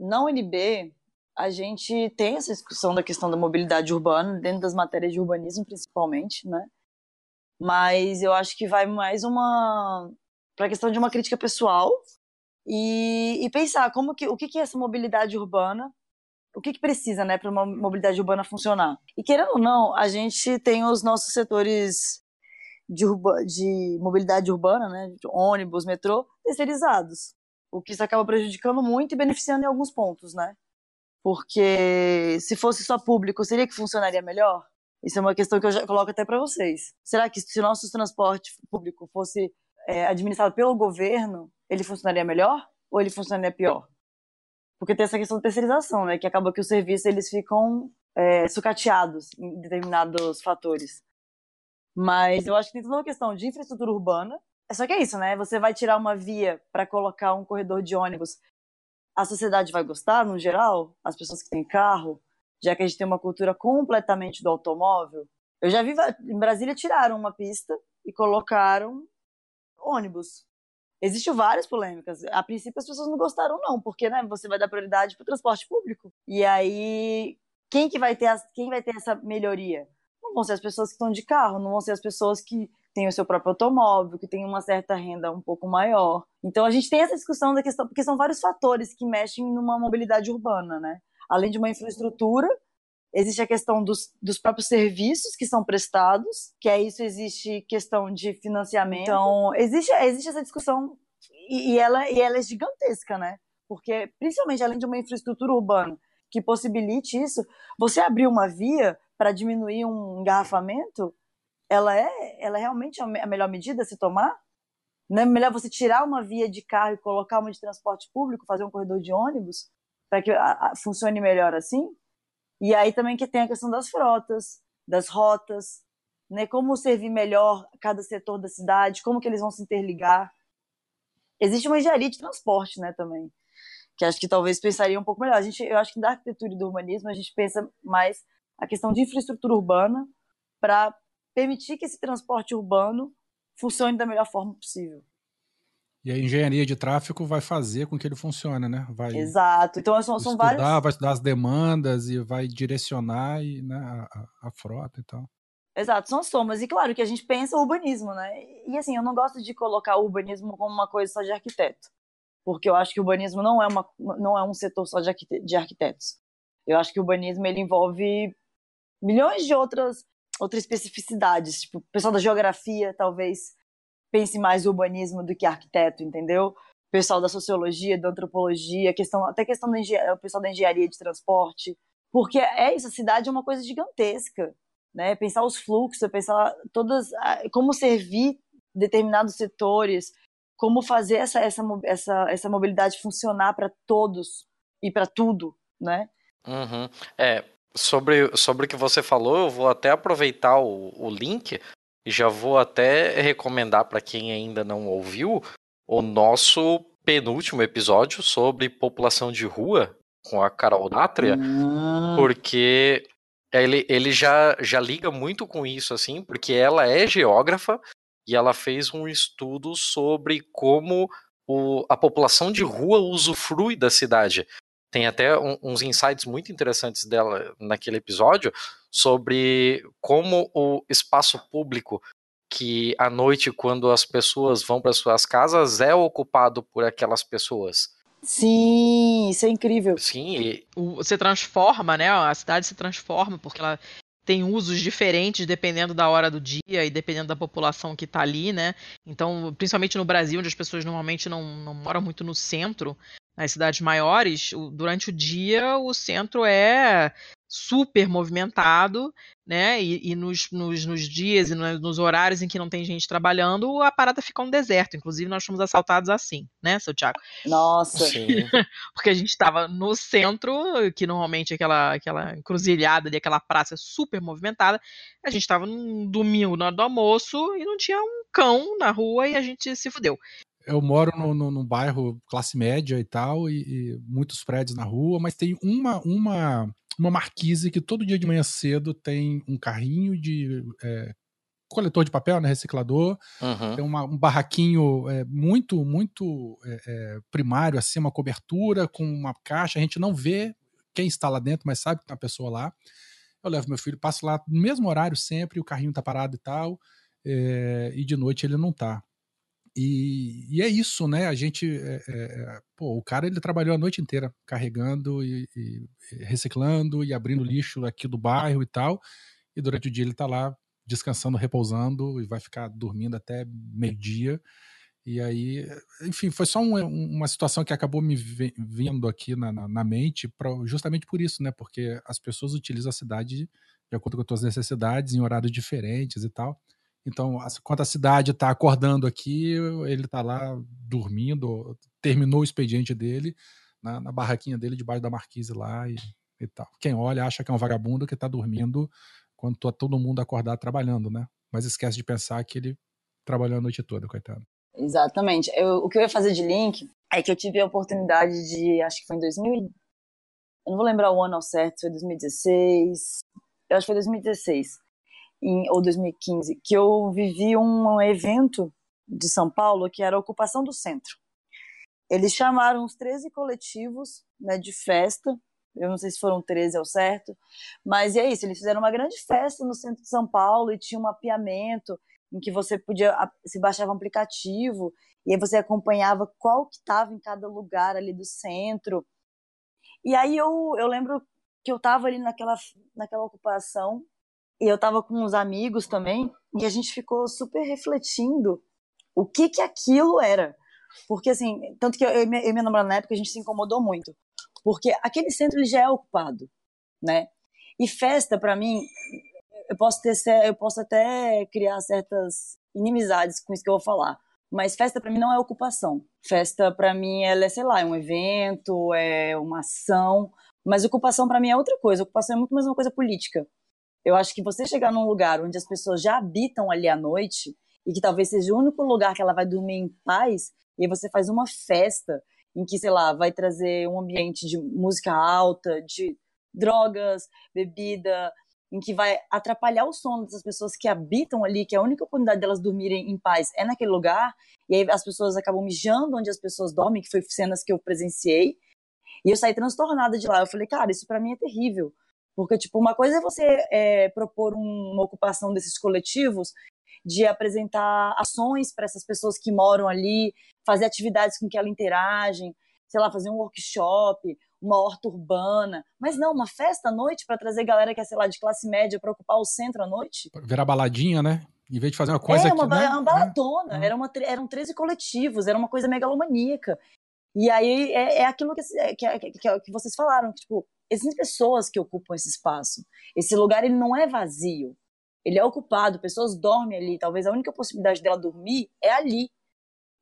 Na UNB, a gente tem essa discussão da questão da mobilidade urbana, dentro das matérias de urbanismo principalmente, né? Mas eu acho que vai mais uma para a questão de uma crítica pessoal e, e pensar como que o que, que é essa mobilidade urbana o que, que precisa, né, para uma mobilidade urbana funcionar. E querendo ou não, a gente tem os nossos setores de, urba, de mobilidade urbana, né, de ônibus, metrô, terceirizados. O que isso acaba prejudicando muito e beneficiando em alguns pontos, né? Porque se fosse só público, seria que funcionaria melhor? Isso é uma questão que eu já coloco até para vocês. Será que se o nosso transporte público fosse é, administrado pelo governo, ele funcionaria melhor ou ele funcionaria pior? Porque tem essa questão da terceirização, né? Que acaba que os serviços eles ficam é, sucateados em determinados fatores. Mas eu acho que tem toda uma questão de infraestrutura urbana. É só que é isso, né? Você vai tirar uma via para colocar um corredor de ônibus. A sociedade vai gostar, no geral? As pessoas que têm carro? Já que a gente tem uma cultura completamente do automóvel. Eu já vi, em Brasília tiraram uma pista e colocaram ônibus. Existem várias polêmicas. A princípio as pessoas não gostaram não, porque né, você vai dar prioridade para o transporte público. E aí quem que vai ter as, quem vai ter essa melhoria? Não vão ser as pessoas que estão de carro, não vão ser as pessoas que têm o seu próprio automóvel, que têm uma certa renda um pouco maior. Então a gente tem essa discussão da questão, porque são vários fatores que mexem numa mobilidade urbana, né? Além de uma infraestrutura, existe a questão dos, dos próprios serviços que são prestados, que é isso, existe questão de financiamento. Então, existe, existe essa discussão e, e ela, e ela é gigantesca, né? Porque, principalmente, além de uma infraestrutura urbana que possibilite isso, você abrir uma via para diminuir um engarrafamento, ela é, ela é realmente a me- a melhor medida a se tomar? Não é melhor você tirar uma via de carro e colocar uma de transporte público, fazer um corredor de ônibus, para que a- a- funcione melhor assim? E aí também que tem a questão das frotas, das rotas, né? Como servir melhor cada setor da cidade, como que eles vão se interligar. Existe uma engenharia de transporte, né, também, que acho que talvez pensaria um pouco melhor. A gente, eu acho que da arquitetura e do urbanismo a gente pensa mais a questão de infraestrutura urbana para permitir que esse transporte urbano funcione da melhor forma possível. E a engenharia de tráfego vai fazer com que ele funcione, né? Vai Exato. Então são, estudar, vários. vai estudar as demandas e vai direcionar e, né, a, a- frota e tal. Exato, são somas. E claro que a gente pensa o urbanismo, né? E assim, eu não gosto de colocar o urbanismo como uma coisa só de arquiteto. Porque eu acho que o urbanismo não é, uma, não é um setor só de arquitetos. Eu acho que o urbanismo ele envolve milhões de outras, outras especificidades. Tipo, o pessoal da geografia talvez pense mais urbanismo do que arquiteto, entendeu? O pessoal da sociologia, da antropologia, questão, até questão engenharia, o pessoal da engenharia de transporte. Porque é isso, a cidade é uma coisa gigantesca né? Pensar os fluxos, pensar todas, como servir determinados setores, como fazer essa essa essa, essa mobilidade funcionar para todos e para tudo, né? Uhum. É, sobre, sobre o que você falou, eu vou até aproveitar o, o link e já vou até recomendar para quem ainda não ouviu o nosso penúltimo episódio sobre população de rua com a Carol Dátria, porque ele, ele já, já liga muito com isso, assim, porque ela é geógrafa e ela fez um estudo sobre como o, a população de rua usufrui da cidade. Tem até um- uns insights muito interessantes dela naquele episódio sobre como o espaço público que à noite, quando as pessoas vão para suas casas, é ocupado por aquelas pessoas. Sim, isso é incrível. Sim, e o- você transforma, né? A cidade se transforma porque ela tem usos diferentes dependendo da hora do dia e dependendo da população que está ali, né? Então, principalmente no Brasil, onde as pessoas normalmente não, não moram muito no centro, nas cidades maiores, durante o dia o centro é super movimentado, né? E, e nos, nos, nos dias e no- nos horários em que não tem gente trabalhando, a parada fica um deserto. Inclusive, nós fomos assaltados assim, né, seu Thiago? Nossa. porque a gente estava no centro, que normalmente é aquela, aquela encruzilhada ali, aquela praça super movimentada. A gente estava num domingo na hora do almoço e não tinha um cão na rua e a gente se fudeu. Eu moro no, no, num bairro classe média e tal, e, e muitos prédios na rua, mas tem uma, uma, uma marquise que todo dia de manhã cedo tem um carrinho de é, coletor de papel, né, reciclador, Uhum. tem uma- um barraquinho é, muito, muito é, primário, assim, uma cobertura com uma caixa. A gente não vê quem está lá dentro, mas sabe que tem uma pessoa lá. Eu levo meu filho, passo lá no mesmo horário sempre, o carrinho tá parado e tal, e de noite ele não tá. E, e é isso, né? A gente. é, é, pô, o cara ele trabalhou a noite inteira carregando e, e reciclando e abrindo lixo aqui do bairro e tal. E durante o dia ele tá lá descansando, repousando e vai ficar dormindo até meio-dia. E aí, enfim, foi só um- um- uma situação que acabou me vindo aqui na, na- na mente, pra- justamente por isso, né? Porque as pessoas utilizam a cidade de acordo com as suas necessidades, em horários diferentes e tal. Então, enquanto a cidade está acordando aqui, ele está lá dormindo, terminou o expediente dele na, na barraquinha dele, debaixo da marquise lá e, e tal. Quem olha acha que é um vagabundo que está dormindo quando tá todo mundo acordado trabalhando, né? Mas esquece de pensar que ele trabalhou a noite toda, coitado. Exatamente. Eu- o que eu ia fazer de link é que eu tive a oportunidade de, acho que foi em 2000, e- eu não vou lembrar o ano ao certo, foi 2016, eu acho que foi 2016 em- ou 2015, que eu vivi um evento de São Paulo, que era a ocupação do centro. Eles chamaram os 13 coletivos né, de festa, eu não sei se foram 13 ao certo, mas é isso, eles fizeram uma grande festa no centro de São Paulo e tinha um mapeamento em que você podia, se baixava um aplicativo e aí você acompanhava qual que estava em cada lugar ali do centro. E aí eu, eu lembro que eu estava ali naquela, naquela ocupação e eu estava com uns amigos também e a gente ficou super refletindo o que que aquilo era. Porque assim, tanto que eu, eu e minha namorada na época a gente se incomodou muito, porque aquele centro ele já é ocupado, né? E festa para mim, eu posso ter eu posso até criar certas inimizades com isso que eu vou falar, mas festa para mim não é ocupação. Festa para mim ela é, sei lá, é um evento, é uma ação, mas ocupação para mim é outra coisa. Ocupação é muito mais uma coisa política. Eu acho que você chegar num lugar onde as pessoas já habitam ali à noite e que talvez seja o único lugar que ela vai dormir em paz, e aí você faz uma festa em que, sei lá, vai trazer um ambiente de música alta, de drogas, bebida, em que vai atrapalhar o sono dessas pessoas que habitam ali, que a única oportunidade delas dormirem em paz é naquele lugar, e aí as pessoas acabam mijando onde as pessoas dormem, que foi cenas que eu presenciei, e eu saí transtornada de lá. Eu falei, cara, isso pra mim é terrível. Porque, tipo, uma coisa é você é, propor um- uma ocupação desses coletivos de apresentar ações para essas pessoas que moram ali, fazer atividades com que elas interagem, sei lá, fazer um workshop, uma horta urbana. Mas não, uma festa à noite para trazer galera que é, sei lá, de classe média para ocupar o centro à noite. Virar baladinha, né? Em vez de fazer uma coisa é, uma, que, né? uma baladona. Era uma, eram 13 coletivos, era uma coisa megalomaníaca. E aí é, é aquilo que, que, que, que- que vocês falaram, que, tipo, existem pessoas que ocupam esse espaço. Esse lugar ele não é vazio. Ele é ocupado, pessoas dormem ali. Talvez a única possibilidade dela dormir é ali.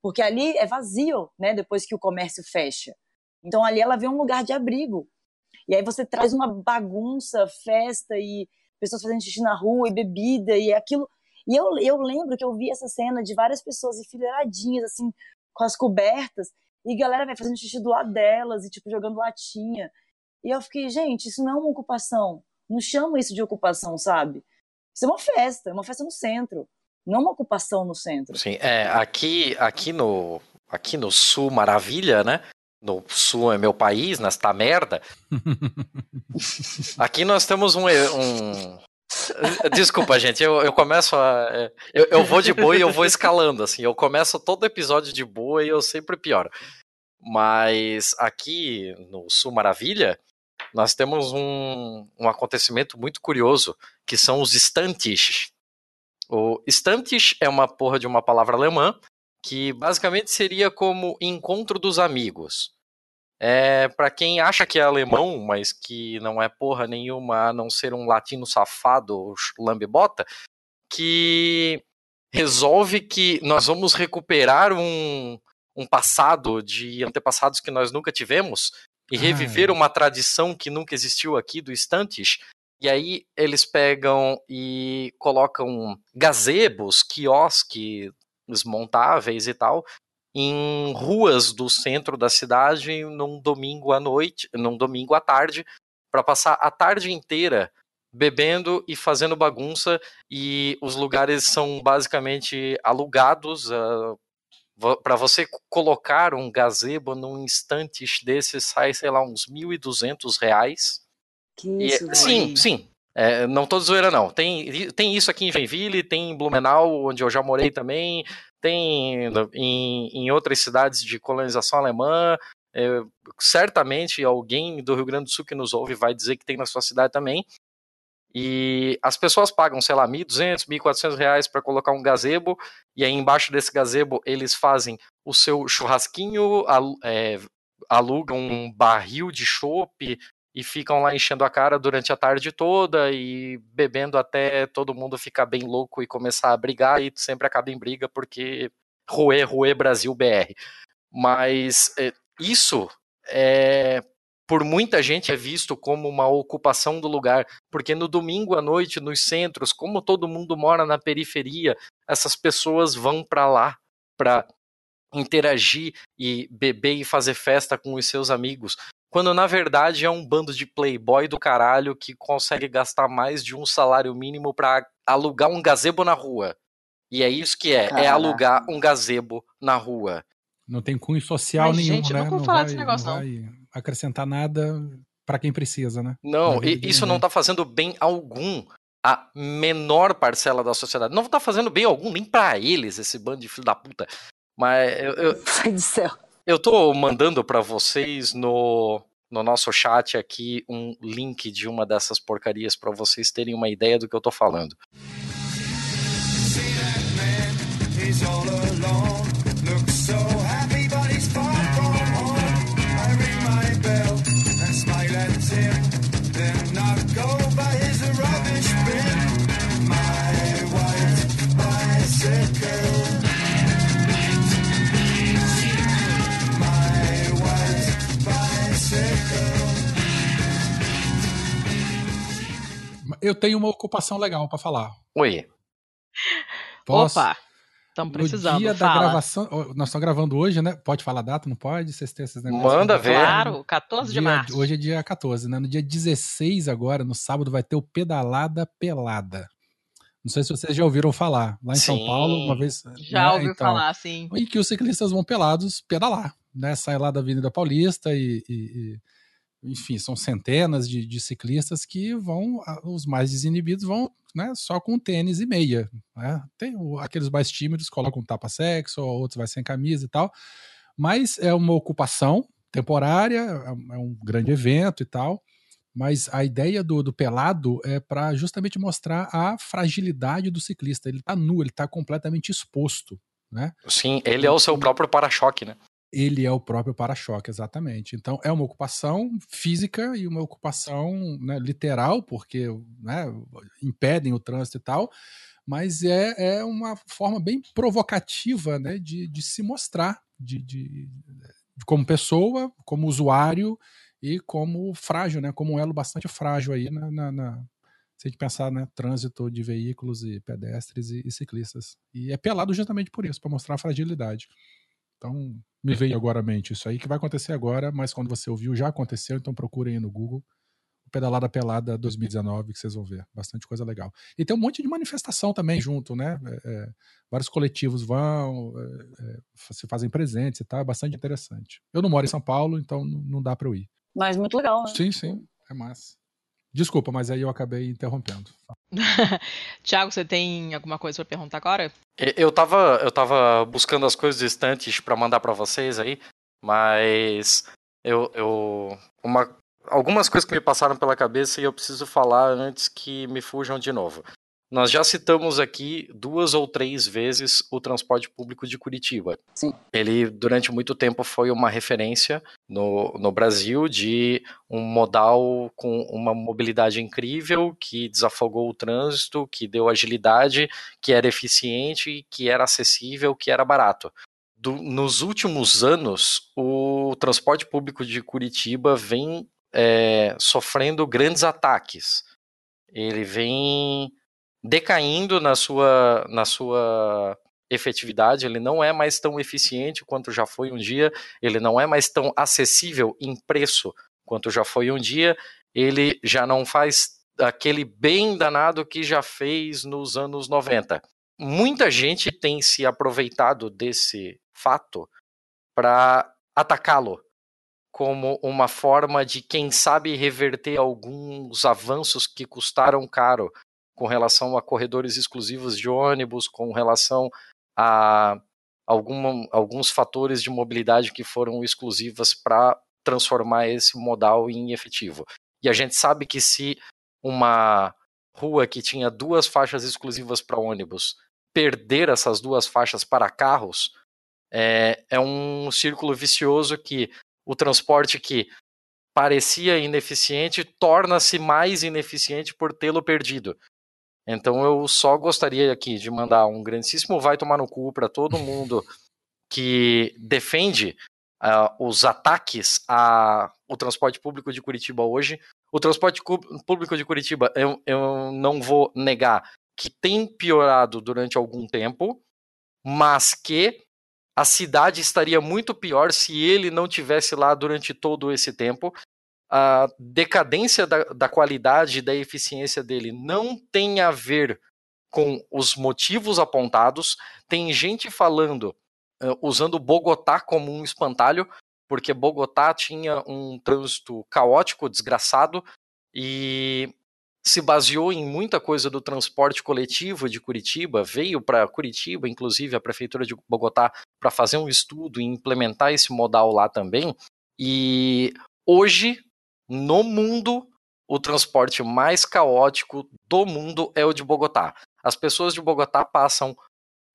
Porque ali é vazio, né? Depois que o comércio fecha. Então ali ela vê um lugar de abrigo. E aí você traz uma bagunça, festa e pessoas fazendo xixi na rua e bebida e aquilo. E eu, eu lembro que eu vi essa cena de várias pessoas enfileiradinhas, assim, com as cobertas, e galera vai fazendo xixi do lado delas e, tipo, jogando latinha. E eu fiquei, gente, isso não é uma ocupação. Não chama isso de ocupação, sabe? Isso é uma festa, é uma festa no centro. Não uma ocupação no centro. Sim, é, aqui, aqui no aqui no sul maravilha, né? No sul é meu país, nesta merda. Aqui nós temos um, um... Desculpa, gente, eu, eu começo a. Eu, eu vou de boa e eu vou escalando, assim. Eu começo todo episódio de boa e eu sempre pioro. Mas aqui no Sul Maravilha, nós temos um, um acontecimento muito curioso, que são os estantes. O Stammtisch é uma porra de uma palavra alemã que basicamente seria como encontro dos amigos. É para quem acha que é alemão, mas que não é porra nenhuma a não ser um latino safado lambebota, que resolve que nós vamos recuperar um, um passado de antepassados que nós nunca tivemos e Ah, reviver é. uma tradição que nunca existiu aqui do Stammtisch e aí eles pegam e colocam gazebos, quiosques montáveis e tal, em ruas do centro da cidade num domingo à noite, num domingo à tarde, para passar a tarde inteira bebendo e fazendo bagunça e os lugares são basicamente alugados para você co- colocar um gazebo num instante desse sai, sei lá, uns 1.200 reais. Que E- isso, velho. sim, sim. É, não tô zoeira, não. Tem, tem isso aqui em Joinville, tem em Blumenau, onde eu já morei também, tem em, em outras cidades de colonização alemã. É, certamente alguém do Rio Grande do Sul que nos ouve vai dizer que tem na sua cidade também. E as pessoas pagam, sei lá, 1.200, 1.400 reais para colocar um gazebo, e aí embaixo desse gazebo eles fazem o seu churrasquinho, é, alugam um barril de chopp e ficam lá enchendo a cara durante a tarde toda e bebendo até todo mundo ficar bem louco e começar a brigar e sempre acaba em briga porque Ruê, Ruê Brasil BR. Mas é, isso é por muita gente é visto como uma ocupação do lugar, porque no domingo à noite nos centros, como todo mundo mora na periferia, essas pessoas vão para lá para interagir e beber e fazer festa com os seus amigos quando na verdade é um bando de playboy do caralho que consegue gastar mais de um salário mínimo pra alugar um gazebo na rua. E é isso que é, é Caraca. alugar um gazebo na rua. Não tem cunho social Mas, nenhum, gente, né? nunca vou não falar vai, desse negócio, não não. vai acrescentar nada pra quem precisa, né? Não, e- isso não ninguém. tá fazendo bem algum à menor parcela da sociedade. Não tá fazendo bem algum nem pra eles, esse bando de filho da puta. Mas eu, eu, Sai do céu. eu tô mandando pra vocês no, no nosso chat aqui um link de uma dessas porcarias pra vocês terem uma ideia do que eu tô falando. He's Eu tenho uma ocupação legal pra falar. Oi. Posso? Opa, estamos precisando. No dia da Fala. gravação, ó, nós estamos gravando hoje, né? Pode falar a data? Não pode? Vocês têm esses negócios? Manda ver. Claro, 14 de Dia- março. Hoje é dia 14, né? No dia 16 agora, no sábado, vai ter o Pedalada Pelada. Não sei se vocês já ouviram falar. Lá em São Sim. Paulo, uma vez. Já né? ouviu Então, falar, assim. Em que os ciclistas vão pelados pedalar, né? Sai lá da Avenida Paulista e, e- e- enfim, são centenas de, de ciclistas que vão, os mais desinibidos vão, né, só com tênis e meia, né? Tem aqueles mais tímidos colocam tapa-sexo, outros vai sem camisa e tal, mas é uma ocupação temporária, é um- é um grande evento e tal, mas a ideia do, do pelado é para justamente mostrar a fragilidade do ciclista. Ele tá nu, ele tá completamente exposto, né? Sim, ele é o seu próprio para-choque, né? Ele é o próprio para-choque, exatamente. Então, é uma ocupação física e uma ocupação né, literal, porque né, impedem o trânsito e tal, mas é, é uma forma bem provocativa né, de, de se mostrar de, de- como pessoa, como usuário e como frágil, né, como um elo bastante frágil aí na, na, na- se a gente pensar, né, trânsito de veículos e pedestres e, e ciclistas. E é pelado justamente por isso, para mostrar a fragilidade. Então, me veio agora à mente isso aí que vai acontecer agora, mas quando você ouviu já aconteceu, então procurem aí no Google. O Pedalada Pelada 2019, que vocês vão ver. Bastante coisa legal. E tem um monte de manifestação também junto, né? É, é, vários coletivos vão, é, é, se fazem presentes e tal. É bastante interessante. Eu não moro em São Paulo, então não, não dá para eu ir. Mas muito legal, né? Sim, sim. É massa. Desculpa, mas aí eu acabei interrompendo. Tiago, você tem alguma coisa para perguntar agora? Eu tava, eu tava buscando as coisas distantes pra mandar pra vocês aí, mas eu, eu uma, algumas coisas que me passaram pela cabeça e eu preciso falar antes que me fujam de novo. Nós já citamos aqui duas ou três vezes o transporte público de Curitiba. Sim. Ele, durante muito tempo, foi uma referência no, no Brasil de um modal com uma mobilidade incrível, que desafogou o trânsito, que deu agilidade, que era eficiente, que era acessível, que era barato. Do- nos últimos anos, o transporte público de Curitiba vem é, sofrendo grandes ataques. Ele vem decaindo na sua, na sua efetividade, ele não é mais tão eficiente quanto já foi um dia, ele não é mais tão acessível em preço quanto já foi um dia, ele já não faz aquele bem danado que já fez nos anos 90. Muita gente tem se aproveitado desse fato para atacá-lo como uma forma de, quem sabe, reverter alguns avanços que custaram caro com relação a corredores exclusivos de ônibus, com relação a alguns fatores de mobilidade que foram exclusivas para transformar esse modal em efetivo. E a gente sabe que se uma rua que tinha duas faixas exclusivas para ônibus perder essas duas faixas para carros, é, é um círculo vicioso que o transporte que parecia ineficiente torna-se mais ineficiente por tê-lo perdido. Então eu só gostaria aqui de mandar um grandíssimo vai tomar no cu para todo mundo que defende uh, os ataques ao transporte público de Curitiba hoje. O transporte público de Curitiba, eu, eu não vou negar que tem piorado durante algum tempo, mas que a cidade estaria muito pior se ele não tivesse lá durante todo esse tempo. A decadência da, da qualidade e da eficiência dele não tem a ver com os motivos apontados. Tem gente falando, eh, usando Bogotá como um espantalho, porque Bogotá tinha um trânsito caótico, desgraçado, e se baseou em muita coisa do transporte coletivo de Curitiba, veio para Curitiba, inclusive a prefeitura de Bogotá, para fazer um estudo e implementar esse modal lá também. E hoje, no mundo, o transporte mais caótico do mundo é o de Bogotá. As pessoas de Bogotá passam,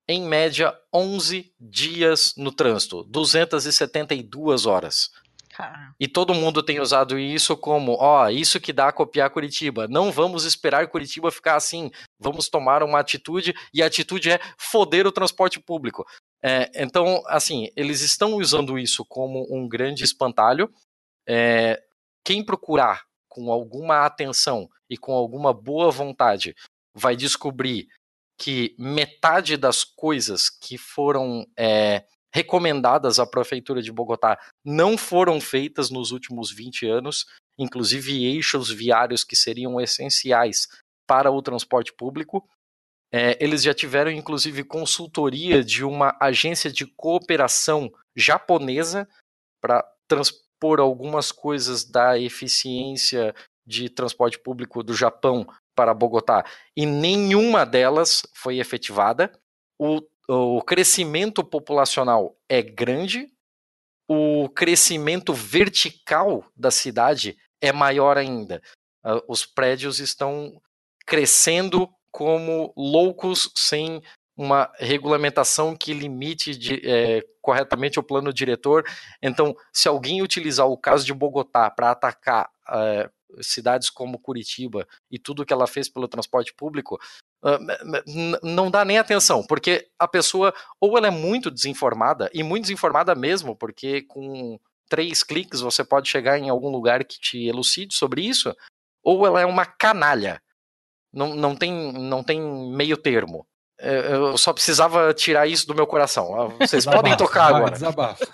em média, 11 dias no trânsito, 272 horas. Cara, E todo mundo tem usado isso como, ó, isso que dá a copiar Curitiba. Não vamos esperar Curitiba ficar assim. Vamos tomar uma atitude, e a atitude é foder o transporte público. É, então, assim, eles estão usando isso como um grande espantalho. É, quem procurar com alguma atenção e com alguma boa vontade vai descobrir que metade das coisas que foram é, recomendadas à Prefeitura de Bogotá não foram feitas nos últimos 20 anos, inclusive eixos viários que seriam essenciais para o transporte público. É, eles já tiveram, inclusive, consultoria de uma agência de cooperação japonesa para transpor algumas coisas da eficiência de transporte público do Japão para Bogotá, e nenhuma delas foi efetivada. O, o crescimento populacional é grande, o crescimento vertical da cidade é maior ainda. Ah, Os prédios estão crescendo como loucos sem uma regulamentação que limite de, eh, corretamente o plano diretor. Então, se alguém utilizar o caso de Bogotá para atacar eh, cidades como Curitiba e tudo que ela fez pelo transporte público, não dá nem atenção, porque a pessoa ou ela é muito desinformada, e muito desinformada mesmo, porque com três cliques você pode chegar em algum lugar que te elucide sobre isso, ou ela é uma canalha. Não, não, tem, não tem meio termo. É, Eu só precisava tirar isso do meu coração. Ah, Vocês podem Desabafo, tocar vai, agora. Desabafo.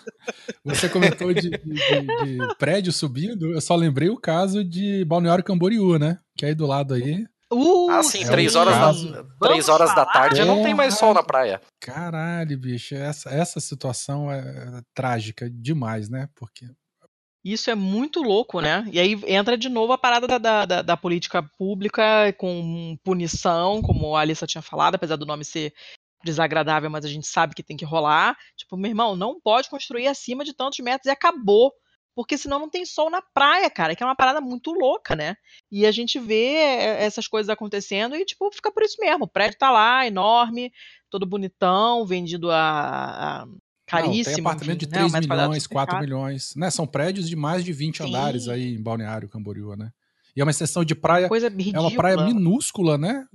Você comentou de, de- de- prédio subindo, eu só lembrei o caso de Balneário Camboriú, né? Que aí do lado aí. Uh, Ah, sim, É três horas, da, três horas da tarde não tem mais sol na praia. Caralho, bicho, essa, essa situação é trágica demais, né? Porque Isso é muito louco, né? E aí entra de novo a parada da, da, da- política pública com punição, como a Alissa tinha falado, apesar do nome ser desagradável, mas a gente sabe que tem que rolar. Tipo, meu irmão, não pode construir acima de tantos metros e acabou. Porque senão não tem sol na praia, cara, que é uma parada muito louca, né? E a gente vê é, essas coisas acontecendo e, tipo, fica por isso mesmo. O prédio tá lá, enorme, todo bonitão, vendido a, a caríssimo. Não, tem apartamento de né? 3 Um metro quadrado milhões, super 4 caro. milhões. Né? São prédios de mais de 20 Sim. andares aí em Balneário Camboriú, né? E é uma extensão de praia. Coisa É ridícula. uma praia minúscula, né?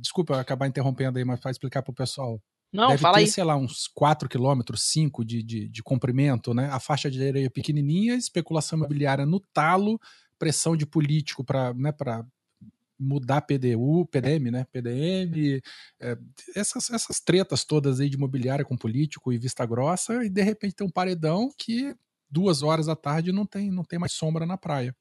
Desculpa eu acabar interrompendo aí, mas para explicar pro pessoal. Não, Deve fala ter, aí. sei lá, uns 4 quilômetros, 5 de, de, de comprimento, né? A faixa de areia pequenininha, especulação imobiliária no talo, pressão de político para né, pra mudar PDU, PDM, né? PDM, é, essas, essas tretas todas aí de imobiliária com político e vista grossa, e de repente tem um paredão que duas horas da tarde não tem, não tem mais sombra na praia.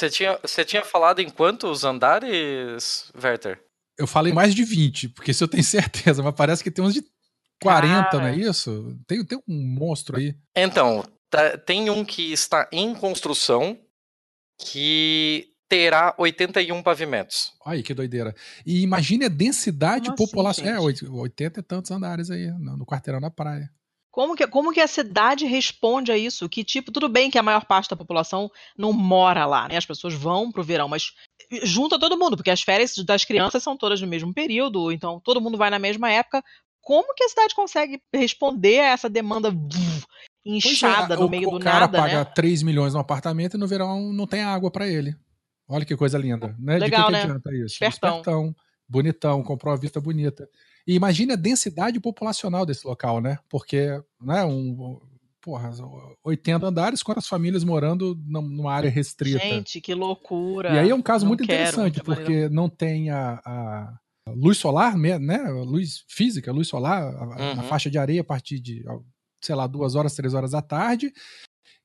Você tinha, você tinha falado em quantos andares, Werther? Eu falei mais de 20, porque isso eu tenho certeza, mas parece que tem uns de 40, não é isso? Tem, tem um monstro aí. Então, tá- tem um que está em construção que terá 81 pavimentos. Olha aí que doideira. E imagine a densidade assim, população. é, gente? oit- 80 e tantos andares aí no, no quarteirão da praia. Como que, como que a cidade responde a isso? Que tipo, tudo bem que a maior parte da população não mora lá, né? As pessoas vão pro verão, mas junta todo mundo, porque as férias das crianças são todas no mesmo período, então todo mundo vai na mesma época. Como que a cidade consegue responder a essa demanda é, inchada no o, meio o do cara nada, paga né? 3 milhões no apartamento e no verão não tem água pra ele. Olha que coisa linda. Né? Legal, De que, né? que adianta isso? Espertão. Espertão, bonitão, comprou uma vista bonita. E imagine a densidade populacional desse local, né? Porque, né, um, porra, 80 andares, quantas famílias morando num- numa área restrita? Gente, que loucura. E aí é um caso Não muito quero, interessante, porque não tem a, a luz solar, né? Luz física, luz solar, a- a- Uhum. faixa de areia a partir de, sei lá, duas horas, três horas da tarde.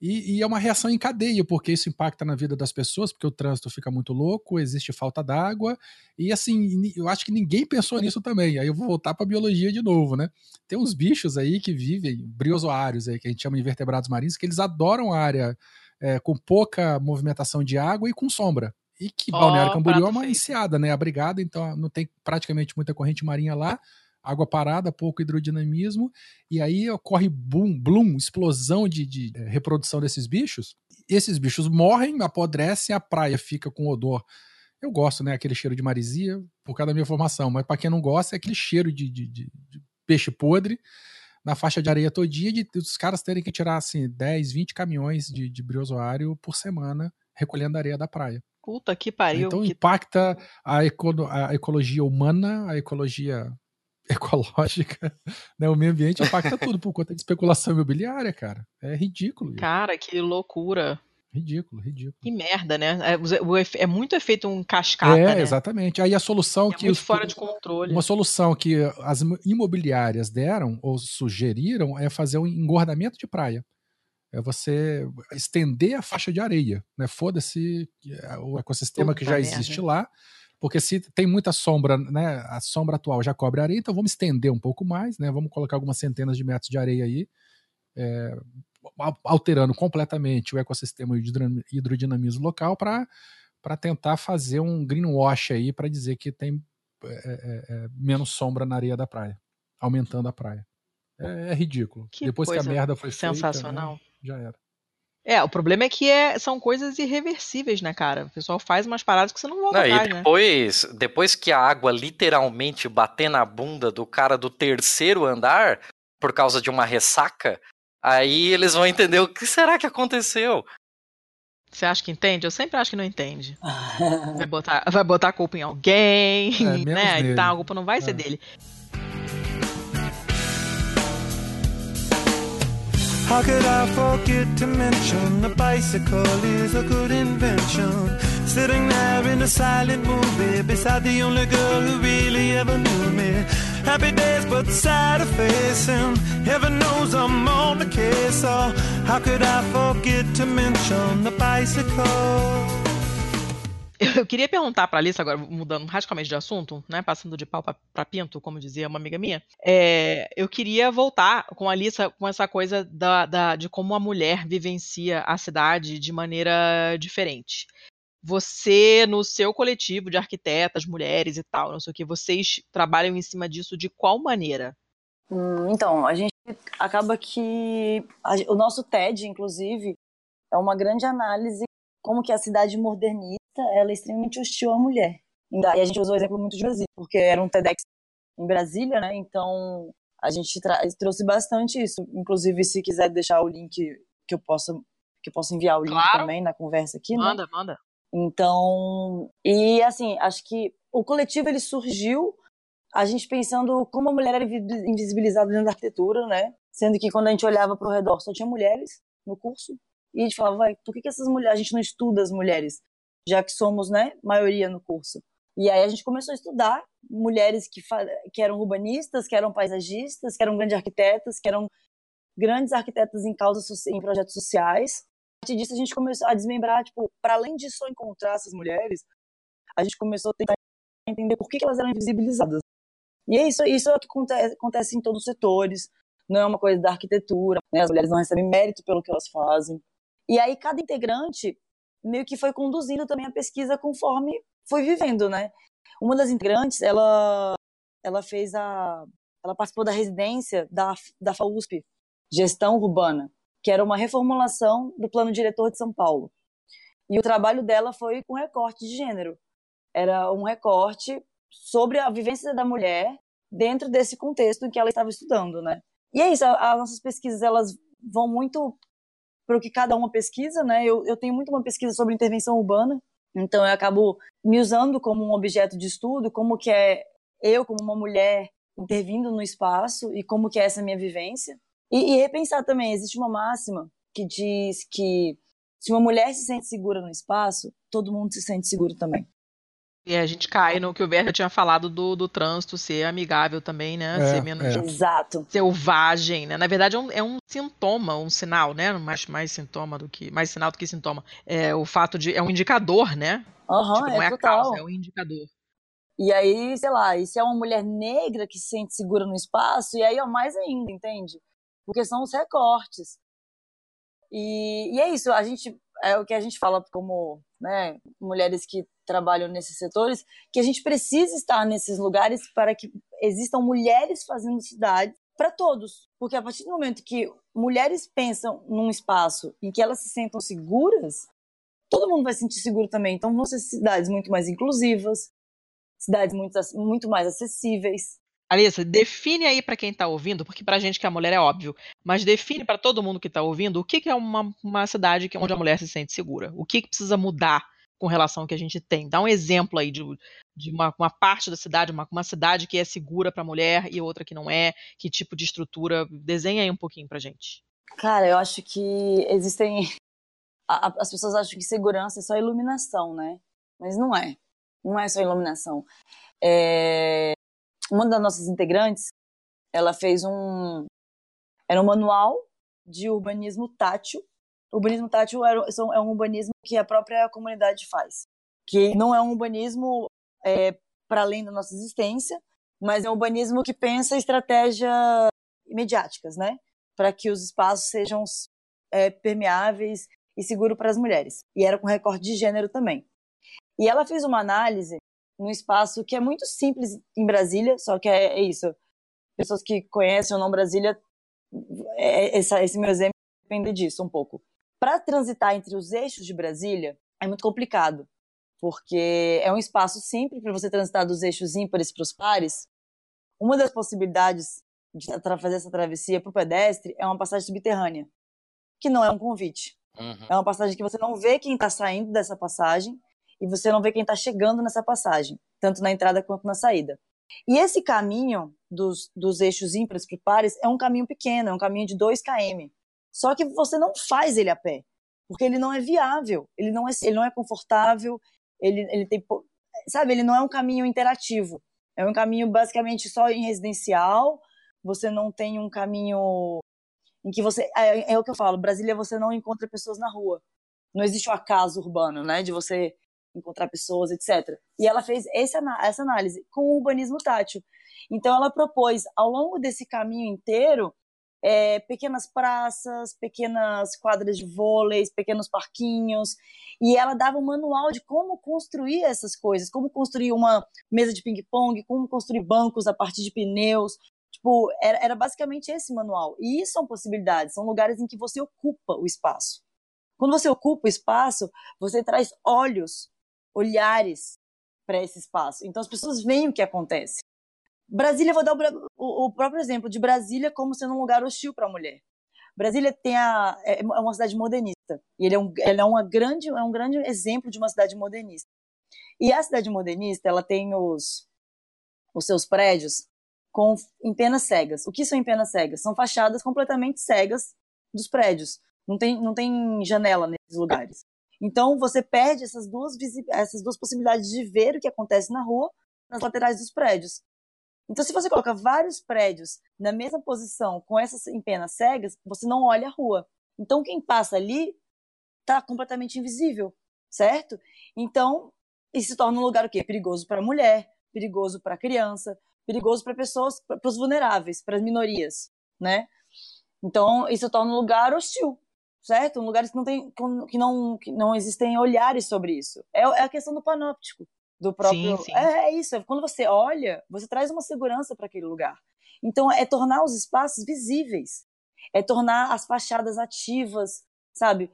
E, e é uma reação em cadeia, porque isso impacta na vida das pessoas, porque o trânsito fica muito louco, existe falta d'água, e assim, eu acho que ninguém pensou nisso também. Aí eu vou voltar para biologia de novo, né? Tem uns bichos aí que vivem, briozoários aí, que a gente chama de invertebrados marinhos, que eles adoram a área é, com pouca movimentação de água e com sombra. E que Ó, Balneário Camboriú é uma enseada, né? Abrigada, então não tem praticamente muita corrente marinha lá, água parada, pouco hidrodinamismo, e aí ocorre boom, bloom, explosão de, de, eh, reprodução desses bichos. Esses bichos morrem, apodrecem, a praia fica com odor. Eu gosto, né? Aquele cheiro de marisia, por causa da minha formação, mas para quem não gosta, é aquele cheiro de, de- de- peixe podre na faixa de areia todinha, de os caras terem que tirar assim 10, 20 caminhões de, de briozoário por semana recolhendo a areia da praia. Puta que pariu. Então que- impacta a, eco- a ecologia humana, a ecologia ecológica, né? o meio ambiente impacta tudo por conta de especulação imobiliária, cara. É ridículo. isso. Cara, que loucura. Ridículo, ridículo. Que merda, né? É, é muito efeito um cascata, é, né? exatamente. Aí a solução É que muito os- fora de controle. uma solução que as imobiliárias deram ou sugeriram é fazer um engordamento de praia. É você estender a faixa de areia, né? Foda-se é, o ecossistema que Puta já merda. existe lá, porque se tem muita sombra, né? A sombra atual já cobre a areia, então vamos estender um pouco mais, né? Vamos colocar algumas centenas de metros de areia aí, é, al- alterando completamente o ecossistema e hidrodinamismo local para tentar fazer um greenwash aí para dizer que tem é, é, é, menos sombra na areia da praia, aumentando a praia. É, é ridículo. Que Depois que a merda foi sensacional. feita, né, já era. É, o problema é que é- são coisas irreversíveis, né, cara? O pessoal faz umas paradas que você não volta Não, e atrás, né? depois, depois que a água literalmente bater na bunda do cara do terceiro andar, por causa de uma ressaca, aí eles vão entender o que será que aconteceu. Você acha que entende? Eu sempre acho que não entende. Vai botar, vai botar a culpa em alguém, É, né? Então a culpa não vai É. ser dele. How could I forget to mention the bicycle is a good invention? Sitting there in a silent movie beside the only girl who really ever knew me. Happy days, but sad of facing. Heaven knows I'm on the case. So how could I forget to mention the bicycle? Eu queria perguntar pra Alice, agora mudando radicalmente de assunto, né? Passando de pau pra pinto, como dizia uma amiga minha. é, eu queria voltar com a Alice com essa coisa da, da- de como a mulher vivencia a cidade de maneira diferente. Você, no seu coletivo de arquitetas, mulheres e tal, não sei o que, vocês trabalham em cima disso de qual maneira? Hum, então, a gente acaba que a o nosso TED, inclusive, é uma grande análise como que a cidade modernista ela é extremamente hostil à mulher. E a gente usou o exemplo muito de Brasília, porque era um TEDx em Brasília, né? Então a gente trouxe bastante isso. Inclusive, se quiser deixar o link que eu possa que eu possa enviar o link Claro. também na conversa aqui, né? Manda, manda. Então, e assim, acho que o coletivo ele surgiu a gente pensando como a mulher era invi- invisibilizada dentro da arquitetura, né? Sendo que quando a gente olhava para o redor só tinha mulheres no curso e a gente falava, vai, por que, que essas mulheres, a gente não estuda as mulheres, já que somos, né, maioria no curso? E aí a gente começou a estudar mulheres que, que eram urbanistas, que eram paisagistas, que eram grandes arquitetas, que eram grandes arquitetas em causas em projetos sociais. A partir disso a gente começou a desmembrar, tipo, para além de só encontrar essas mulheres, a gente começou a tentar entender por que, que elas eram invisibilizadas. E é isso, isso é o que acontece, acontece em todos os setores, não é uma coisa da arquitetura, né? as mulheres não recebem mérito pelo que elas fazem. E aí cada integrante meio que foi conduzindo também a pesquisa conforme foi vivendo, né? Uma das integrantes, ela ela fez a ela participou da residência da da FAUSP, Gestão Urbana, que era uma reformulação do plano diretor de São Paulo. E o trabalho dela foi com recorte de gênero. Era um recorte sobre a vivência da mulher dentro desse contexto em que ela estava estudando, né? E é isso, as nossas pesquisas elas vão muito para o que cada uma pesquisa, né? Eu, eu tenho muito uma pesquisa sobre intervenção urbana, então eu acabo me usando como um objeto de estudo, como que é eu como uma mulher intervindo no espaço e como que é essa minha vivência. E, e repensar também, existe uma máxima que diz que se uma mulher se sente segura no espaço, todo mundo se sente seguro também. E a gente cai no que o Werner tinha falado do, do trânsito ser amigável também, né? É, ser menos é. Exato. selvagem, né? Na verdade é um, é um sintoma, um sinal, né? Mais, mais sintoma do que mais sinal do que sintoma. É o fato de é um indicador, né? Aham, tipo, não é, é a total. causa, é um indicador. E aí, sei lá, e se é uma mulher negra que se sente segura no espaço, e aí é mais ainda, entende? Porque são os recortes. E, e é isso, a gente é o que a gente fala como né, mulheres que trabalham nesses setores, que a gente precisa estar nesses lugares para que existam mulheres fazendo cidade para todos. Porque a partir do momento que mulheres pensam num espaço em que elas se sentam seguras, todo mundo vai se sentir seguro também. Então vão ser cidades muito mais inclusivas, cidades muito, muito mais acessíveis. Alissa, define aí pra quem tá ouvindo, porque pra gente que a mulher é óbvio, mas define pra todo mundo que tá ouvindo o que, que é uma, uma cidade que- onde a mulher se sente segura. O que, que precisa mudar com relação ao que a gente tem. Dá um exemplo aí de, de uma, uma parte da cidade, uma, uma cidade que é segura pra mulher e outra que não é, que tipo de estrutura. Desenha aí um pouquinho pra gente. Cara, eu acho que existem. a- a- As pessoas acham que segurança é só iluminação, né? Mas não é. Não é só iluminação. É, Uma das nossas integrantes, ela fez um. Era um manual de urbanismo tátil. Urbanismo tátil são- é um urbanismo que a própria comunidade faz. Que não é um urbanismo para além da nossa existência, mas é um urbanismo que pensa estratégias mediáticas, né? Para que os espaços sejam é, permeáveis e seguros para as mulheres. E era com recorte de gênero também. E ela fez uma análise num espaço que é muito simples em Brasília, só que é, é isso. Pessoas que conhecem ou não Brasília, é, essa- esse meu exemplo depende disso um pouco. Para transitar entre os eixos de Brasília é muito complicado, porque é um espaço simples para você transitar dos eixos ímpares para os pares. Uma das possibilidades de fazer essa travessia para o pedestre é uma passagem subterrânea, que não é um convite. Uhum. É uma passagem que você não vê quem está saindo dessa passagem e você não vê quem está chegando nessa passagem, tanto na entrada quanto na saída. E esse caminho dos, dos eixos ímpares para pares é um caminho pequeno, é um caminho de 2 km. Só que você não faz ele a pé, porque ele não é viável, ele não é, ele não é confortável, ele, ele tem, sabe, ele não é um caminho interativo. É um caminho basicamente só em residencial, você não tem um caminho em que você é, é o que eu falo, Brasília você não encontra pessoas na rua. Não existe o acaso urbano, né, de você encontrar pessoas, etc. E ela fez esse, essa análise com o urbanismo tátil. Então ela propôs ao longo desse caminho inteiro é, pequenas praças, pequenas quadras de vôlei, pequenos parquinhos, e ela dava um manual de como construir essas coisas, como construir uma mesa de ping-pong, como construir bancos a partir de pneus, Tipo, era, era basicamente esse manual. E isso são possibilidades, são lugares em que você ocupa o espaço. Quando você ocupa o espaço, você traz olhos, olhares para esse espaço. Então as pessoas veem o que acontece. Brasília, vou dar o, o- próprio exemplo de Brasília como sendo um lugar hostil para a mulher. Brasília tem a, é é uma cidade modernista. E ele é, um, ele é, uma grande, é um grande exemplo de uma cidade modernista. E a cidade modernista, ela tem os, os seus prédios com em penas cegas. O que são em penas cegas? São fachadas completamente cegas dos prédios. Não tem, não tem janela nesses lugares. Então você perde essas duas, essas duas possibilidades de ver o que acontece na rua nas laterais dos prédios. Então, se você coloca vários prédios na mesma posição com essas empenas cegas, você não olha a rua. Então, quem passa ali está completamente invisível, certo? Então, isso se torna um lugar o quê? Perigoso para a mulher, perigoso para a criança, perigoso para pessoas, para os vulneráveis, para as minorias, né? Então, isso torna um lugar hostil, certo? Um lugar que não tem, que não, que não existem olhares sobre isso. É, é a questão do panóptico, do próprio. Sim, sim. É, é isso. Quando você olha, você traz uma segurança para aquele lugar. Então, é tornar os espaços visíveis, é tornar as fachadas ativas, sabe?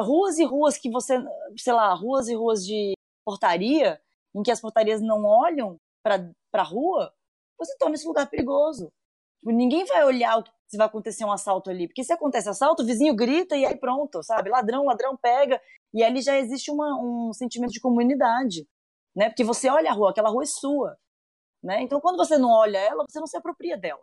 Ruas e ruas que você, sei lá, ruas e ruas de portaria, em que as portarias não olham para a rua, você torna esse lugar perigoso. Tipo, ninguém vai olhar o que- se vai acontecer um assalto ali, porque se acontece assalto, o vizinho grita e aí pronto, sabe? Ladrão, ladrão pega, e ali já existe uma, um sentimento de comunidade, né? Porque você olha a rua, aquela rua é sua, né? Então, quando você não olha ela, você não se apropria dela.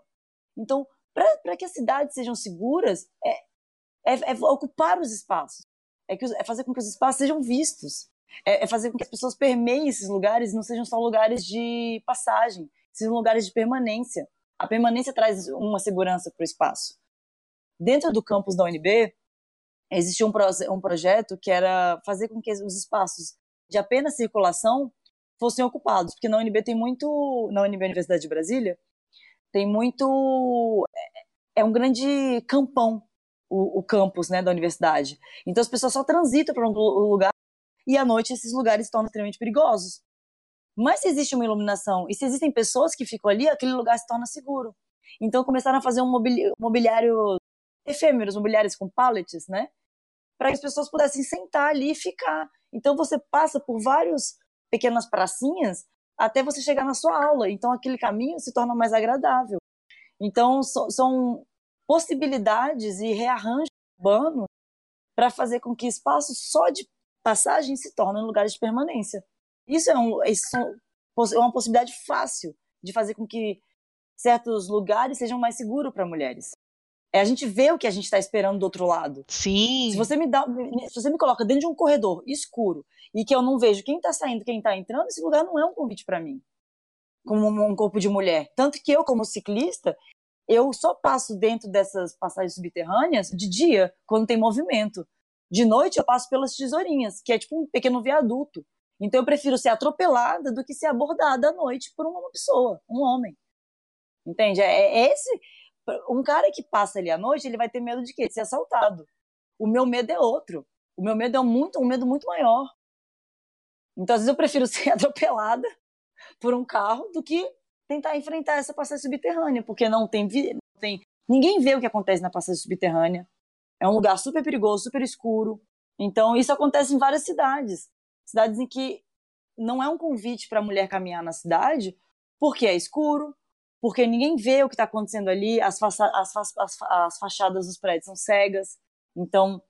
Então, para que as cidades sejam seguras, é, é, é ocupar os espaços, é, que, é fazer com que os espaços sejam vistos, É, é fazer com que as pessoas permeiem esses lugares e não sejam só lugares de passagem, sejam lugares de permanência. A permanência traz uma segurança para o espaço. Dentro do campus da UNB, existia um, pro, um projeto que era fazer com que os espaços de apenas circulação fossem ocupados, porque na UNB tem muito, na UNB Universidade de Brasília, tem muito, é, é um grande campão o, o campus, né, da universidade. Então as pessoas só transitam para um lugar e à noite esses lugares tornam extremamente perigosos. Mas se existe uma iluminação e se existem pessoas que ficam ali, aquele lugar se torna seguro. Então começaram a fazer um mobiliário efêmeros, mobiliários com pallets, né? Para que as pessoas pudessem sentar ali e ficar. Então você passa por várias pequenas pracinhas até você chegar na sua aula. Então aquele caminho se torna mais agradável. Então so, são possibilidades e rearranjos urbanos para fazer com que espaços só de passagem se tornem lugares de permanência. Isso é, um, isso é uma possibilidade fácil de fazer com que certos lugares sejam mais seguros para mulheres. É a gente ver o que a gente está esperando do outro lado. Sim. Se você me dá, se você me coloca dentro de um corredor escuro e que eu não vejo quem está saindo, quem está entrando, esse lugar não é um convite para mim, como um corpo de mulher. Tanto que eu, como ciclista, eu só passo dentro dessas passagens subterrâneas de dia, quando tem movimento. De noite eu passo pelas tesourinhas, que é tipo um pequeno viaduto. Então eu prefiro ser atropelada do que ser abordada à noite por uma pessoa, um homem. Entende? É, é esse um cara que passa ali à noite, ele vai ter medo de quê? De ser assaltado. O meu medo é outro. O meu medo é muito, um medo muito maior. Então, às vezes, eu prefiro ser atropelada por um carro do que tentar enfrentar essa passagem subterrânea, porque não tem, não tem. Ninguém vê o que acontece na passagem subterrânea. É um lugar super perigoso, super escuro. Então, isso acontece em várias cidades. Cidades em que não é um convite para a mulher caminhar na cidade, porque é escuro, porque ninguém vê o que está acontecendo ali, as, as, fa as, as, fachadas dos prédios são cegas, então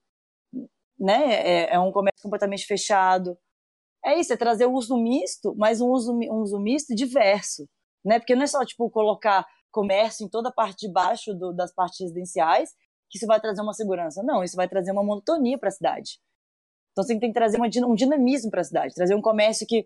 né, é, é, um comércio completamente fechado. É isso, é trazer o uso misto, mas um uso, um uso misto diverso, né? Porque não é só tipo colocar comércio em toda a parte de baixo do, das partes residenciais que isso vai trazer uma segurança. Não, isso vai trazer uma monotonia para a cidade. Então você tem que trazer uma, um dinamismo para a cidade, trazer um comércio que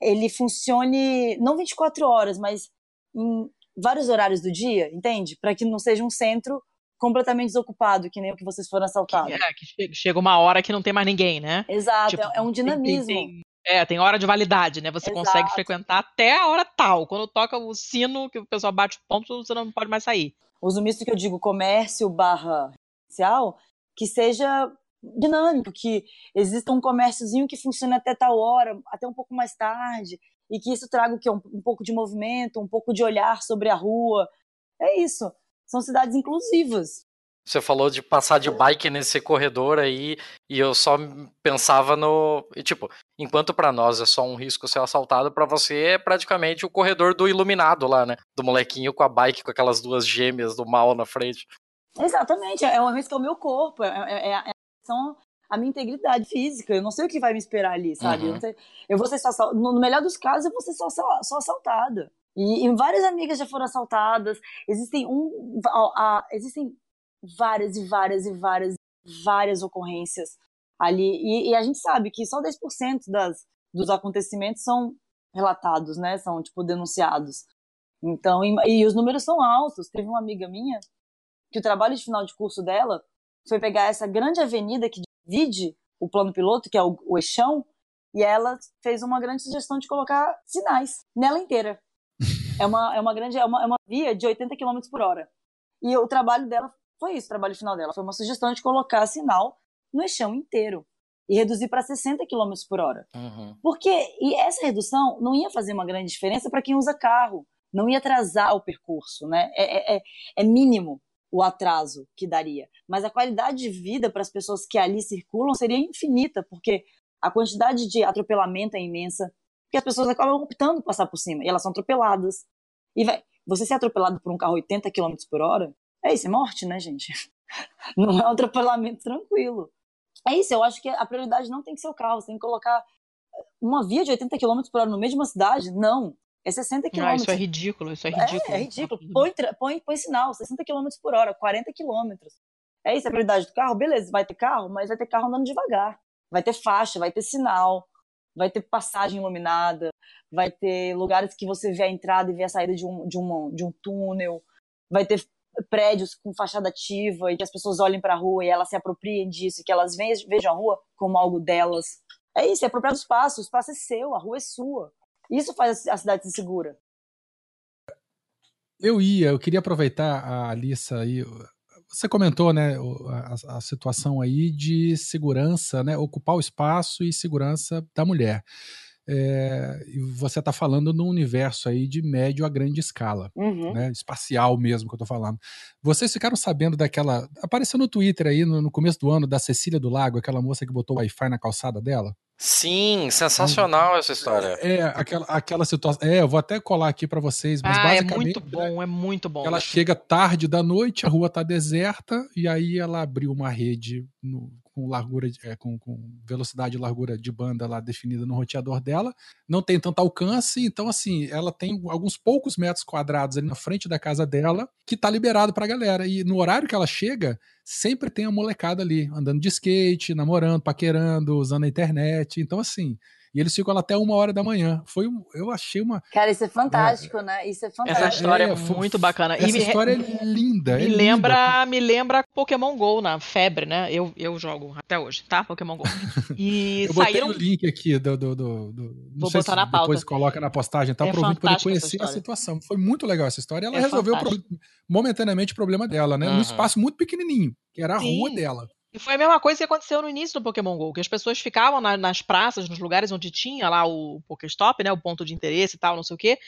ele funcione não 24 horas, mas em vários horários do dia, entende? Para que não seja um centro completamente desocupado, que nem o que vocês foram assaltados. É, que chega uma hora que não tem mais ninguém, né? Exato, tipo, é um dinamismo. Tem, tem, é, tem hora de validade, né? Você Exato. consegue frequentar até a hora tal. Quando toca o sino, que o pessoal bate o ponto, você não pode mais sair. Uso misto que eu digo comércio barra social, que seja dinâmico, que exista um comérciozinho que funcione até tal hora, até um pouco mais tarde, e que isso traga o quê? Um, um pouco de movimento, um pouco de olhar sobre a rua. É isso. São cidades inclusivas. Você falou de passar de bike nesse corredor aí, e eu só pensava no. Tipo, enquanto para nós é só um risco ser assaltado, para você é praticamente o corredor do iluminado lá, né? Do molequinho com a bike, com aquelas duas gêmeas do mal na frente. Exatamente, é um risco ao meu corpo, é, é, é, são a minha integridade física. Eu não sei o que vai me esperar ali, sabe? Uhum. Eu, sei, eu, vou ser só no melhor dos casos, eu vou ser só, só, só assaltada. E, e, várias amigas já foram assaltadas. Existem um, a, existem várias e várias e várias várias ocorrências ali. E, e a gente sabe que só 10% das, dos acontecimentos são relatados, né? São tipo denunciados. Então, e, e os números são altos. Teve uma amiga minha que o trabalho de final de curso dela foi pegar essa grande avenida que vide o plano piloto, que é o, o eixão, e ela fez uma grande sugestão de colocar sinais nela inteira. É uma, é uma grande, é uma, é uma via de 80 km por hora. E o trabalho dela foi isso, o trabalho final dela. Foi uma sugestão de colocar sinal no eixão inteiro e reduzir para 60 km por hora. Uhum. Porque e essa redução não ia fazer uma grande diferença para quem usa carro, não ia atrasar o percurso, né? É, é, é, é mínimo o atraso que daria. Mas a qualidade de vida para as pessoas que ali circulam seria infinita, porque a quantidade de atropelamento é imensa, porque as pessoas acabam optando por passar por cima, e elas são atropeladas. E vai, você ser atropelado por um carro 80 km por hora, é isso, é morte, né, gente? Não é um atropelamento tranquilo. É isso, eu acho que a prioridade não tem que ser o carro, você tem que colocar uma via de 80 km por hora no meio de uma cidade? Não. É 60 km. Ah, isso é ridículo, isso é ridículo. É, é ridículo. Põe, põe, põe sinal, 60 km por hora, 40 km. É isso a prioridade do carro? Beleza, vai ter carro, mas vai ter carro andando devagar. Vai ter faixa, vai ter sinal, vai ter passagem iluminada, vai ter lugares que você vê a entrada e vê a saída de um, de um, de um túnel, vai ter prédios com fachada ativa e que as pessoas olhem para a rua e elas se apropriem disso, que elas ve- vejam a rua como algo delas. É isso, é apropriar do espaço, o espaço é seu, a rua é sua. Isso faz a cidade segura. Eu ia, eu queria aproveitar a Alissa aí. Você comentou, né, a, a situação aí de segurança, né, ocupar o espaço e segurança da mulher. É, e você está falando num universo aí de médio a grande escala, Uhum. né, espacial mesmo que eu tô falando. Vocês ficaram sabendo daquela. Apareceu no Twitter aí no, no começo do ano da Cecília do Lago, aquela moça que botou Wi-Fi na calçada dela? Sim, sensacional essa história. É, aquela, aquela situação. É, eu vou até colar aqui para vocês, mas Ah, é basicamente. muito bom, é muito bom. Ela chega tarde da noite, a rua tá deserta, e aí ela abriu uma rede no- com largura, é, com, com velocidade e largura de banda lá definida no roteador dela. Não tem tanto alcance, então assim, ela tem alguns poucos metros quadrados ali na frente da casa dela que tá liberado pra galera. E no horário que ela chega, sempre tem a molecada ali, andando de skate, namorando, paquerando, usando a internet. Então assim, e eles ficam lá até uma hora da manhã. Foi, um- eu achei uma Cara, isso é fantástico, né? Isso é fantástico. Essa história é, É, muito bacana. essa me, re- história é linda. me é linda. lembra, me lembra Pokémon GO na febre, né? Eu, eu jogo até hoje, tá? Pokémon GO. E Eu botei saíram o link aqui do. do, do, do- não Vou sei botar se na pauta. depois coloca na postagem, tá? É Para poder conhecer a situação. Foi muito legal essa história. Ela É resolveu pro- momentaneamente o problema dela, né? Uhum. Num espaço muito pequenininho, que era a Sim. rua dela. E foi a mesma coisa que aconteceu no início do Pokémon GO, que as pessoas ficavam na- nas praças, nos lugares onde tinha lá o Pokéstop, né, o ponto de interesse e tal, não sei o quê,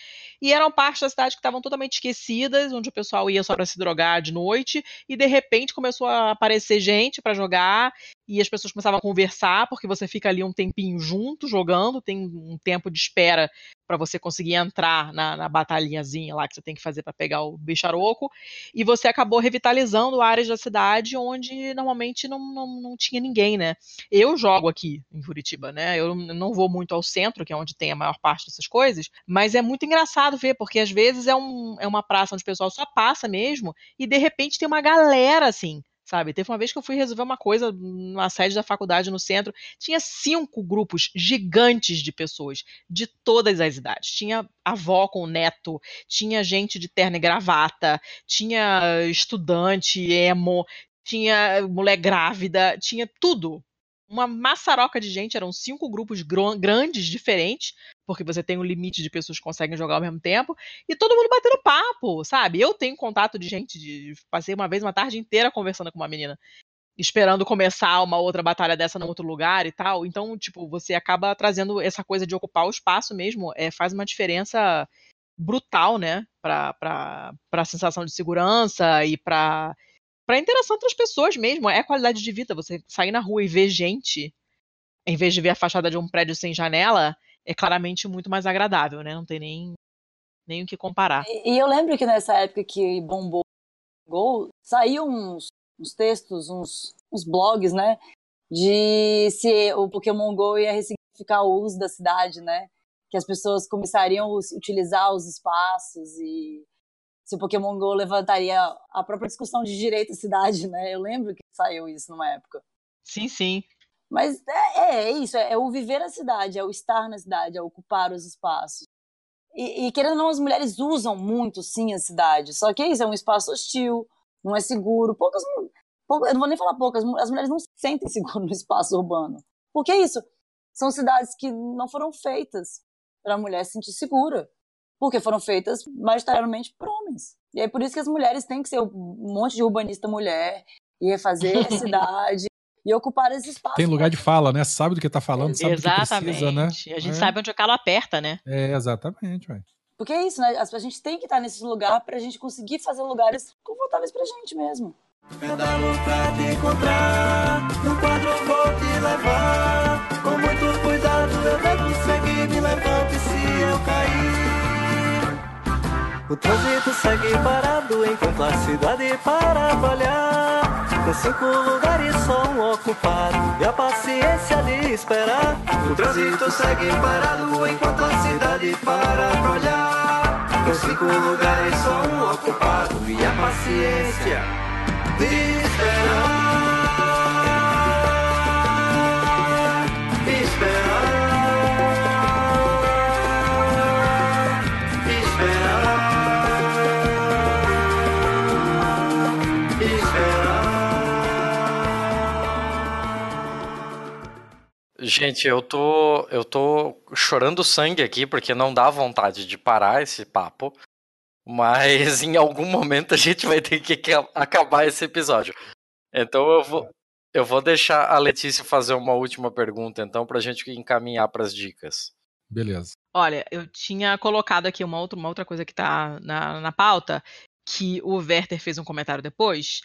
e eram partes da cidade que estavam totalmente esquecidas, onde o pessoal ia só para se drogar de noite, e de repente começou a aparecer gente para jogar, e as pessoas começavam a conversar, porque você fica ali um tempinho junto jogando, tem um tempo de espera para você conseguir entrar na, na batalhinhazinha lá que você tem que fazer para pegar o bicharoco, e você acabou revitalizando áreas da cidade onde normalmente não, não, não tinha ninguém, né? Eu jogo aqui em Curitiba, né? Eu não vou muito ao centro, que é onde tem a maior parte dessas coisas, mas é muito engraçado ver, porque às vezes é, um, é uma praça onde o pessoal só passa mesmo, e de repente tem uma galera assim. Sabe, teve uma vez que eu fui resolver uma coisa numa sede da faculdade no centro, tinha cinco grupos gigantes de pessoas de todas as idades. Tinha avó com neto, tinha gente de terno e gravata, tinha estudante, emo, tinha mulher grávida, tinha tudo. Uma maçaroca de gente, eram cinco grupos grandes, diferentes, porque você tem um limite de pessoas que conseguem jogar ao mesmo tempo, e todo mundo batendo papo, sabe? Eu tenho contato de gente, de, passei uma vez uma tarde inteira conversando com uma menina, esperando começar uma outra batalha dessa num outro lugar e tal. Então, tipo, você acaba trazendo essa coisa de ocupar o espaço mesmo, é, faz uma diferença brutal, né, para a sensação de segurança e para para interação entre as pessoas mesmo, é qualidade de vida. Você sair na rua e ver gente, em vez de ver a fachada de um prédio sem janela, é claramente muito mais agradável, né? Não tem nem, nem o que comparar. E e eu lembro que nessa época que bombou o Gol, saíam uns, uns textos, uns, uns blogs, né? De se o Pokémon Go ia ressignificar o uso da cidade, né? Que as pessoas começariam a utilizar os espaços e se o Pokémon Go levantaria a própria discussão de direito à cidade, né? Eu lembro que saiu isso numa época. Sim, sim. Mas é, é, é isso, é, é o viver a cidade, é o estar na cidade, é ocupar os espaços. E, e, querendo ou não, as mulheres usam muito, sim, a cidade. Só que é isso, é um espaço hostil, não é seguro. Poucas, mu- pou- eu não vou nem falar poucas, as mulheres não se sentem seguras no espaço urbano. Porque é isso, são cidades que não foram feitas para a mulher se sentir segura. Porque foram feitas majoritariamente por homens. E é por isso que as mulheres têm que ser um monte de urbanista mulher, e refazer a cidade, e ocupar esse espaço. Tem lugar de fala, né? Sabe do que tá falando, sabe do que Exatamente. precisa, né? A gente É. sabe onde o calo aperta, né? É, exatamente, ué. Porque é isso, né? A gente tem que estar nesse lugar pra gente conseguir fazer lugares confortáveis pra gente mesmo. Pedalo pra te encontrar, no quadro vou te levar. Com muito cuidado eu devo seguir, me levante se eu cair. O trânsito segue parado enquanto a cidade para pra Com cinco lugares só um ocupado e a paciência de esperar. O trânsito segue parado enquanto a cidade para pra olhar. Com cinco lugares só um ocupado e a paciência de esperar. Gente, eu tô, eu tô chorando sangue aqui porque não dá vontade de parar esse papo. Mas em algum momento a gente vai ter que ca- acabar esse episódio. Então eu vou, eu vou deixar a Letícia fazer uma última pergunta, então, pra gente encaminhar pras dicas. Beleza. Olha, eu tinha colocado aqui uma outra, uma outra coisa que tá na, na pauta, que o Werther fez um comentário depois,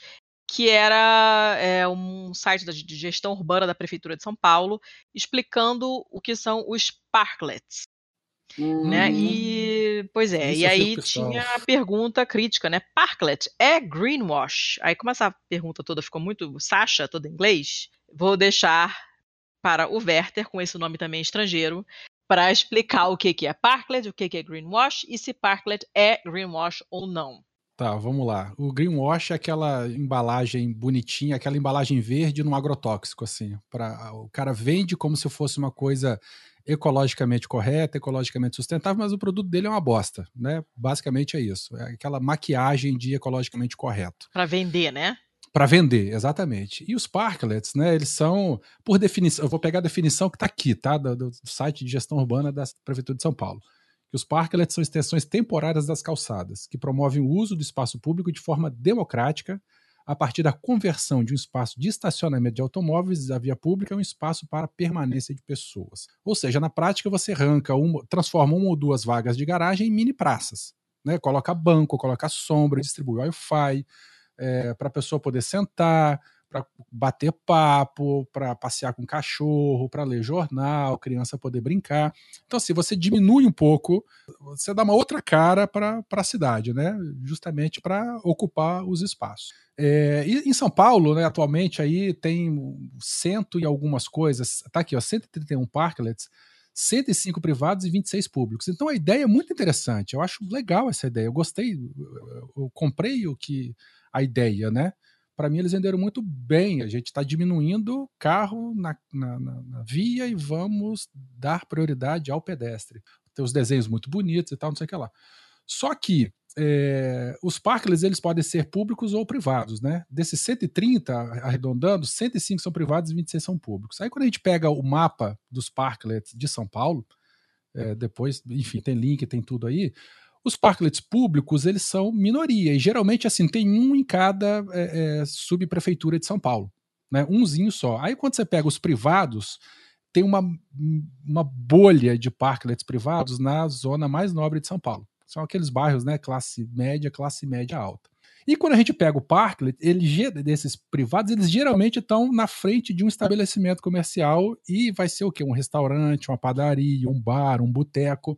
que era é, um site da- de gestão urbana da Prefeitura de São Paulo, explicando o que são os parklets. né? Uhum. E pois é, Isso e eu aí tinha a pergunta crítica, né? Parklet é greenwash? Aí como essa pergunta toda ficou muito Sasha, toda em inglês, vou deixar para o Werther com esse nome também estrangeiro para explicar o que que é Parklet, o que que é greenwash e se Parklet é greenwash ou não. Tá, vamos lá. O greenwash é aquela embalagem bonitinha, aquela embalagem verde num agrotóxico, assim. Pra, o cara vende como se fosse uma coisa ecologicamente correta, ecologicamente sustentável, mas o produto dele é uma bosta, né? Basicamente é isso. É aquela maquiagem de ecologicamente correto. Para vender, né? Para vender, exatamente. E os parklets, né? Eles são, por definição, eu vou pegar a definição que está aqui, tá? Do, do site de gestão urbana da Prefeitura de São Paulo. Que os parklets são extensões temporárias das calçadas, que promovem o uso do espaço público de forma democrática, a partir da conversão de um espaço de estacionamento de automóveis da via pública em um espaço para permanência de pessoas. Ou seja, na prática você arranca, uma, transforma uma ou duas vagas de garagem em mini praças. Né? Coloca banco, coloca sombra, distribui Wi-Fi, é, para a pessoa poder sentar, para bater papo, para passear com cachorro, para ler jornal, criança poder brincar. Então, assim, você diminui um pouco, você dá uma outra cara para a cidade, né? Justamente para ocupar os espaços. É, e em São Paulo, né, atualmente, aí tem cento e algumas coisas, tá aqui, ó, 131 parklets, 105 privados e 26 públicos. Então a ideia é muito interessante. Eu acho legal essa ideia. Eu gostei, eu comprei o que a ideia, né? Para mim, eles venderam muito bem. A gente está diminuindo carro na, na, na, na, via e vamos dar prioridade ao pedestre. Tem os desenhos muito bonitos e tal, não sei o que lá. Só que é, os parklets eles podem ser públicos ou privados, né? Desses 130, arredondando, 105 são privados e 26 são públicos. Aí quando a gente pega o mapa dos parklets de São Paulo, é, depois, enfim, tem link, tem tudo aí. Os parklets públicos, eles são minoria, e geralmente, assim, tem um em cada é, é, subprefeitura de São Paulo, né? Umzinho só. Aí, quando você pega os privados, tem uma, uma bolha de parklets privados na zona mais nobre de São Paulo. São aqueles bairros, né, classe média, classe média alta. E quando a gente pega o parklet, ele, desses privados, eles geralmente estão na frente de um estabelecimento comercial e vai ser o quê? Um restaurante, uma padaria, um bar, um boteco.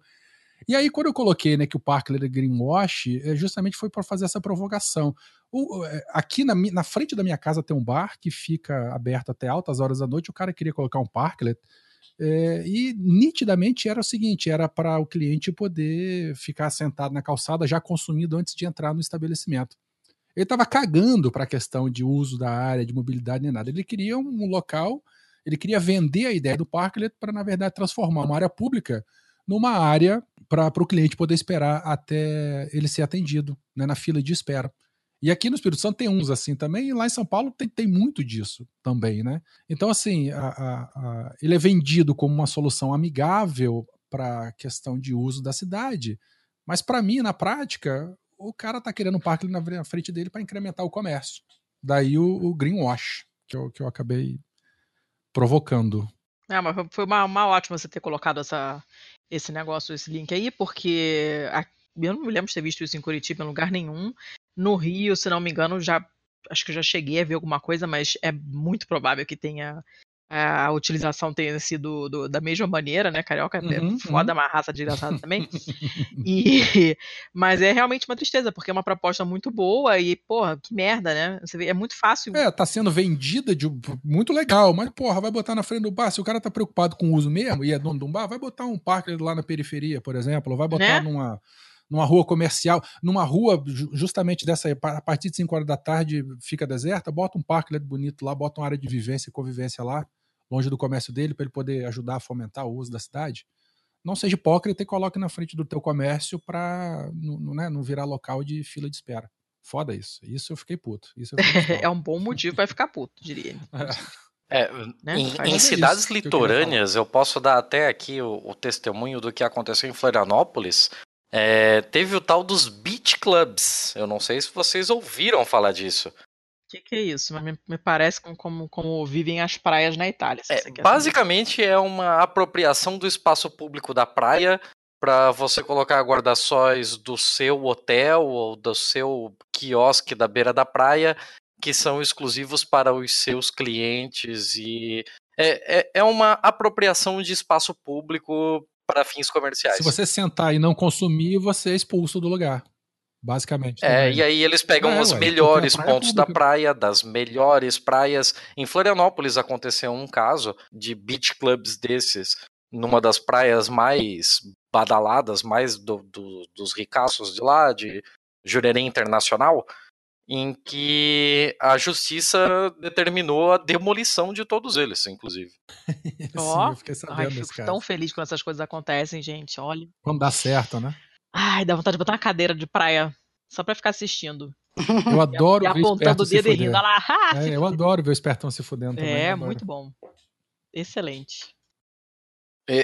E aí, quando eu coloquei né, que o Parklet é greenwash, justamente foi para fazer essa provocação. O, aqui na, na, frente da minha casa tem um bar que fica aberto até altas horas da noite. O cara queria colocar um Parklet. É, e nitidamente era o seguinte: era para o cliente poder ficar sentado na calçada já consumindo antes de entrar no estabelecimento. Ele estava cagando para a questão de uso da área, de mobilidade nem nada. Ele queria um local, ele queria vender a ideia do Parklet para, na verdade, transformar uma área pública numa área para o cliente poder esperar até ele ser atendido, né, na fila de espera. E aqui no Espírito Santo tem uns assim também, e lá em São Paulo tem, tem muito disso também, né? Então, assim, a, a, a, ele é vendido como uma solução amigável para a questão de uso da cidade, mas para mim, na prática, o cara tá querendo um parque na frente dele para incrementar o comércio. Daí o, o greenwash, que eu, que eu acabei provocando. Ah, mas foi uma, uma ótima você ter colocado essa, esse negócio, esse link aí, porque a, eu não me lembro de ter visto isso em Curitiba em lugar nenhum. No Rio, se não me engano, já acho que eu já cheguei a ver alguma coisa, mas é muito provável que tenha a utilização tenha sido do, da mesma maneira, né? Carioca Uhum, é foda, uhum. uma raça desgraçada também. E, mas é realmente uma tristeza, porque é uma proposta muito boa e, porra, que merda, né? Você vê, é muito fácil. É, tá sendo vendida de muito legal, mas porra, vai botar na frente do bar, se o cara tá preocupado com o uso mesmo e é dono de um bar, vai botar um parque lá na periferia, por exemplo, ou vai botar Né? numa numa rua comercial, numa rua ju- justamente dessa aí, a partir de 5 horas da tarde fica deserta, bota um parque bonito lá, bota uma área de vivência e convivência lá, longe do comércio dele, para ele poder ajudar a fomentar o uso da cidade. Não seja hipócrita e coloque na frente do teu comércio para não, não, né, não virar local de fila de espera. Foda isso. Isso eu fiquei puto. Isso eu fiquei. É um bom motivo para ficar puto, diria ele. É, Né? em, em isso cidades eu queria litorâneas, eu posso dar até aqui o, o testemunho do que aconteceu em Florianópolis. É, teve o tal dos beach clubs. Eu não sei se vocês ouviram falar disso. O que, que é isso? Mas me, me parece como, como, como vivem as praias na Itália. se É, quer saber. basicamente é uma apropriação do espaço público da praia para você colocar guarda-sóis do seu hotel ou do seu quiosque da beira da praia que são exclusivos para os seus clientes e é, é, é uma apropriação de espaço público para fins comerciais. Se você sentar e não consumir, você é expulso do lugar. Basicamente. É, também. e aí eles pegam É, os ué, melhores é pontos da pública. praia, das melhores praias. Em Florianópolis aconteceu um caso de beach clubs desses, numa das praias mais badaladas, mais do- do- dos ricaços de lá, de Jurerê Internacional, em que a justiça determinou a demolição de todos eles, inclusive. Sim, Ó, eu fiquei Ai, sabendo fico desse caso. tão feliz quando essas coisas acontecem, gente. Olha. Quando dá certo, né? Ai, dá vontade de botar uma cadeira de praia só pra ficar assistindo. Eu adoro e ver apontando o se dedo e rindo. Lá. É, eu adoro ver o espertão se fudendo também. É, adoro. muito bom. Excelente.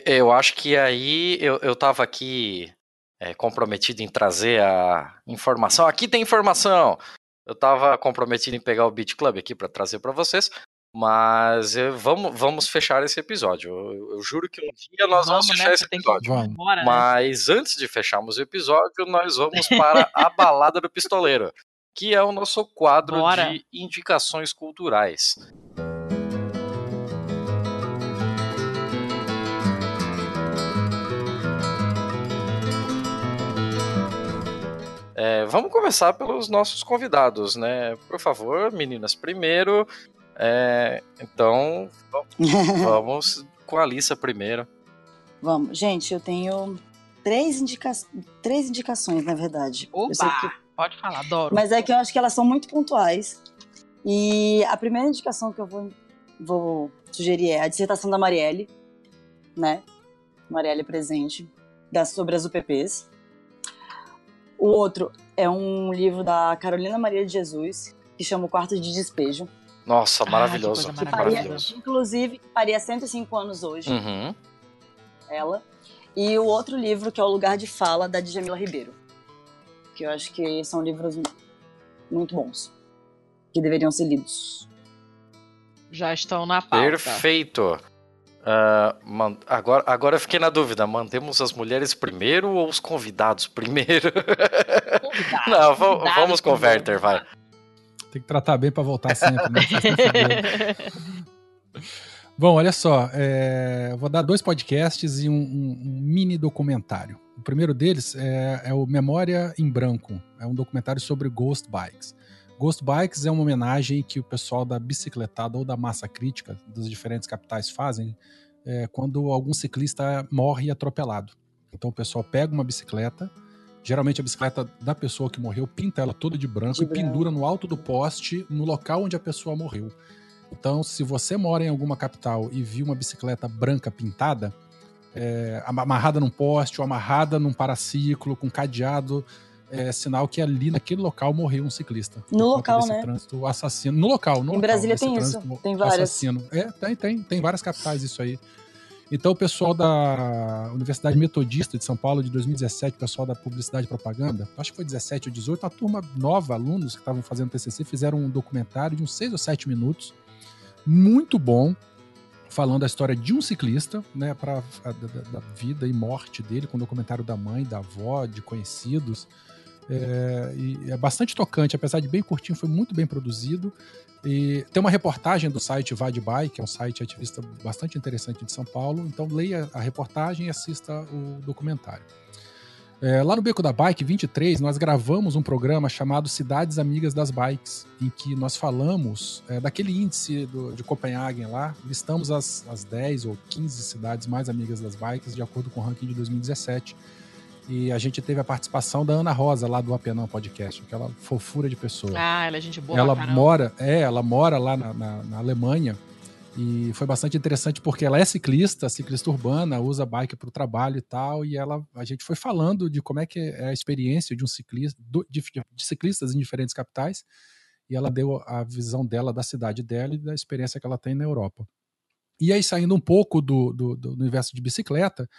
Eu acho que aí eu, eu tava aqui é, comprometido em trazer a informação. Aqui tem informação! Eu tava comprometido em pegar o Beat Club aqui para trazer para vocês, mas vamos, vamos fechar esse episódio. Eu, eu juro que um dia nós vamos, Vamos, fechar né? esse Você tem que episódio. embora, né? Mas antes de fecharmos o episódio, nós vamos para a Balada do Pistoleiro, que é o nosso quadro Bora. de indicações culturais. É, vamos começar pelos nossos convidados, né? Por favor, meninas, primeiro. É, então, vamos com a Alissa primeiro. Vamos, gente, eu tenho três, indica... três indicações, na verdade. Eu sei Opa! que- Pode falar, adoro. Mas é que eu acho que elas são muito pontuais. E a primeira indicação que eu vou, vou sugerir é a dissertação da Marielle, né? Marielle presente, da, sobre as UPPs. O outro é um livro da Carolina Maria de Jesus, que chama O Quarto de Despejo. Nossa, Ah, maravilhoso. faria, maravilhoso. inclusive, faria 105 anos hoje, Uhum. ela. E o outro livro, que é O Lugar de Fala, da Djamila Ribeiro. Que eu acho que são livros muito bons. Que deveriam ser lidos. Já estão na pauta. Perfeito. Ah, man- agora, agora eu fiquei na dúvida: mantemos as mulheres primeiro ou os convidados primeiro? Convidados, Não, convidados vamos com o primeiro. Werther, vai. Tem que tratar bem pra voltar sempre, né? Bom, olha só, é, vou dar dois podcasts e um, um- um mini documentário. O primeiro deles é, é o Memória em Branco, é um documentário sobre Ghost Bikes. Ghost Bikes é uma homenagem que o pessoal da bicicletada ou da massa crítica das diferentes capitais fazem é, quando algum ciclista morre atropelado. Então o pessoal pega uma bicicleta, geralmente a bicicleta da pessoa que morreu, pinta ela toda de branco De e pendura no alto do poste no local onde a pessoa morreu. Então, se você mora em alguma capital e viu uma bicicleta branca pintada, é, amarrada num poste ou amarrada num paraciclo, com cadeado, é sinal que ali naquele local morreu um ciclista. No local, né? trânsito assassino. No local, no Em local, Brasília desse tem isso, tem várias. Assassino. É, tem, tem. Tem várias capitais isso aí. Então, o pessoal da Universidade Metodista de São Paulo, de 2017, o pessoal da Publicidade e Propaganda, acho que foi 17 ou 18, uma turma nova, alunos que estavam fazendo TCC, fizeram um documentário de uns 6 ou 7 minutos, muito bom, falando a história de um ciclista, né, para da, da- da vida e morte dele, com o documentário da mãe, da avó, de conhecidos. É, é bastante tocante, apesar de bem curtinho, foi muito bem produzido. E tem uma reportagem do site Vadby, que é um site ativista bastante interessante de São Paulo. Então leia a reportagem e assista o documentário. É, lá no Beco da Bike 23, nós gravamos um programa chamado Cidades Amigas das Bikes, em que nós falamos é, daquele índice do- de Copenhagen lá, listamos as, as 10 ou 15 cidades mais amigas das bikes, de acordo com o ranking de 2017. E a gente teve a participação da Ana Rosa, lá do Apenão Podcast, aquela fofura de pessoa. Ah, ela é gente boa ela mora, é, ela mora lá na, na- na Alemanha. E foi bastante interessante porque ela é ciclista, ciclista urbana, usa bike para o trabalho e tal, e ela, a gente foi falando de como é que é a experiência de um ciclista, de, de ciclistas em diferentes capitais. E ela deu a visão dela da cidade dela e da experiência que ela tem na Europa. E aí, saindo um pouco do, do, do universo de bicicleta,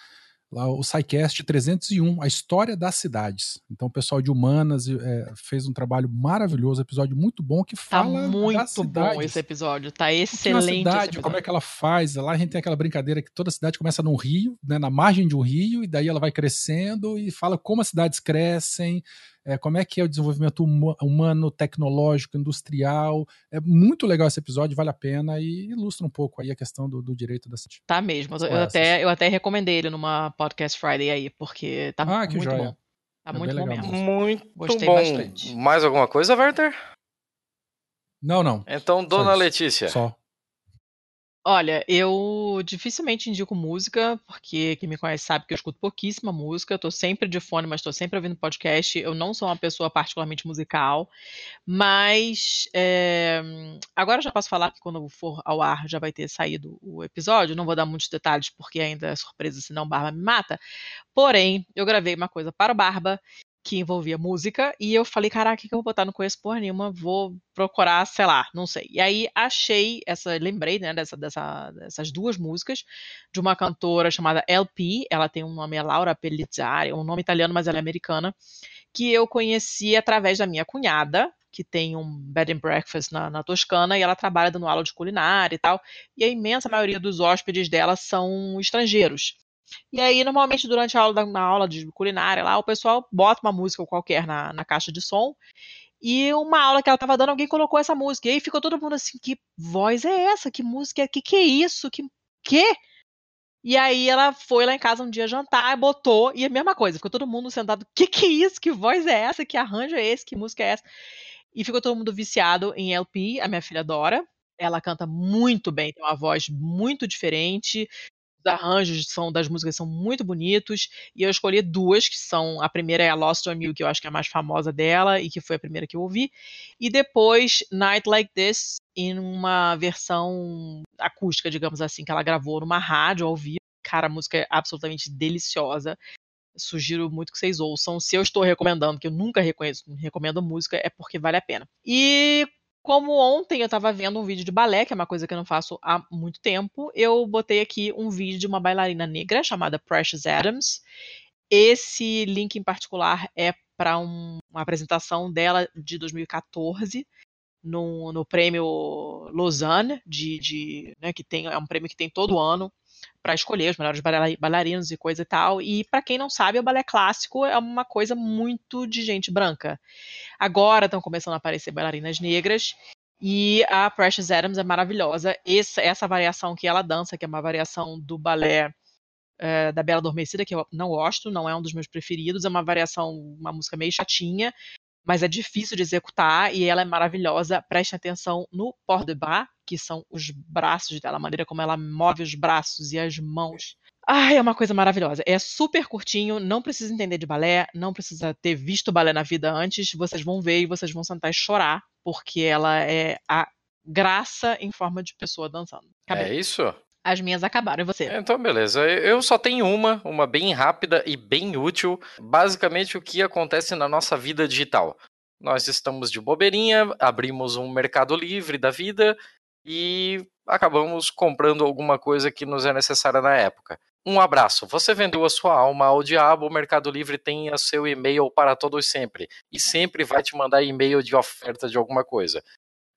lá o SciCast 301, a história das cidades. Então, o pessoal de Humanas é, fez um trabalho maravilhoso, episódio muito bom que Tá fala das muito bom esse episódio. Tá excelente. cidade, como é que ela faz? Lá a gente tem aquela brincadeira que toda cidade começa num rio, né, na margem de um rio, e daí ela vai crescendo e fala como as cidades crescem, é, como é que é o desenvolvimento huma- humano, tecnológico, industrial. É muito legal esse episódio, vale a pena e ilustra um pouco aí a questão do, do direito da cidade. Tá mesmo. São Eu essas. até, eu até recomendei ele numa Podcast Friday aí, porque tá Ah, que muito joia. bom. Tá É muito bom legal mesmo. Muito Gostei bom. bastante. Mais alguma coisa, Werther? Não, não, Então, dona isso. Letícia. só. Olha, eu dificilmente indico música, porque quem me conhece sabe que eu escuto pouquíssima música. Eu tô sempre de fone, mas tô sempre ouvindo podcast. Eu não sou uma pessoa particularmente musical, mas é, agora eu já posso falar que quando for ao ar já vai ter saído o episódio. Não vou dar muitos detalhes porque ainda é surpresa, senão Barba me mata. Porém, eu gravei uma coisa para o Barba que envolvia música e eu falei, caraca, o que eu vou botar? Não conheço porra nenhuma, vou procurar, sei lá, não sei. E aí achei essa, lembrei, né, dessa, dessa, dessas duas músicas de uma cantora chamada LP, ela tem um nome, é Laura Pellizzari, é um nome italiano, mas ela é americana, que eu conheci através da minha cunhada, que tem um bed and breakfast na, na Toscana, e ela trabalha dando aula de culinária e tal, e a imensa maioria dos hóspedes dela são estrangeiros. E aí, normalmente, durante a aula, da- na aula de culinária lá, o pessoal bota uma música qualquer na, na caixa de som. E uma aula que ela tava dando, alguém colocou essa música. E aí ficou todo mundo assim: que voz é essa? Que música é? Que que é isso? Que quê? E aí ela foi lá em casa um dia jantar, botou, e a mesma coisa, ficou todo mundo sentado: que que é isso? Que voz é essa? Que arranjo é esse? Que música é essa? E ficou todo mundo viciado em LP. A minha filha adora. Ela canta muito bem, tem uma voz muito diferente os arranjos são, das músicas são muito bonitos, e eu escolhi duas, que são, a primeira é a Lost on You, que eu acho que é a mais famosa dela, e que foi a primeira que eu ouvi, e depois Night Like This, em uma versão acústica, digamos assim, que ela gravou numa rádio ao vivo, cara, a música é absolutamente deliciosa, sugiro muito que vocês ouçam, se eu estou recomendando, que eu nunca reconheço, recomendo música, é porque vale a pena. E como ontem eu estava vendo um vídeo de balé, que é uma coisa que eu não faço há muito tempo, eu botei aqui um vídeo de uma bailarina negra chamada Precious Adams. Esse link em particular é para uma apresentação dela de 2014 no, no prêmio Lausanne, de, de, né, que tem, é um prêmio que tem todo ano para escolher os melhores baila- bailarinos e coisa e tal. E para quem não sabe, o balé clássico é uma coisa muito de gente branca. Agora estão começando a aparecer bailarinas negras. E a Precious Adams é maravilhosa. Essa, essa variação que ela dança, que é uma variação do balé eh, da Bela Adormecida, que eu não gosto, não é um dos meus preferidos. É uma variação, uma música meio chatinha, mas é difícil de executar e ela é maravilhosa. Preste atenção no port de bras, que são os braços dela, a maneira como ela move os braços e as mãos. Ai, é uma coisa maravilhosa. É super curtinho, não precisa entender de balé, não precisa ter visto balé na vida antes. Vocês vão ver e vocês vão sentar e chorar, porque ela é a graça em forma de pessoa dançando. Acabei. É isso? As minhas acabaram, e você? Então, beleza. Eu só tenho uma, uma bem rápida e bem útil. Basicamente, o que acontece na nossa vida digital. Nós estamos de bobeirinha, abrimos um mercado livre da vida e acabamos comprando alguma coisa que nos é necessária na época. Um abraço. Você vendeu a sua alma ao diabo, o Mercado Livre tem o seu e-mail para todos sempre. E sempre vai te mandar e-mail de oferta de alguma coisa.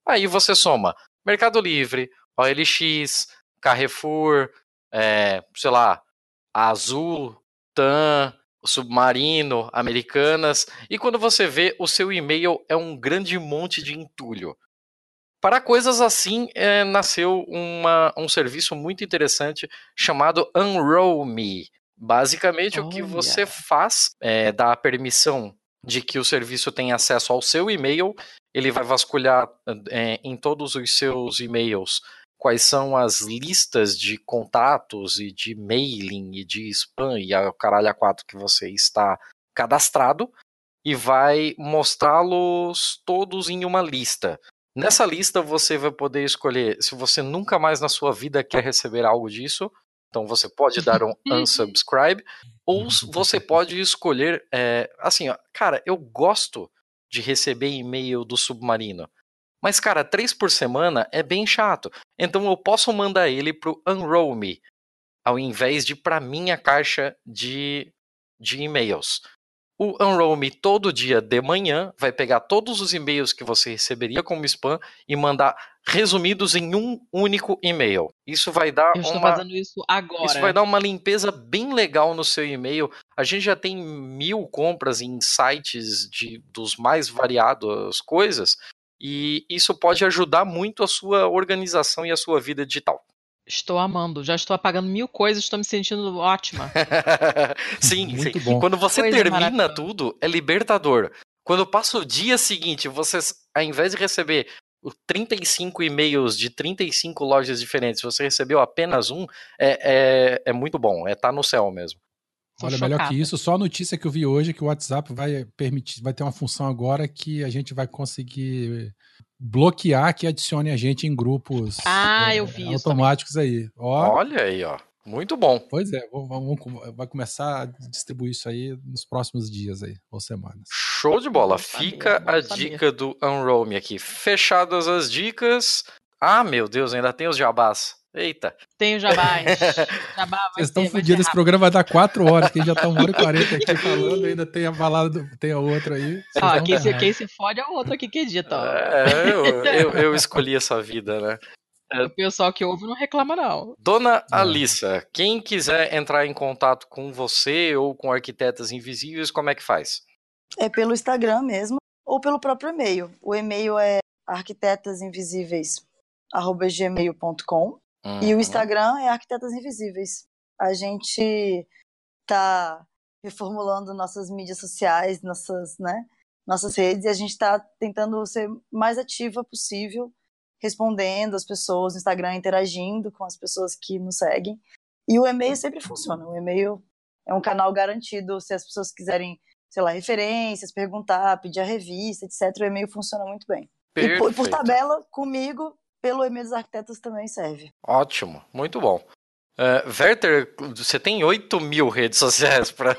Aí você soma Mercado Livre, OLX, Carrefour, é, sei lá, Azul, TAM, Submarino, Americanas, e quando você vê, o seu e-mail é um grande monte de entulho. Para coisas assim, é, nasceu uma, um serviço muito interessante chamado Unroll Me. Basicamente, o que Olha. você faz é dar a permissão de que o serviço tenha acesso ao seu e-mail, ele vai vasculhar é, em todos os seus e-mails quais são as listas de contatos e de mailing e de spam e a caralho a quatro que você está cadastrado e vai mostrá-los todos em uma lista. Nessa lista você vai poder escolher se você nunca mais na sua vida quer receber algo disso, então você pode dar um unsubscribe, ou s- você pode escolher, é, assim, ó, cara, eu gosto de receber e-mail do Submarino. Mas, cara, três por semana é bem chato. Então eu posso mandar ele pro Unroll Me, ao invés de para minha caixa de, de e-mails. O Unroll Me todo dia de manhã vai pegar todos os e-mails que você receberia como spam e mandar resumidos em um único e-mail. Isso vai dar Eu estou uma fazendo isso agora. isso vai dar uma limpeza bem legal no seu e-mail. A gente já tem mil compras em sites de, dos mais variadas coisas. E isso pode ajudar muito a sua organização e a sua vida digital. Estou amando. Já estou apagando mil coisas, estou me sentindo ótima. sim, Muito sim. bom. Quando você Coisa termina tudo, é libertador. Quando passa o dia seguinte, você, ao invés de receber o 35 e-mails de 35 lojas diferentes, você recebeu apenas um, é, é, é muito bom. É tá no céu mesmo. Tô Olha, melhor que chocada. isso, só a notícia que eu vi hoje é que o WhatsApp vai permitir, vai ter uma função agora que a gente vai conseguir bloquear que adicione a gente em grupos Ah, é, eu vi isso automáticos aí. Ó, Olha aí, ó. Muito bom. pois é, vamos, vamos- vai começar a distribuir isso aí nos próximos dias aí, ou semanas. Show de bola. Fica a dica do Unroll Me aqui. Fechadas as dicas. Ah, meu Deus, ainda tem os jabás. Eita. Tenho jabás. Jabá vai Vocês estão fodidos, esse programa vai dar quatro horas, que já tá uma hora e quarenta aqui falando, ainda tem a balada, do- tem a outra aí. Vão quem, se, quem se fode é o outro aqui que edita. ó. É, eu, eu, eu escolhi essa vida, né? O pessoal que ouve não reclama, não. Dona É. Alissa, quem quiser entrar em contato com você ou com Arquitetas Invisíveis, como é que faz? É pelo Instagram mesmo ou pelo próprio e-mail. O e-mail é arquitetasinvisíveis@gmail.com e o Uhum. Instagram é Arquitetas Invisíveis. A gente tá reformulando nossas mídias sociais, nossas, né, nossas redes e a gente está tentando ser mais ativa possível, respondendo as pessoas no Instagram, interagindo com as pessoas que nos seguem. E o e-mail sempre funciona. O e-mail é um canal garantido se as pessoas quiserem, sei lá, referências, perguntar, pedir a revista, etc. O e-mail funciona muito bem. E por, por tabela, comigo, pelo e-mail dos arquitetos também serve. Ótimo, muito bom. É, Werther, você tem 8 mil redes sociais para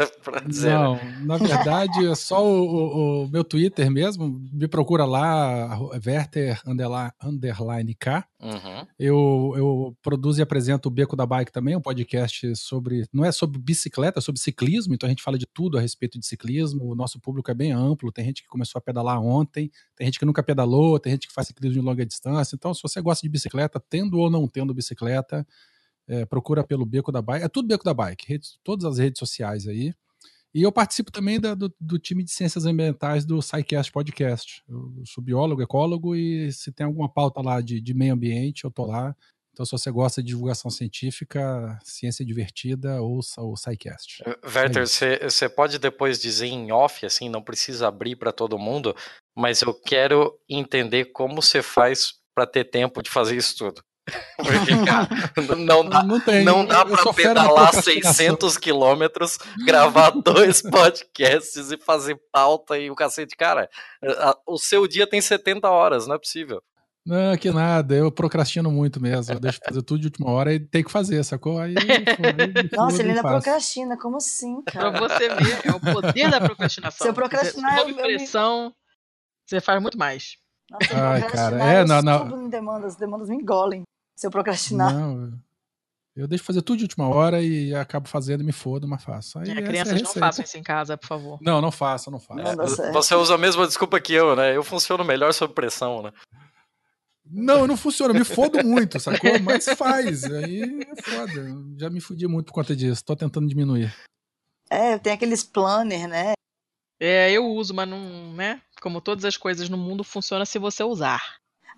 dizer. né? Não, na verdade é só o, o- o meu Twitter mesmo. Me procura lá, Werther underline K. Uhum. Eu, eu produzo e apresento o Beco da Bike também, um podcast sobre. Não é sobre bicicleta, é sobre ciclismo, então a gente fala de tudo a respeito de ciclismo. O nosso público é bem amplo, tem gente que começou a pedalar ontem, tem gente que nunca pedalou, tem gente que faz ciclismo de longa distância. Então, se você gosta de bicicleta, tendo ou não tendo bicicleta, é, procura pelo Beco da Bike. É tudo Beco da Bike, redes- todas as redes sociais aí. E eu participo também da- do, do time de ciências ambientais do SciCast Podcast. Eu sou biólogo, ecólogo, e se tem alguma pauta lá de, de meio ambiente, eu tô lá. Então, se você gosta de divulgação científica, ciência divertida, ouça o SciCast. Werther, isso. você você pode depois dizer em off, assim, não precisa abrir para todo mundo, mas eu quero entender como você faz para ter tempo de fazer isso tudo. Porque, não dá, não tem. não dá pra pedalar procrastinação. 600 quilômetros, gravar dois podcasts e fazer pauta e o cacete. Cara, o seu dia tem 70 horas, não é possível. Não, que nada, eu procrastino muito mesmo. Eu deixo fazer tudo de última hora e tem que fazer, sacou? Aí, pô, Nossa, ele ainda procrastina, como assim, Pra cara? você ver, é o poder da procrastinação. Se eu procrastinar, Você- sob eu me- pressão, você faz muito mais. Nossa, Ai, procrastinar, cara, é, eu não, não. subo em demandas, as demandas me engolem se eu procrastinar. Não, eu deixo fazer tudo de última hora e acabo fazendo e me fodo, mas faço. Aí É, é crianças não receita. façam isso em casa, por favor. Não, não faço, não. Não certo. Você usa a mesma desculpa que eu, né? Eu funciono melhor sob pressão, né? Não, não funciona, eu me fodo muito, sacou? Mas faz, aí é foda. Já me fudi muito por conta disso, tô tentando diminuir. É, tem aqueles planner, né? É, eu uso, mas não, né? Como todas as coisas no mundo, funciona se você usar.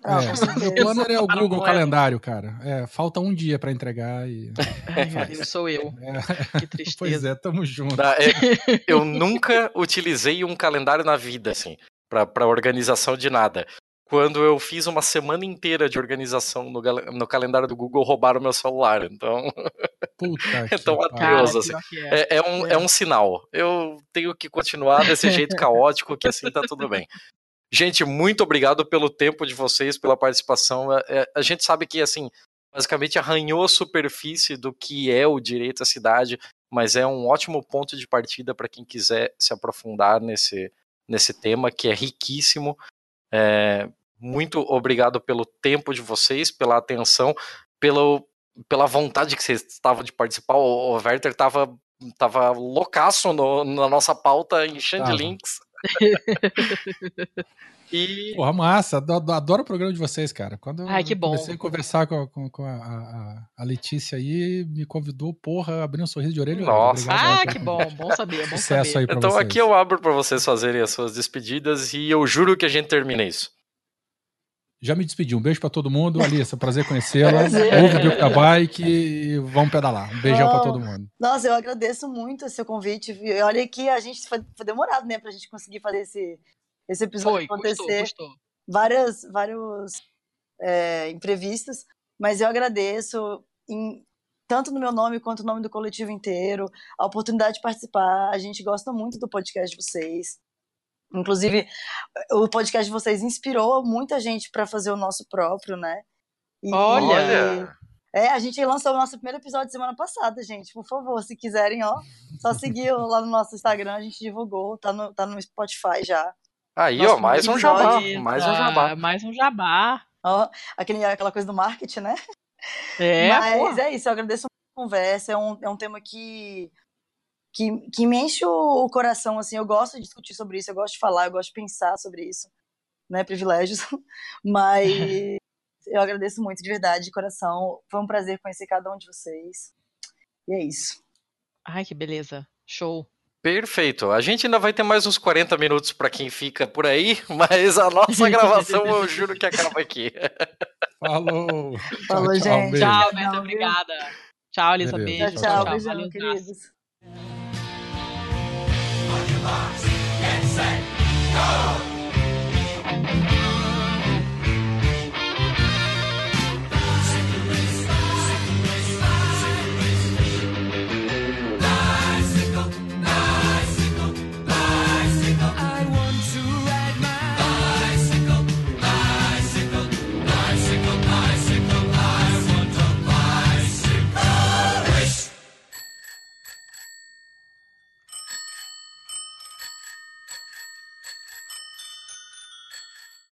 Ah, É, o planner é o Para Google é. Calendário, cara. É, falta um dia pra entregar e. Eu sou eu. É, Que tristeza. pois é, tamo junto. Tá, é, eu nunca utilizei um calendário na vida, assim, pra, pra organização de nada. Quando eu fiz uma semana inteira de organização no, no calendário do Google, roubaram meu celular. Então, Puta que Então, pariu. Cara, Deus, assim. é. é, é um, é um sinal. Eu tenho que continuar desse jeito caótico, que assim tá tudo bem. Gente, muito obrigado pelo tempo de vocês, pela participação. É, é, a gente sabe que, assim, basicamente arranhou a superfície do que é o direito à cidade, mas é um ótimo ponto de partida para quem quiser se aprofundar nesse, nesse tema, que é riquíssimo. É, muito obrigado pelo tempo de vocês, pela atenção, pelo, pela vontade que vocês estavam de participar. O, o Werther tava, tava loucaço no- na nossa pauta, enchendo de Tava. E Porra, massa. Adoro, adoro o programa de vocês, cara. Quando eu Ai, bom. comecei a conversar com, com- com a, a- a Letícia aí, me convidou, porra, abriu um sorriso de orelha. Nossa. Obrigado, Ah, que bom, bom saber, bom Sucesso saber. aí pra então vocês. aqui eu abro para vocês fazerem as suas despedidas e eu juro que a gente termina isso. Já me despedi. Um beijo pra todo mundo. Alissa, prazer conhecê-la. Prazer. Ouve o Bike e vamos pedalar. Um beijão Oh. todo mundo. Nossa, eu agradeço muito o seu convite. E olha que a gente foi, foi demorado, né, pra gente conseguir fazer esse, esse episódio Foi, acontecer. gostou, gostou. várias, vários é, imprevistos, mas eu agradeço em- tanto no meu nome quanto no nome do coletivo inteiro a oportunidade de participar. A gente gosta muito do podcast de vocês. Inclusive, o podcast de vocês inspirou muita gente para fazer o nosso próprio, né? E- Olha! É, a gente lançou o nosso primeiro episódio semana passada, gente. Por favor, se quiserem, ó, só seguir lá no nosso Instagram, a gente divulgou, tá no, tá no Spotify já. Aí, Nossa, ó, mais um jabá. Mais um jabá. Mais um jabá. Ó, aquele, aquela coisa do marketing, né? É, Mas porra. é isso, eu agradeço muito a conversa. É um, é um tema que, que, que me enche o, o coração, assim. Eu gosto de discutir sobre isso, eu gosto de falar, eu gosto de pensar sobre isso, né? Privilégios. Mas eu agradeço muito, de verdade, de coração. Foi um prazer conhecer cada um de vocês. E é isso. Ai, que beleza. Show. Perfeito. A gente ainda vai ter mais uns 40 minutos para quem fica por aí, mas a nossa gravação eu juro que acaba aqui. Falou. Falou, tchau, gente. Tchau, Beto, obrigada. Tchau, Elisa. Beijo. Tchau, Tchau, tchau. tchau. Beijão, Valeu, queridos. Go!